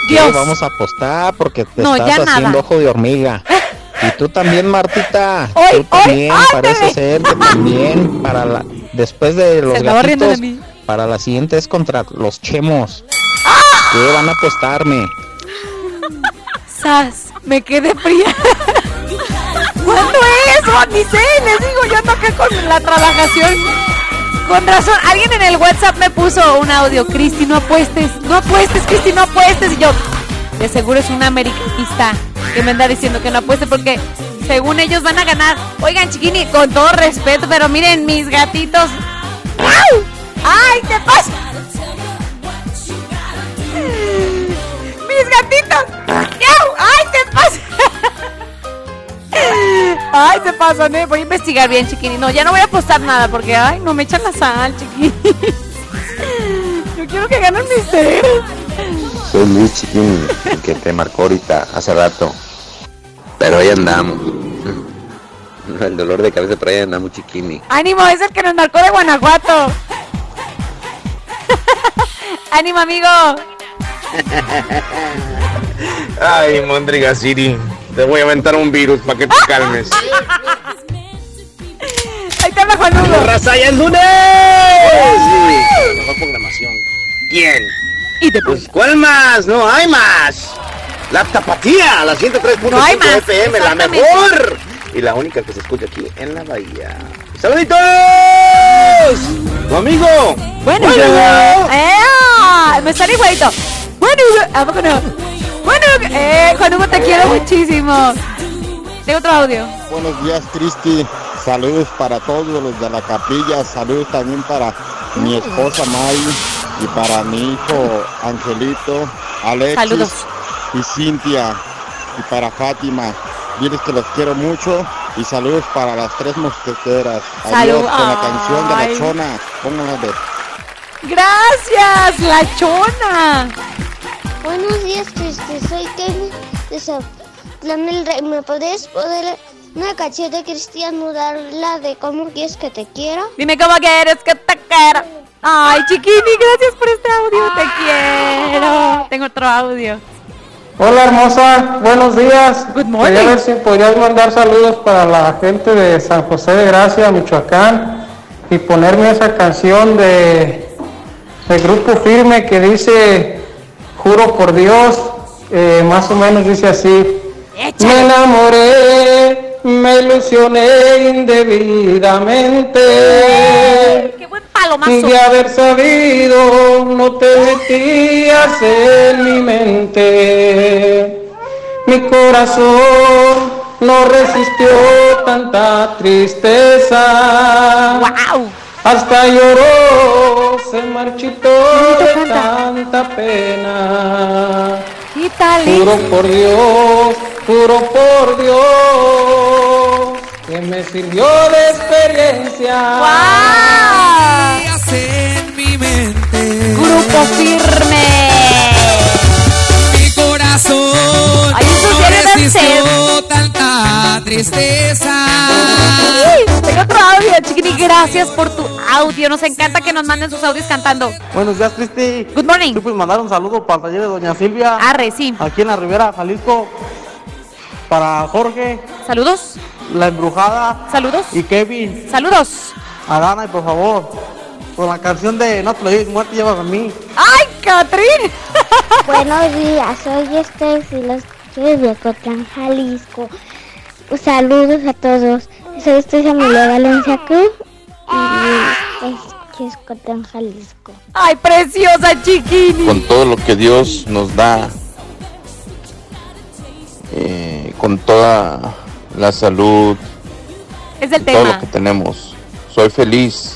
¿Qué Dios. vamos a apostar? Porque te No, estás nada. haciendo ojo de hormiga. Y tú también, Martita. ¡Ay, tú también, parece ser que también para la después de los de gatitos, mí. para la siguiente es contra los chemos. ¿Qué van a apostarme? Sas, me quedé fría. ¿Cuánto es? Oh, ni sé, les digo, yo ando acá con la trabajación. Con razón, alguien en el WhatsApp me puso un audio, Cristi, no apuestes, no apuestes, Cristi, no apuestes. Y yo, de seguro es una americanista que me anda diciendo que no apueste porque según ellos van a ganar. Oigan, chiquini, con todo respeto, pero miren mis gatitos. ¡Ay, qué pasa! ¡Mis gatitos! ¡Ay, qué pasa! Ay, se pasan, ¿eh? Voy a investigar bien, chiquini. No, ya no voy a apostar nada porque, ay, no me echan la sal, chiquini. Yo quiero que ganen mis ceros. Soy Luis Chiquini, el que te marcó ahorita, hace rato. Pero ahí andamos. El dolor de cabeza, pero ahí andamos, Chiquini. Ánimo, es el que nos marcó de Guanajuato. Ánimo, amigo. Ay, Mondriga City. Te voy a aventar un virus para que te calmes. Ahí te va Juan Hugo. ¡Raza, ya es lunes! Sí, mejor programación. ¿Quién? ¿Y te Pues, ¿cuál más? No hay más. La tapatía, la 103.5 No FM, la mejor. Y la única que se escucha aquí en la bahía. ¡Saluditos! ¡Tu amigo! Bueno, Bueno. ¡Eh! Me sale igualito. Bueno, ¿a poco no? Bueno, eh, Juan Hugo, te quiero muchísimo. Tengo otro audio. Buenos días, Cristi. Saludos para todos los de la capilla. Saludos también para mi esposa May y para mi hijo Angelito, Alexis Saludos. Y Cintia y para Fátima. Diles que los quiero mucho y saludos para las tres mosqueteras. Adiós Salud. con la canción de Ay. la chona. Pónganla de Gracias, la chona. Buenos días, Cristi. Soy Kenny de Zapotlán del Rey. ¿Me podrías poner una canción de Cristian Nodal, la de cómo quieres que te quiera? Dime cómo quieres que te quiera. Ay, chiquini, gracias por este audio. Te quiero. Tengo otro audio. Hola hermosa, buenos días. Good morning. Quería ver si podrías mandar saludos para la gente de San José de Gracia, Michoacán, y ponerme esa canción de, de Grupo Firme que dice, juro por Dios, eh, más o menos dice así. Me enamoré, me ilusioné indebidamente. Qué buen palomazo. De haber sabido, no te metías en mi mente. Mi corazón no resistió tanta tristeza. Hasta lloró, se marchitó de tanta pena. Juro por Dios, juro por Dios, que me sirvió de experiencia. en mi mente. Grupo firme. Mi corazón Ay, esos no tristeza. Tengo otro audio, chiquini. Gracias por tu audio. Nos encanta que nos manden sus audios cantando. Buenos días, Cristi. Good morning. ¿Tú puedes mandar un saludo para el taller de Doña Silvia? Arre, sí. Aquí en la Ribera, Jalisco. Para Jorge. Saludos. La embrujada. Saludos. Y Kevin. Saludos. A Dana, y por favor. Con la canción de No te lo digas, muerte llevas a mí. ¡Ay, Catrín! Buenos días, soy Esther y los quiero de Cotlán, Jalisco. Saludos a todos. Soy Esther Emilia Valencia Cruz y es Cotlán, Jalisco. ¡Ay, preciosa, chiquini! Con todo lo que Dios nos da, eh, con toda la salud, Es el todo lo tema. que tenemos, soy feliz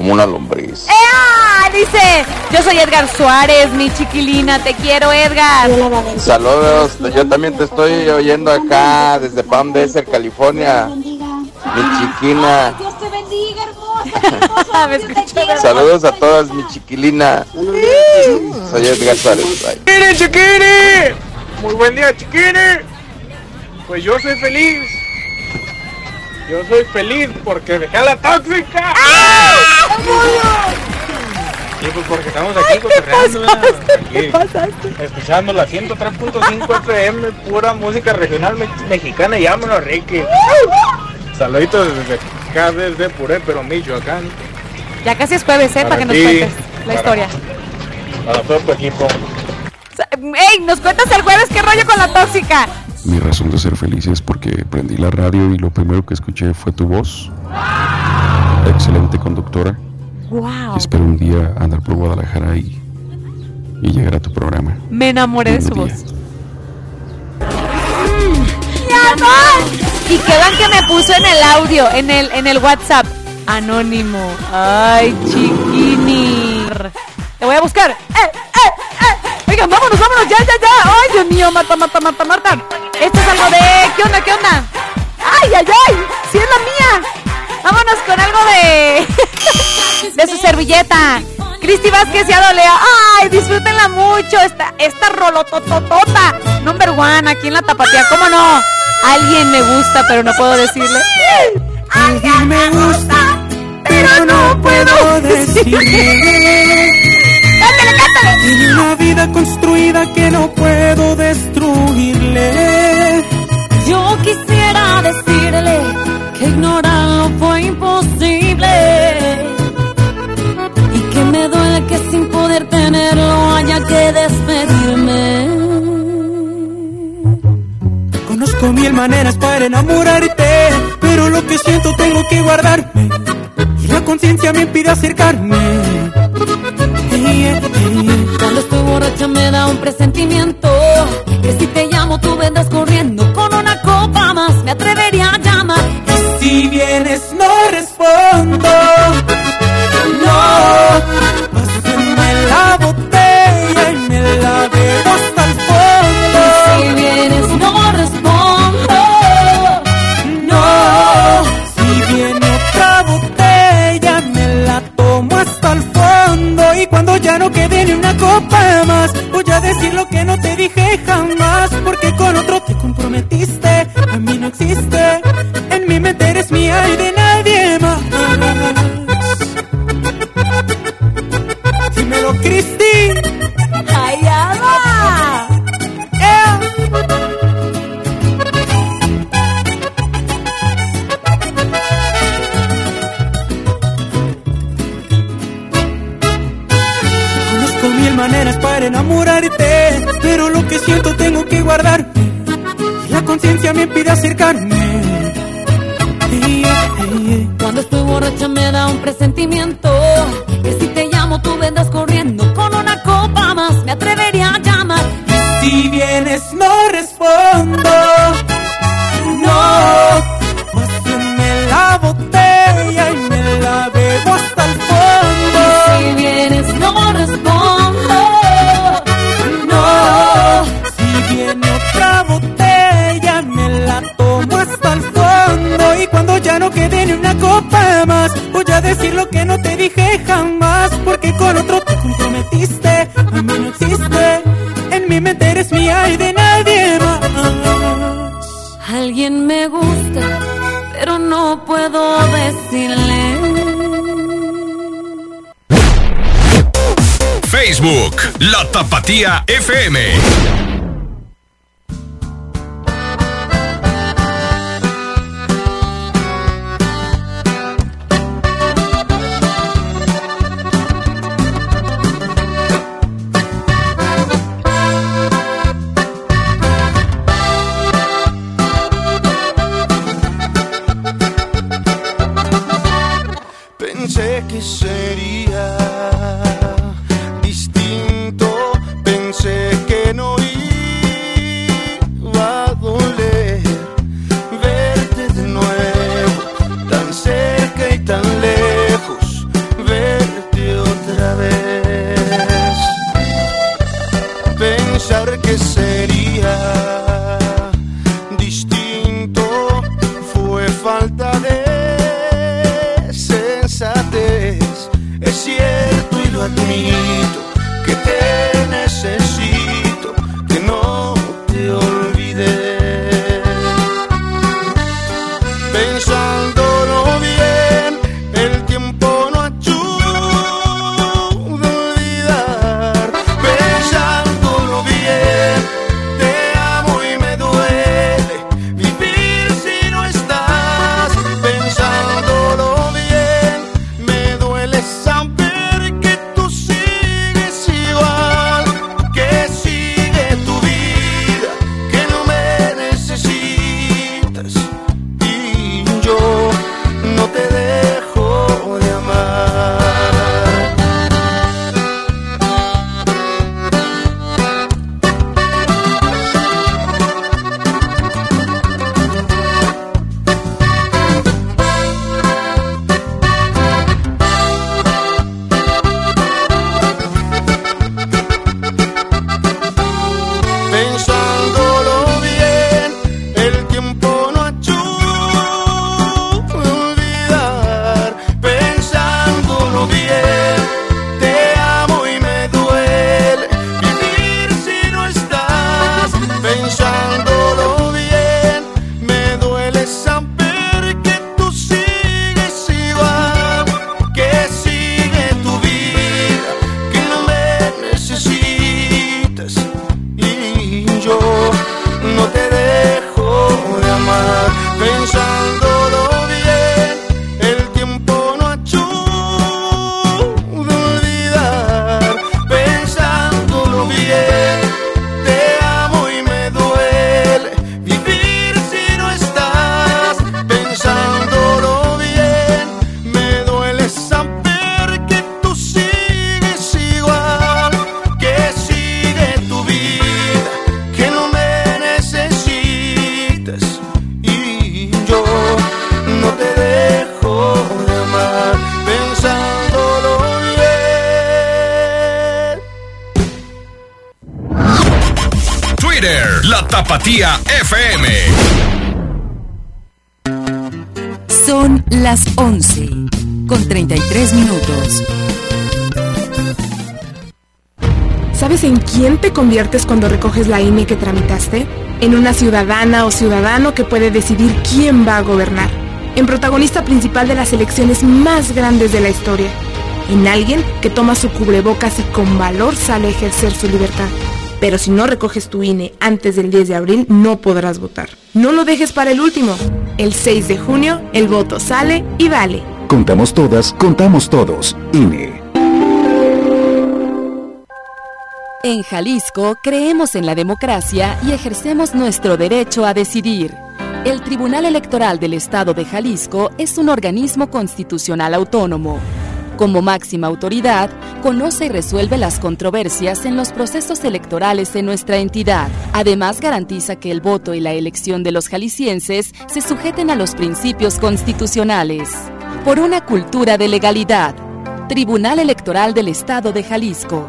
como una lombriz. ¡Ea! Dice, yo soy Edgar Suárez, mi chiquilina. Te quiero, Edgar. Saludos, yo también te estoy oyendo acá desde Palm Desert, California. Mi chiquina. Dios te bendiga, hermosa. Saludos a todas, mi chiquilina. Soy Edgar Suárez. ¡Chiquini, chiquini! Muy buen día, chiquini. Pues yo soy feliz. Yo soy feliz porque dejé a la tóxica. Y pues porque estamos aquí cotorreando, ¿verdad? Aquí, Escuchando la 103.5 FM, pura música regional me- mexicana, llámalo Ricky. Saluditos desde acá, desde Puré, pero Michoacán. Ya casi es jueves, ¿eh? Para, que nos cuentes la para- historia. Para todo tu equipo. ¡Ey! Nos cuentas el jueves qué rollo con la tóxica. Mi razón de ser feliz es porque prendí la radio y lo primero que escuché fue tu voz. Excelente conductora. Wow. Y espero un día andar por Guadalajara y, y llegar a tu programa. Me enamoré de su voz. día. ¡Ya va! Y quedan que me puso en el audio, en el, en el WhatsApp. Anónimo. Ay, chiquini. Te voy a buscar. ¡Eh, eh, eh! Oigan, vámonos, vámonos, ya, ya, ya. Ay, Dios mío, mata, mata, mata, mata. Esto es algo de. ¿Qué onda, qué onda? ¡Ay, ay, ay! ¡Sí es la mía! Vámonos con algo de. de su servilleta. Cristi Vázquez y Adolea. ¡Ay, disfrútenla mucho! Esta, esta rolotototota. Number one, aquí en la tapatía. ¿Cómo no? Alguien me gusta, pero no puedo decirle. Alguien me gusta, pero no puedo decirle. ¡Cántale, una vida construida que no puedo destruirle. Yo quisiera decirle que ignorarlo fue imposible y que me duele que sin poder tenerlo haya que despedirme. Conozco mil maneras para enamorarte, pero lo que siento tengo que guardarme. Y la conciencia me impide acercarme. Cuando estoy borracha me da un presentimiento Tapatía FM. Son las 11 con 33 minutos. ¿Sabes en quién te conviertes cuando recoges la INE que tramitaste? En una ciudadana o ciudadano que puede decidir quién va a gobernar. En protagonista principal de las elecciones más grandes de la historia. En alguien que toma su cubrebocas y con valor sale a ejercer su libertad. Pero si no recoges tu INE antes del 10 de abril, no podrás votar. No lo dejes para el último. El 6 de junio, el voto sale y vale. Contamos todas, contamos todos. INE. En Jalisco creemos en la democracia y ejercemos nuestro derecho a decidir. El Tribunal Electoral del Estado de Jalisco es un organismo constitucional autónomo. Como máxima autoridad, conoce y resuelve las controversias en los procesos electorales en nuestra entidad. Además, garantiza que el voto y la elección de los jaliscienses se sujeten a los principios constitucionales. Por una cultura de legalidad. Tribunal Electoral del Estado de Jalisco.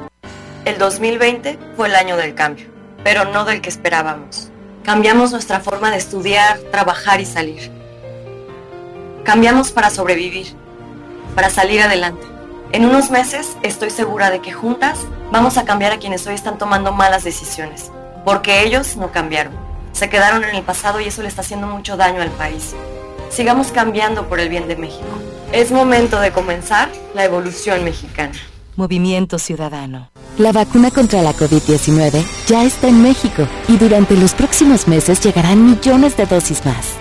El 2020 fue el año del cambio, pero no del que esperábamos. Cambiamos nuestra forma de estudiar, trabajar y salir. Cambiamos para sobrevivir, para salir adelante. En unos meses estoy segura de que juntas vamos a cambiar a quienes hoy están tomando malas decisiones, porque ellos no cambiaron. Se quedaron en el pasado y eso le está haciendo mucho daño al país. Sigamos cambiando por el bien de México. Es momento de comenzar la evolución mexicana. Movimiento Ciudadano. La vacuna contra la COVID-19 ya está en México y durante los próximos meses llegarán millones de dosis más.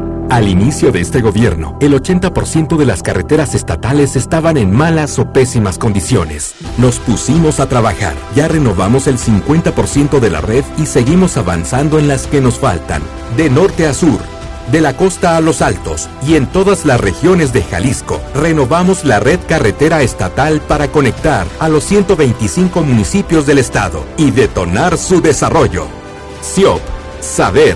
Al inicio de este gobierno, el 80% de las carreteras estatales estaban en malas o pésimas condiciones. Nos pusimos a trabajar, ya renovamos el 50% de la red y seguimos avanzando en las que nos faltan, de norte a sur. De la costa a los altos y en todas las regiones de Jalisco, renovamos la red carretera estatal para conectar a los 125 municipios del estado y detonar su desarrollo. SIOP, Saber,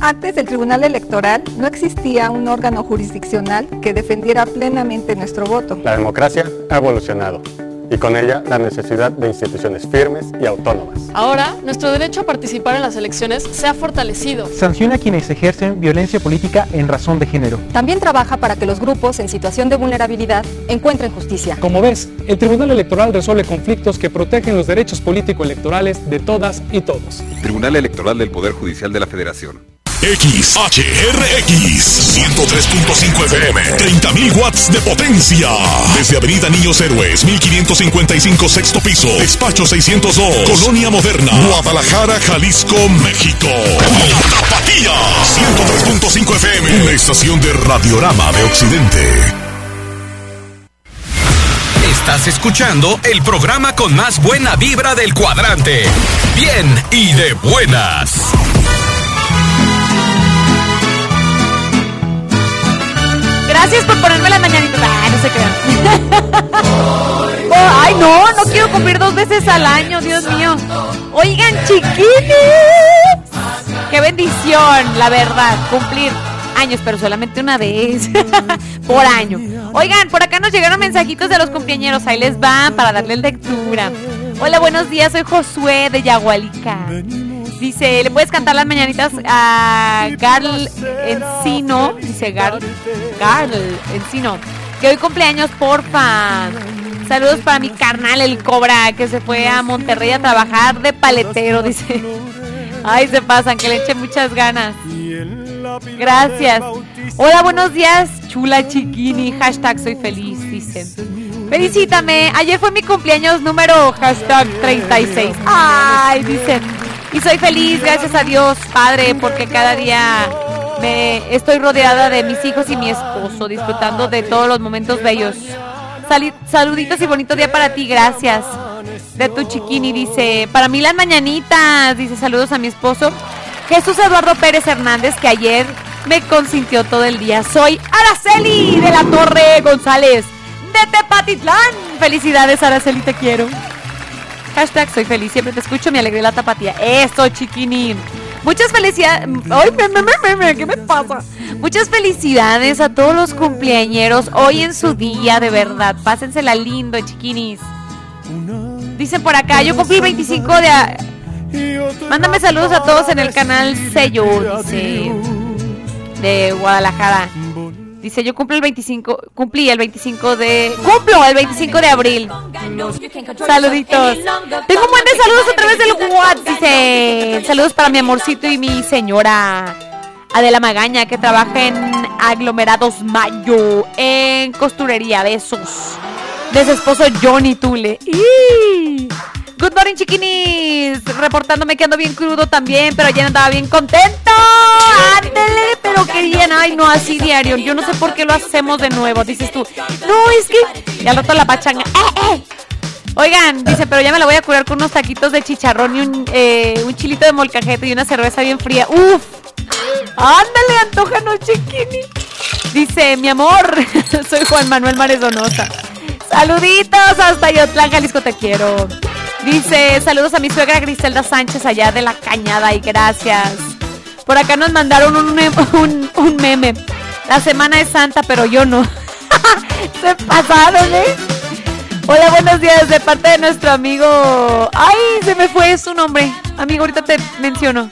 Antes del Tribunal Electoral no existía un órgano jurisdiccional que defendiera plenamente nuestro voto. La democracia ha evolucionado y con ella la necesidad de instituciones firmes y autónomas. Ahora, nuestro derecho a participar en las elecciones se ha fortalecido. Sanciona a quienes ejercen violencia política en razón de género. También trabaja para que los grupos en situación de vulnerabilidad encuentren justicia. Como ves, el Tribunal Electoral resuelve conflictos que protegen los derechos político-electorales de todas y todos. Tribunal Electoral del Poder Judicial de la Federación. XHRX 103.5 FM 30.000 watts de potencia Desde Avenida Niños Héroes 1555 sexto piso Despacho 602 Colonia Moderna Guadalajara, Jalisco, México Tapatía 103.5 FM estación de Radiorama de Occidente. Estás escuchando el programa con más buena vibra del cuadrante. Bien y de buenas. Gracias por ponerme la mañanita. Ah, no se crean. Ay, no, no quiero cumplir dos veces al año, Dios mío. Oigan, chiquines. Qué bendición, la verdad, cumplir años, pero solamente una vez por año. Oigan, por acá nos llegaron mensajitos de los cumpleañeros. Ahí les van para darle lectura. Hola, buenos días. Soy Josué de Yagualica. Dice, ¿le puedes cantar las mañanitas a Garl Encino? Dice Garl, Garl Encino. Que hoy cumpleaños, porfa. Saludos para mi carnal, el Cobra, que se fue a Monterrey a trabajar de paletero, dice. Ay, se pasan, que le eche muchas ganas. Gracias. Hola, buenos días, chula chiquini. Hashtag soy feliz, dice. Felicítame. Ayer fue mi cumpleaños número hashtag 36. Ay, dice. Y soy feliz, gracias a Dios, Padre, porque cada día me estoy rodeada de mis hijos y mi esposo, disfrutando de todos los momentos bellos. saluditos y bonito día para ti, gracias. De tu chiquini, dice, para mí las mañanitas, dice, saludos a mi esposo. Jesús Eduardo Pérez Hernández, que ayer me consintió todo el día. Soy Araceli de la Torre González, de Tepatitlán. Felicidades, Araceli, te quiero. Hashtag soy feliz, siempre te escucho, me alegré la tapatía. Eso, chiquini. Muchas felicidades. Ay, me, me, me, ¿qué me pasa? Muchas felicidades a todos los cumpleañeros hoy en su día, de verdad. Pásensela lindo, chiquinis. Dicen por acá, yo cumplí 25 de... Mándame saludos a todos en el canal Sello, dice, de Guadalajara. Dice, yo cumplo el 25, cumplí el 25 de... Cumplo el 25 de abril. Saluditos. Tengo un buen de saludos a través del WhatsApp. Dice, saludos para mi amorcito y mi señora Adela Magaña, que trabaja en Aglomerados Mayo, en costurería. Besos. De esposo Johnny Tule. Good morning, chiquinis. Reportándome que ando bien crudo también, pero ayer andaba bien contento. Ándele, pero querían. Ay, no, así diario. Yo no sé por qué lo hacemos de nuevo. Dices tú, no, es que. Y al rato la pachanga. ¡Eh, eh! Oigan, dice, pero ya me la voy a curar con unos taquitos de chicharrón y un, eh, chilito de molcajete y una cerveza bien fría. ¡Uf! Ándale, antójanos, chiquini. Dice, mi amor, soy Juan Manuel Mares Donosa. Saluditos hasta Yotlán, Jalisco, te quiero. Dice, saludos a mi suegra Griselda Sánchez allá de la cañada y gracias. Por acá nos mandaron un, meme. La semana es santa, pero yo no. Se pasaron, ¿eh? Hola, buenos días de parte de nuestro amigo. Ay, se me fue su nombre. Amigo, ahorita te menciono.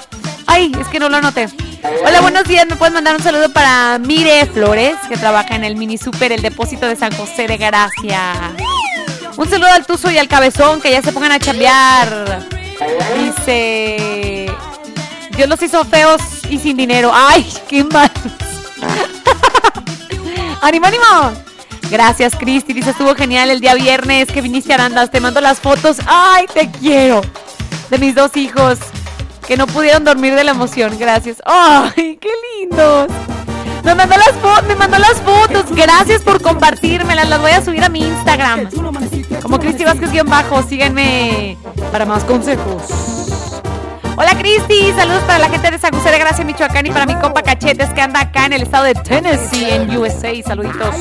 Ay, es que no lo anoté. Hola, buenos días. ¿Me puedes mandar un saludo para Mire Flores, que trabaja en el mini super, el depósito de San José de Gracia? Un saludo al Tuzo y al Cabezón, que ya se pongan a chambear. Dice... Dios los hizo feos y sin dinero. ¡Ay, qué mal! ¡Ánimo, ánimo! Gracias, Cristi. Dice, estuvo genial el día viernes que viniste a Arandas. Te mando las fotos. ¡Ay, te quiero! De mis dos hijos que no pudieron dormir de la emoción. Gracias. ¡Ay, qué lindos! Me mandó las, fotos. Gracias por compartírmelas. Las voy a subir a mi Instagram. Como Cristi Vázquez-bajo. Síganme para más consejos. Hola Cristi, saludos para la gente de San José de Gracia, Michoacán y para mi compa Cachetes que anda acá en el estado de Tennessee, en USA. Saluditos.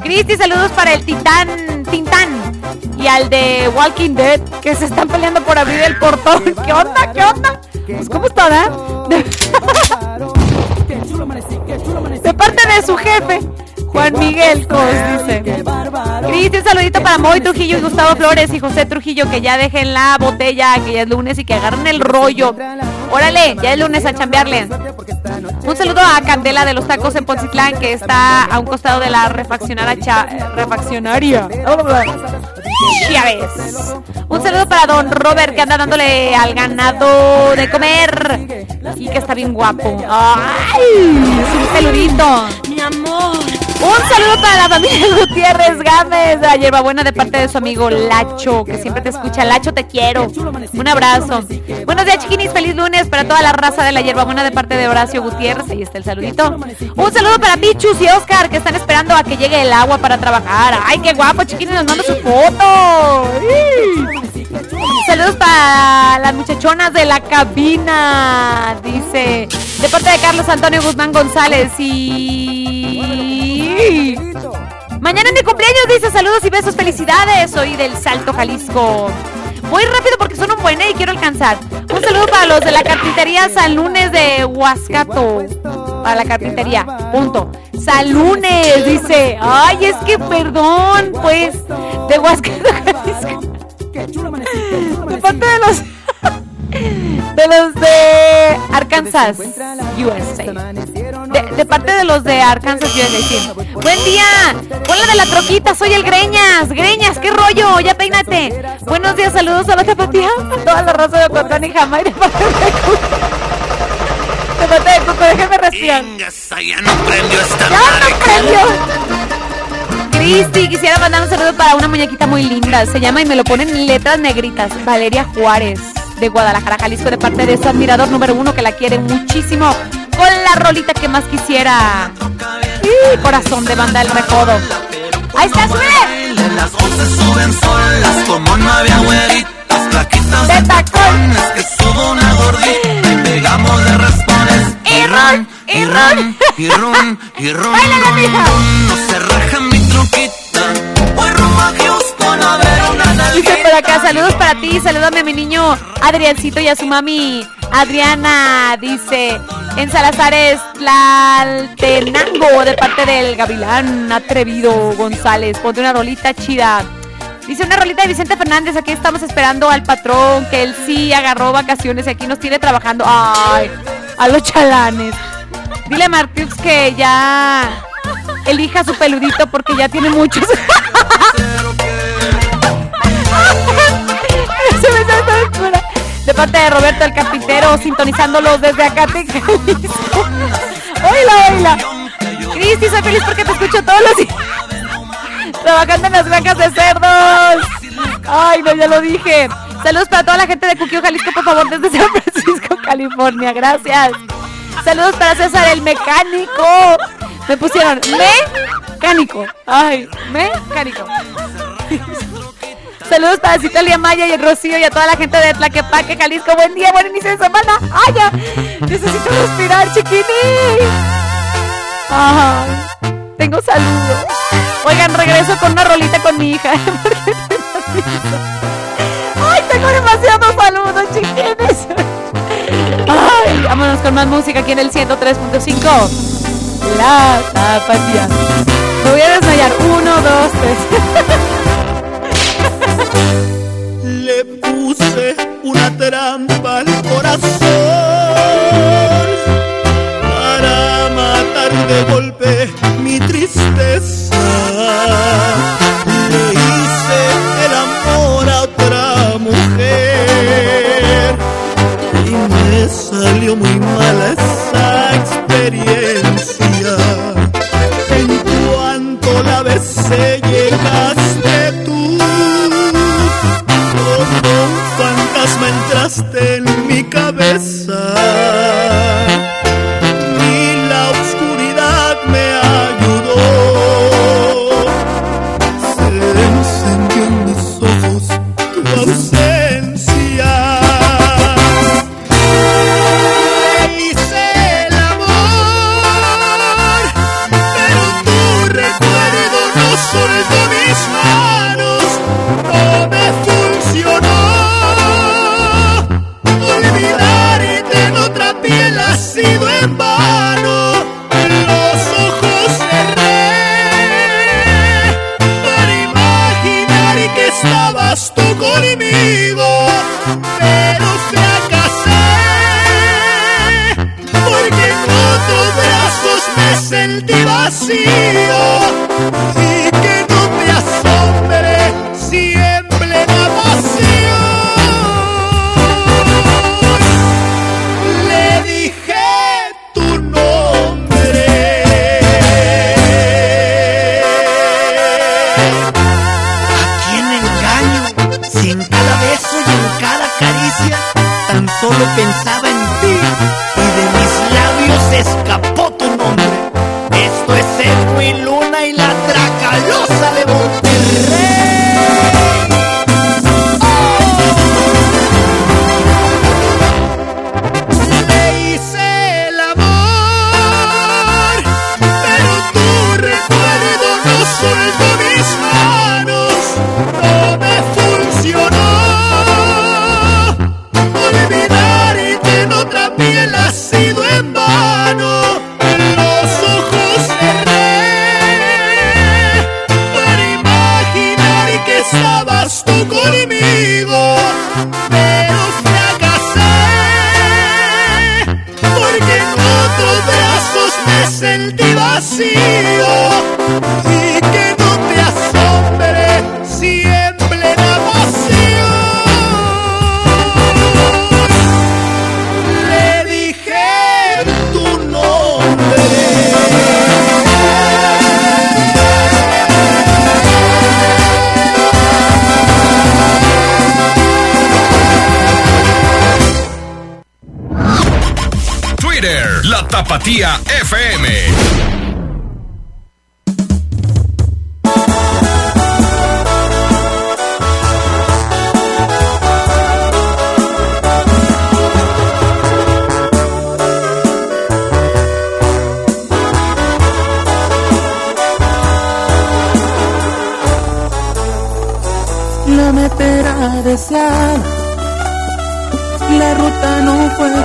Cristi, saludos para el Titán, Tintán y al de Walking Dead que se están peleando por abrir el portón. ¿Qué onda? ¿Qué onda? Pues, ¿cómo está, eh? De parte de su jefe, Juan Miguel Cos, dice. Cristian, saludito para Moy Trujillo y Gustavo Flores y José Trujillo, que ya dejen la botella, que ya es lunes y que agarren el rollo. Órale, ya es lunes a chambearle. Un saludo a Candela de los tacos en Poncitlán, que está a un costado de la refaccionaria. refaccionaria. Un saludo para don Robert, que anda dándole al ganado de comer y que está bien guapo. ¡Ay! Un saludito. Mi amor. Un saludo para la familia Gutiérrez Gámez, la hierbabuena de parte de su amigo Lacho, que siempre te escucha. Lacho, te quiero. Un abrazo. Buenos días, chiquinis. Feliz lunes para toda la raza de la hierbabuena de parte de Horacio Gutiérrez. Ahí está el saludito. Un saludo para Pichus y Oscar, que están esperando a que llegue el agua para trabajar. ¡Ay, qué guapo, chiquinis! Nos manda su foto. Saludos para las muchachonas de la cabina. Dice, de parte de Carlos Antonio Guzmán González y... Mañana es mi cumpleaños, dice saludos y besos, felicidades. Soy del Salto, Jalisco. Voy rápido porque son un buen y quiero alcanzar. Un saludo para los de la carpintería San Lunes de Huascato. Para la carpintería, punto. San Lunes, dice. Ay, es que perdón, pues, de Huascato, Jalisco. De parte de los de los de Arkansas, USA. De, de parte de los de Arkansas, USA. sí. Buen día. Hola de la troquita, soy el Greñas. Greñas, qué rollo, ya peínate. Buenos días, saludos a la tapatía, a toda la raza de Ocotlán y Jamay de parte de Cuco. De parte de Cuco, déjeme respirar. Ya no prendió esta ¡Ya no prendió! Cristi, quisiera mandar un saludo para una muñequita muy linda. Se llama y me lo ponen en letras negritas. Valeria Juárez, de Guadalajara, Jalisco, de parte de su admirador número uno que la quiere muchísimo. Con la rolita que más quisiera. Sí, corazón de banda del recodo. Ahí está, sube. Las voces suben solas como no había güeritas, plaquitas de tacones que subo una gordita y pegamos de raspones. Y ron, y ron, y ron, y ron, no se raja mi truquita. Voy rumbo Dice por acá, saludos para ti, salúdame a mi niño Adriancito y a su mami Adriana, dice en Salazares Tlaltenango de parte del Gavilán Atrevido González, ponte una rolita chida. Dice una rolita de Vicente Fernández, aquí estamos esperando al patrón, que él sí agarró vacaciones y aquí nos tiene trabajando. Ay, a los chalanes. Dile a que ya elija su peludito porque ya tiene muchos. De parte de Roberto el Carpintero, sintonizándolos desde acá, Jalisco. Oila, oila. Cristi, soy feliz porque te escucho todos los días. Trabajando en las granjas de cerdos. Ay, no, ya lo dije. Saludos para toda la gente de Cuquio, Jalisco, por favor, desde San Francisco, California. Gracias. Saludos para César el mecánico. Me pusieron mecánico. Ay, mecánico. Saludos para Citalia Maya y el Rocío y a toda la gente de Tlaquepaque, Jalisco. Buen día, buen inicio de semana. ¡Ay, ya! Necesito respirar, chiquini. Ay, tengo saludos. Oigan, regreso con una rolita con mi hija. ¡Ay, tengo demasiados saludos, chiquines! ¡Ay! Vámonos con más música aquí en el 103.5. La tapatía. Me voy a desmayar. Uno, dos, tres. Le puse una trampa al corazón para matar de golpe mi tristeza. Le hice el amor a otra mujer y me salió muy mala esa experiencia. En cuanto la besé llegaste tú fantasma entraste en mi cabeza vacío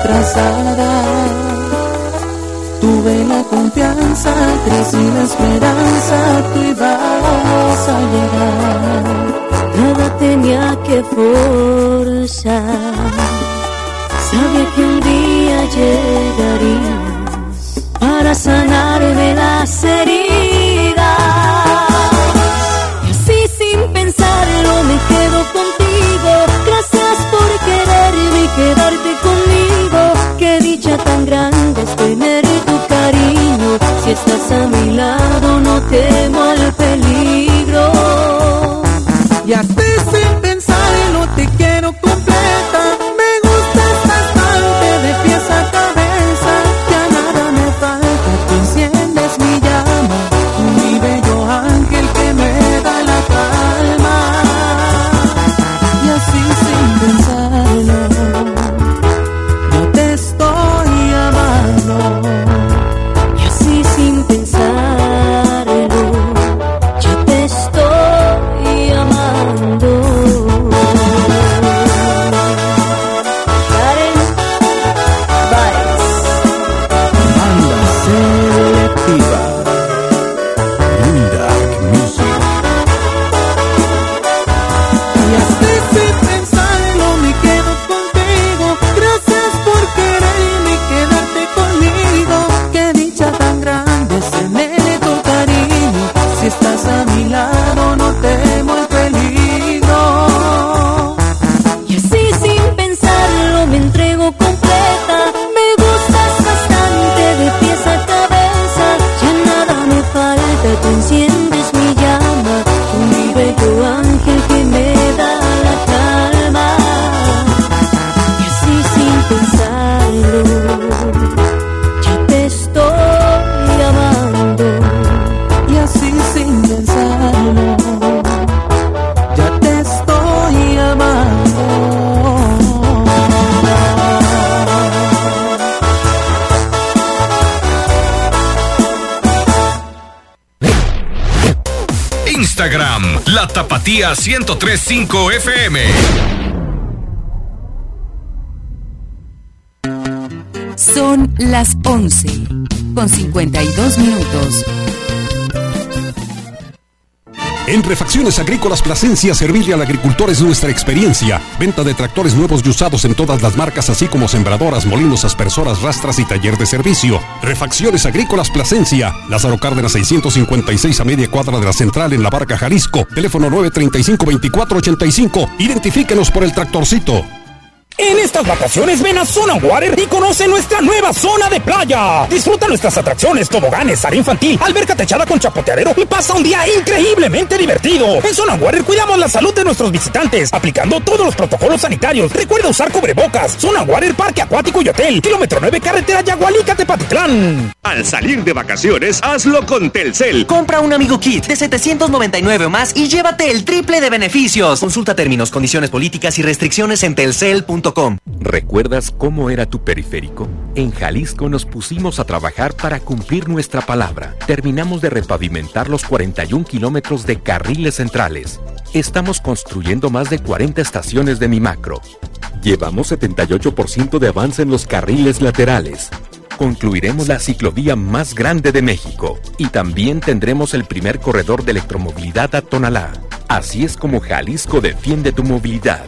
trazada. Tuve la confianza, crecí la esperanza, tú ibas a llegar. Nada tenía que forzar. Sabía que un día llegarías para sanarme las heridas. Y así sin pensarlo me quedo contigo. Gracias por quererme y quedarte conmigo. Tan grande es tener tu cariño. Si estás a mi lado no temo al. Tapatía 1035 FM. Son las 11 con 52 minutos. En Refacciones Agrícolas Plasencia, servirle al agricultor es nuestra experiencia. Venta de tractores nuevos y usados en todas las marcas, así como sembradoras, molinos, aspersoras, rastras y taller de servicio. Refacciones Agrícolas Plasencia, Lázaro Cárdenas 656 a media cuadra de la central en la Barca Jalisco. Teléfono 935-2485. Identifíquenos por el tractorcito. Vacaciones ven a Zona Water y conoce nuestra nueva zona de playa. Disfruta nuestras atracciones, toboganes, área infantil, alberca techada con chapoteadero y pasa un día increíblemente divertido. En Zona Water cuidamos la salud de nuestros visitantes, aplicando todos los protocolos sanitarios. Recuerda usar cubrebocas. Zona Water, Parque Acuático y Hotel. Kilómetro 9, carretera Yagualica, Tepatitlán. Al salir de vacaciones, hazlo con Telcel. Compra un amigo kit de 799 o más y llévate el triple de beneficios. Consulta términos, condiciones políticas y restricciones en telcel.com. ¿Recuerdas cómo era tu periférico? En Jalisco nos pusimos a trabajar para cumplir nuestra palabra. Terminamos de repavimentar los 41 kilómetros de carriles centrales. Estamos construyendo más de 40 estaciones de mi macro. Llevamos 78% de avance en los carriles laterales. Concluiremos la ciclovía más grande de México y también tendremos el primer corredor de electromovilidad a Tonalá. Así es como Jalisco defiende tu movilidad.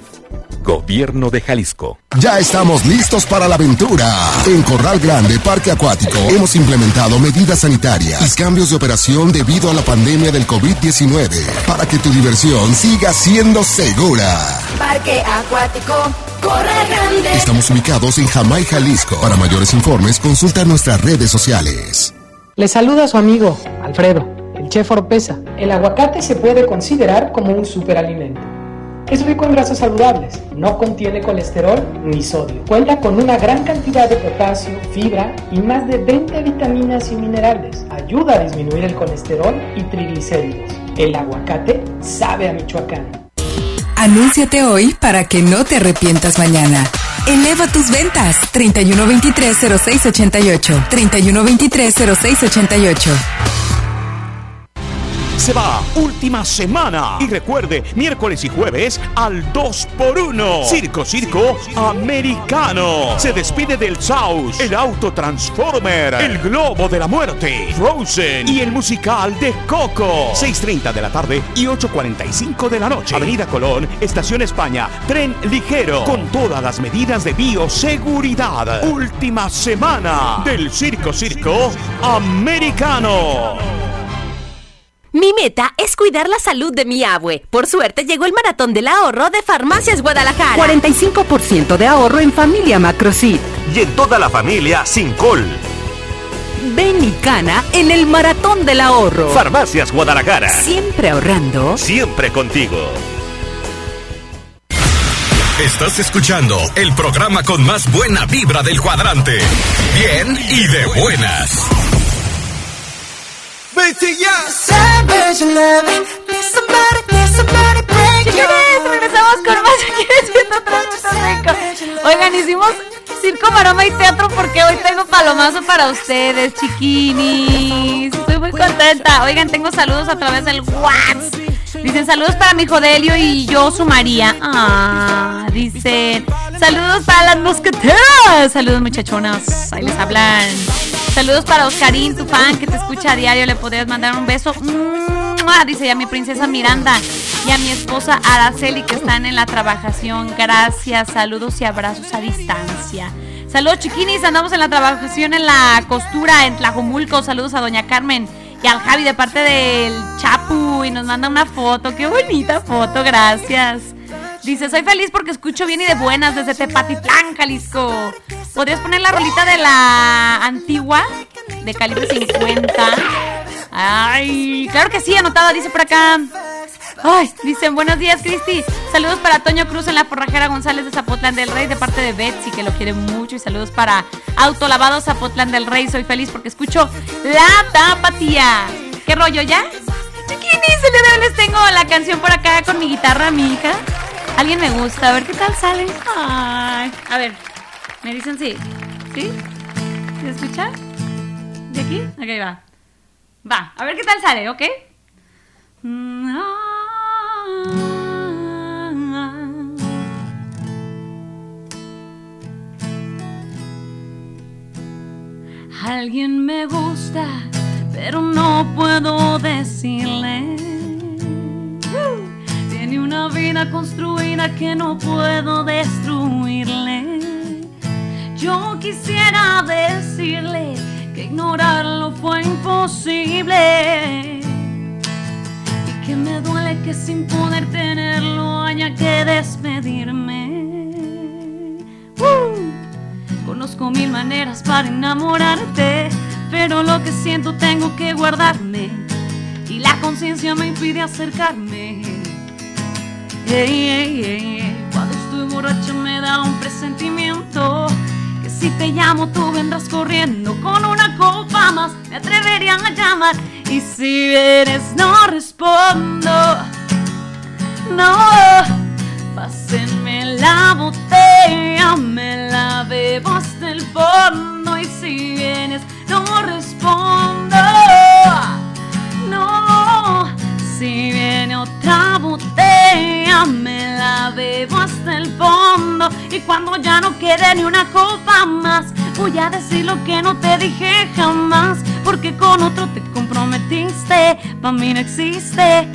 Gobierno de Jalisco. Ya estamos listos para la aventura. En Corral Grande Parque Acuático hemos implementado medidas sanitarias y cambios de operación debido a la pandemia del COVID-19 para que tu diversión siga siendo segura. Parque Acuático Corral Grande. Estamos ubicados en Jamay, Jalisco. Para mayores informes, consulta nuestras redes sociales. Le saluda su amigo, Alfredo, el chef Oropesa. El aguacate se puede considerar como un superalimento. Es rico en grasas saludables, no contiene colesterol ni sodio. Cuenta con una gran cantidad de potasio, fibra y más de 20 vitaminas y minerales. Ayuda a disminuir el colesterol y triglicéridos. El aguacate sabe a Michoacán. Anúnciate hoy para que no te arrepientas mañana. Eleva tus ventas 3123-0688. 3123-0688. Se va, última semana. Y recuerde, miércoles y jueves al 2x1. Circo, circo americano. Se despide del South, el auto Transformer, el globo de la muerte, Frozen y el musical de Coco. 6.30 de la tarde y 8.45 de la noche. Avenida Colón, Estación España, tren ligero, con todas las medidas de bioseguridad. Última semana del Circo, circo americano. Mi meta es cuidar la salud de mi abue. Por suerte llegó el maratón del ahorro de Farmacias Guadalajara. 45% de ahorro en familia Macrosit. Y en toda la familia sin col. Ven y cana en el maratón del ahorro. Farmacias Guadalajara. Siempre ahorrando. Siempre contigo. Estás escuchando el programa con más buena vibra del cuadrante. Bien y de buenas. Regresamos con más aquí. Oigan, hicimos circo, maroma y teatro porque hoy tengo palomazo para ustedes, chiquinis. Estoy muy contenta. Oigan, tengo saludos a través del WhatsApp. Dicen saludos para mi hijo Delio y yo, su María. Ah, dicen saludos para las mosqueteras. Saludos, muchachonas. Ahí les hablan. Saludos para Oscarín, tu fan que te escucha a diario. Le podrías mandar un beso. Dice ya mi princesa Miranda y a mi esposa Araceli que están en la trabajación. Gracias, saludos y abrazos a distancia. Saludos chiquinis, andamos en la trabajación en la costura en Tlajomulco. Saludos a doña Carmen y al Javi de parte del Chapu y nos manda una foto. Qué bonita foto, gracias. Dice, soy feliz porque escucho bien y de buenas desde Tepatitlán, Jalisco. ¿Podrías poner la rolita de la antigua de calibre 50? Ay, claro que sí, anotada, dice por acá. Ay, dicen, buenos días, Cristi. Saludos para Toño Cruz en la forrajera González de Zapotlán del Rey, de parte de Betsy, que lo quiere mucho. Y saludos para Autolavado Zapotlán del Rey. Soy feliz porque escucho la tapatía. ¿Qué rollo ya? Chiquinis, el día de hoy les tengo la canción por acá con mi guitarra, mi hija. Alguien me gusta, a ver qué tal sale. Ay, a ver, me dicen sí. ¿Sí? ¿Se escucha? ¿De aquí? Ok, va. Va, a ver qué tal sale, ¿ok? Alguien me gusta, pero no puedo decirle. Tiene una vida construida que no puedo destruirle. Yo quisiera decirle que ignorarlo fue imposible. Y que me duele que sin poder tenerlo haya que despedirme. Uh, conozco mil maneras para enamorarte, pero lo que siento tengo que guardarme y la conciencia me impide acercarme. Cuando estoy borracho me da un presentimiento si te llamo tú vendrás corriendo con una copa más me atrevería a llamar y si vienes no respondo. No, pásenme la botella, me la bebo hasta el fondo y si vienes no respondo. No, si viene otra botella, me la bebo hasta el fondo y cuando ya no quede ni una copa más, voy a decir lo que no te dije jamás, porque con otro te comprometiste, para mí no existe.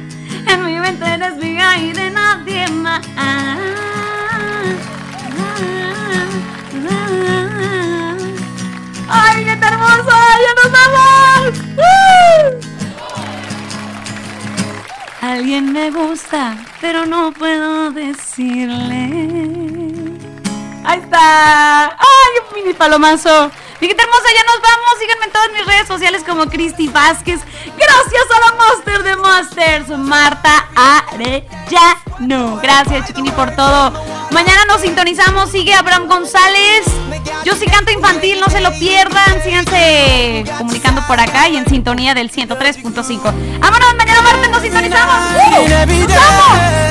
En mi mente eres mía y de nadie más. ¡Ay, qué hermoso! ¡Ya nos vamos! ¡Uh! Alguien me gusta, pero no puedo decirle. Ahí está. ¡Ay, un mini palomazo! Gente hermosa, ya nos vamos. Síganme en todas mis redes sociales como Cristi Vázquez. Gracias a la Master de Masters, Marta Arellano. Gracias, chiquini, por todo. Mañana nos sintonizamos. Sigue Abraham González. Yo sí canto infantil, no se lo pierdan. Síganse comunicando por acá y en sintonía del 103.5. Vámonos, mañana martes nos sintonizamos. ¡Uh! ¡Nos vamos!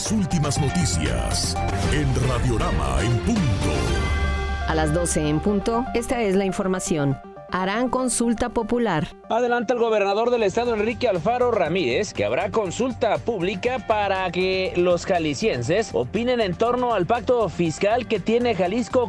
Las últimas noticias en Radiorama en punto. A las 12 en punto, esta es la información. Harán consulta popular. Adelanta el gobernador del estado Enrique Alfaro Ramírez que habrá consulta pública para que los jaliscienses opinen en torno al pacto fiscal que tiene Jalisco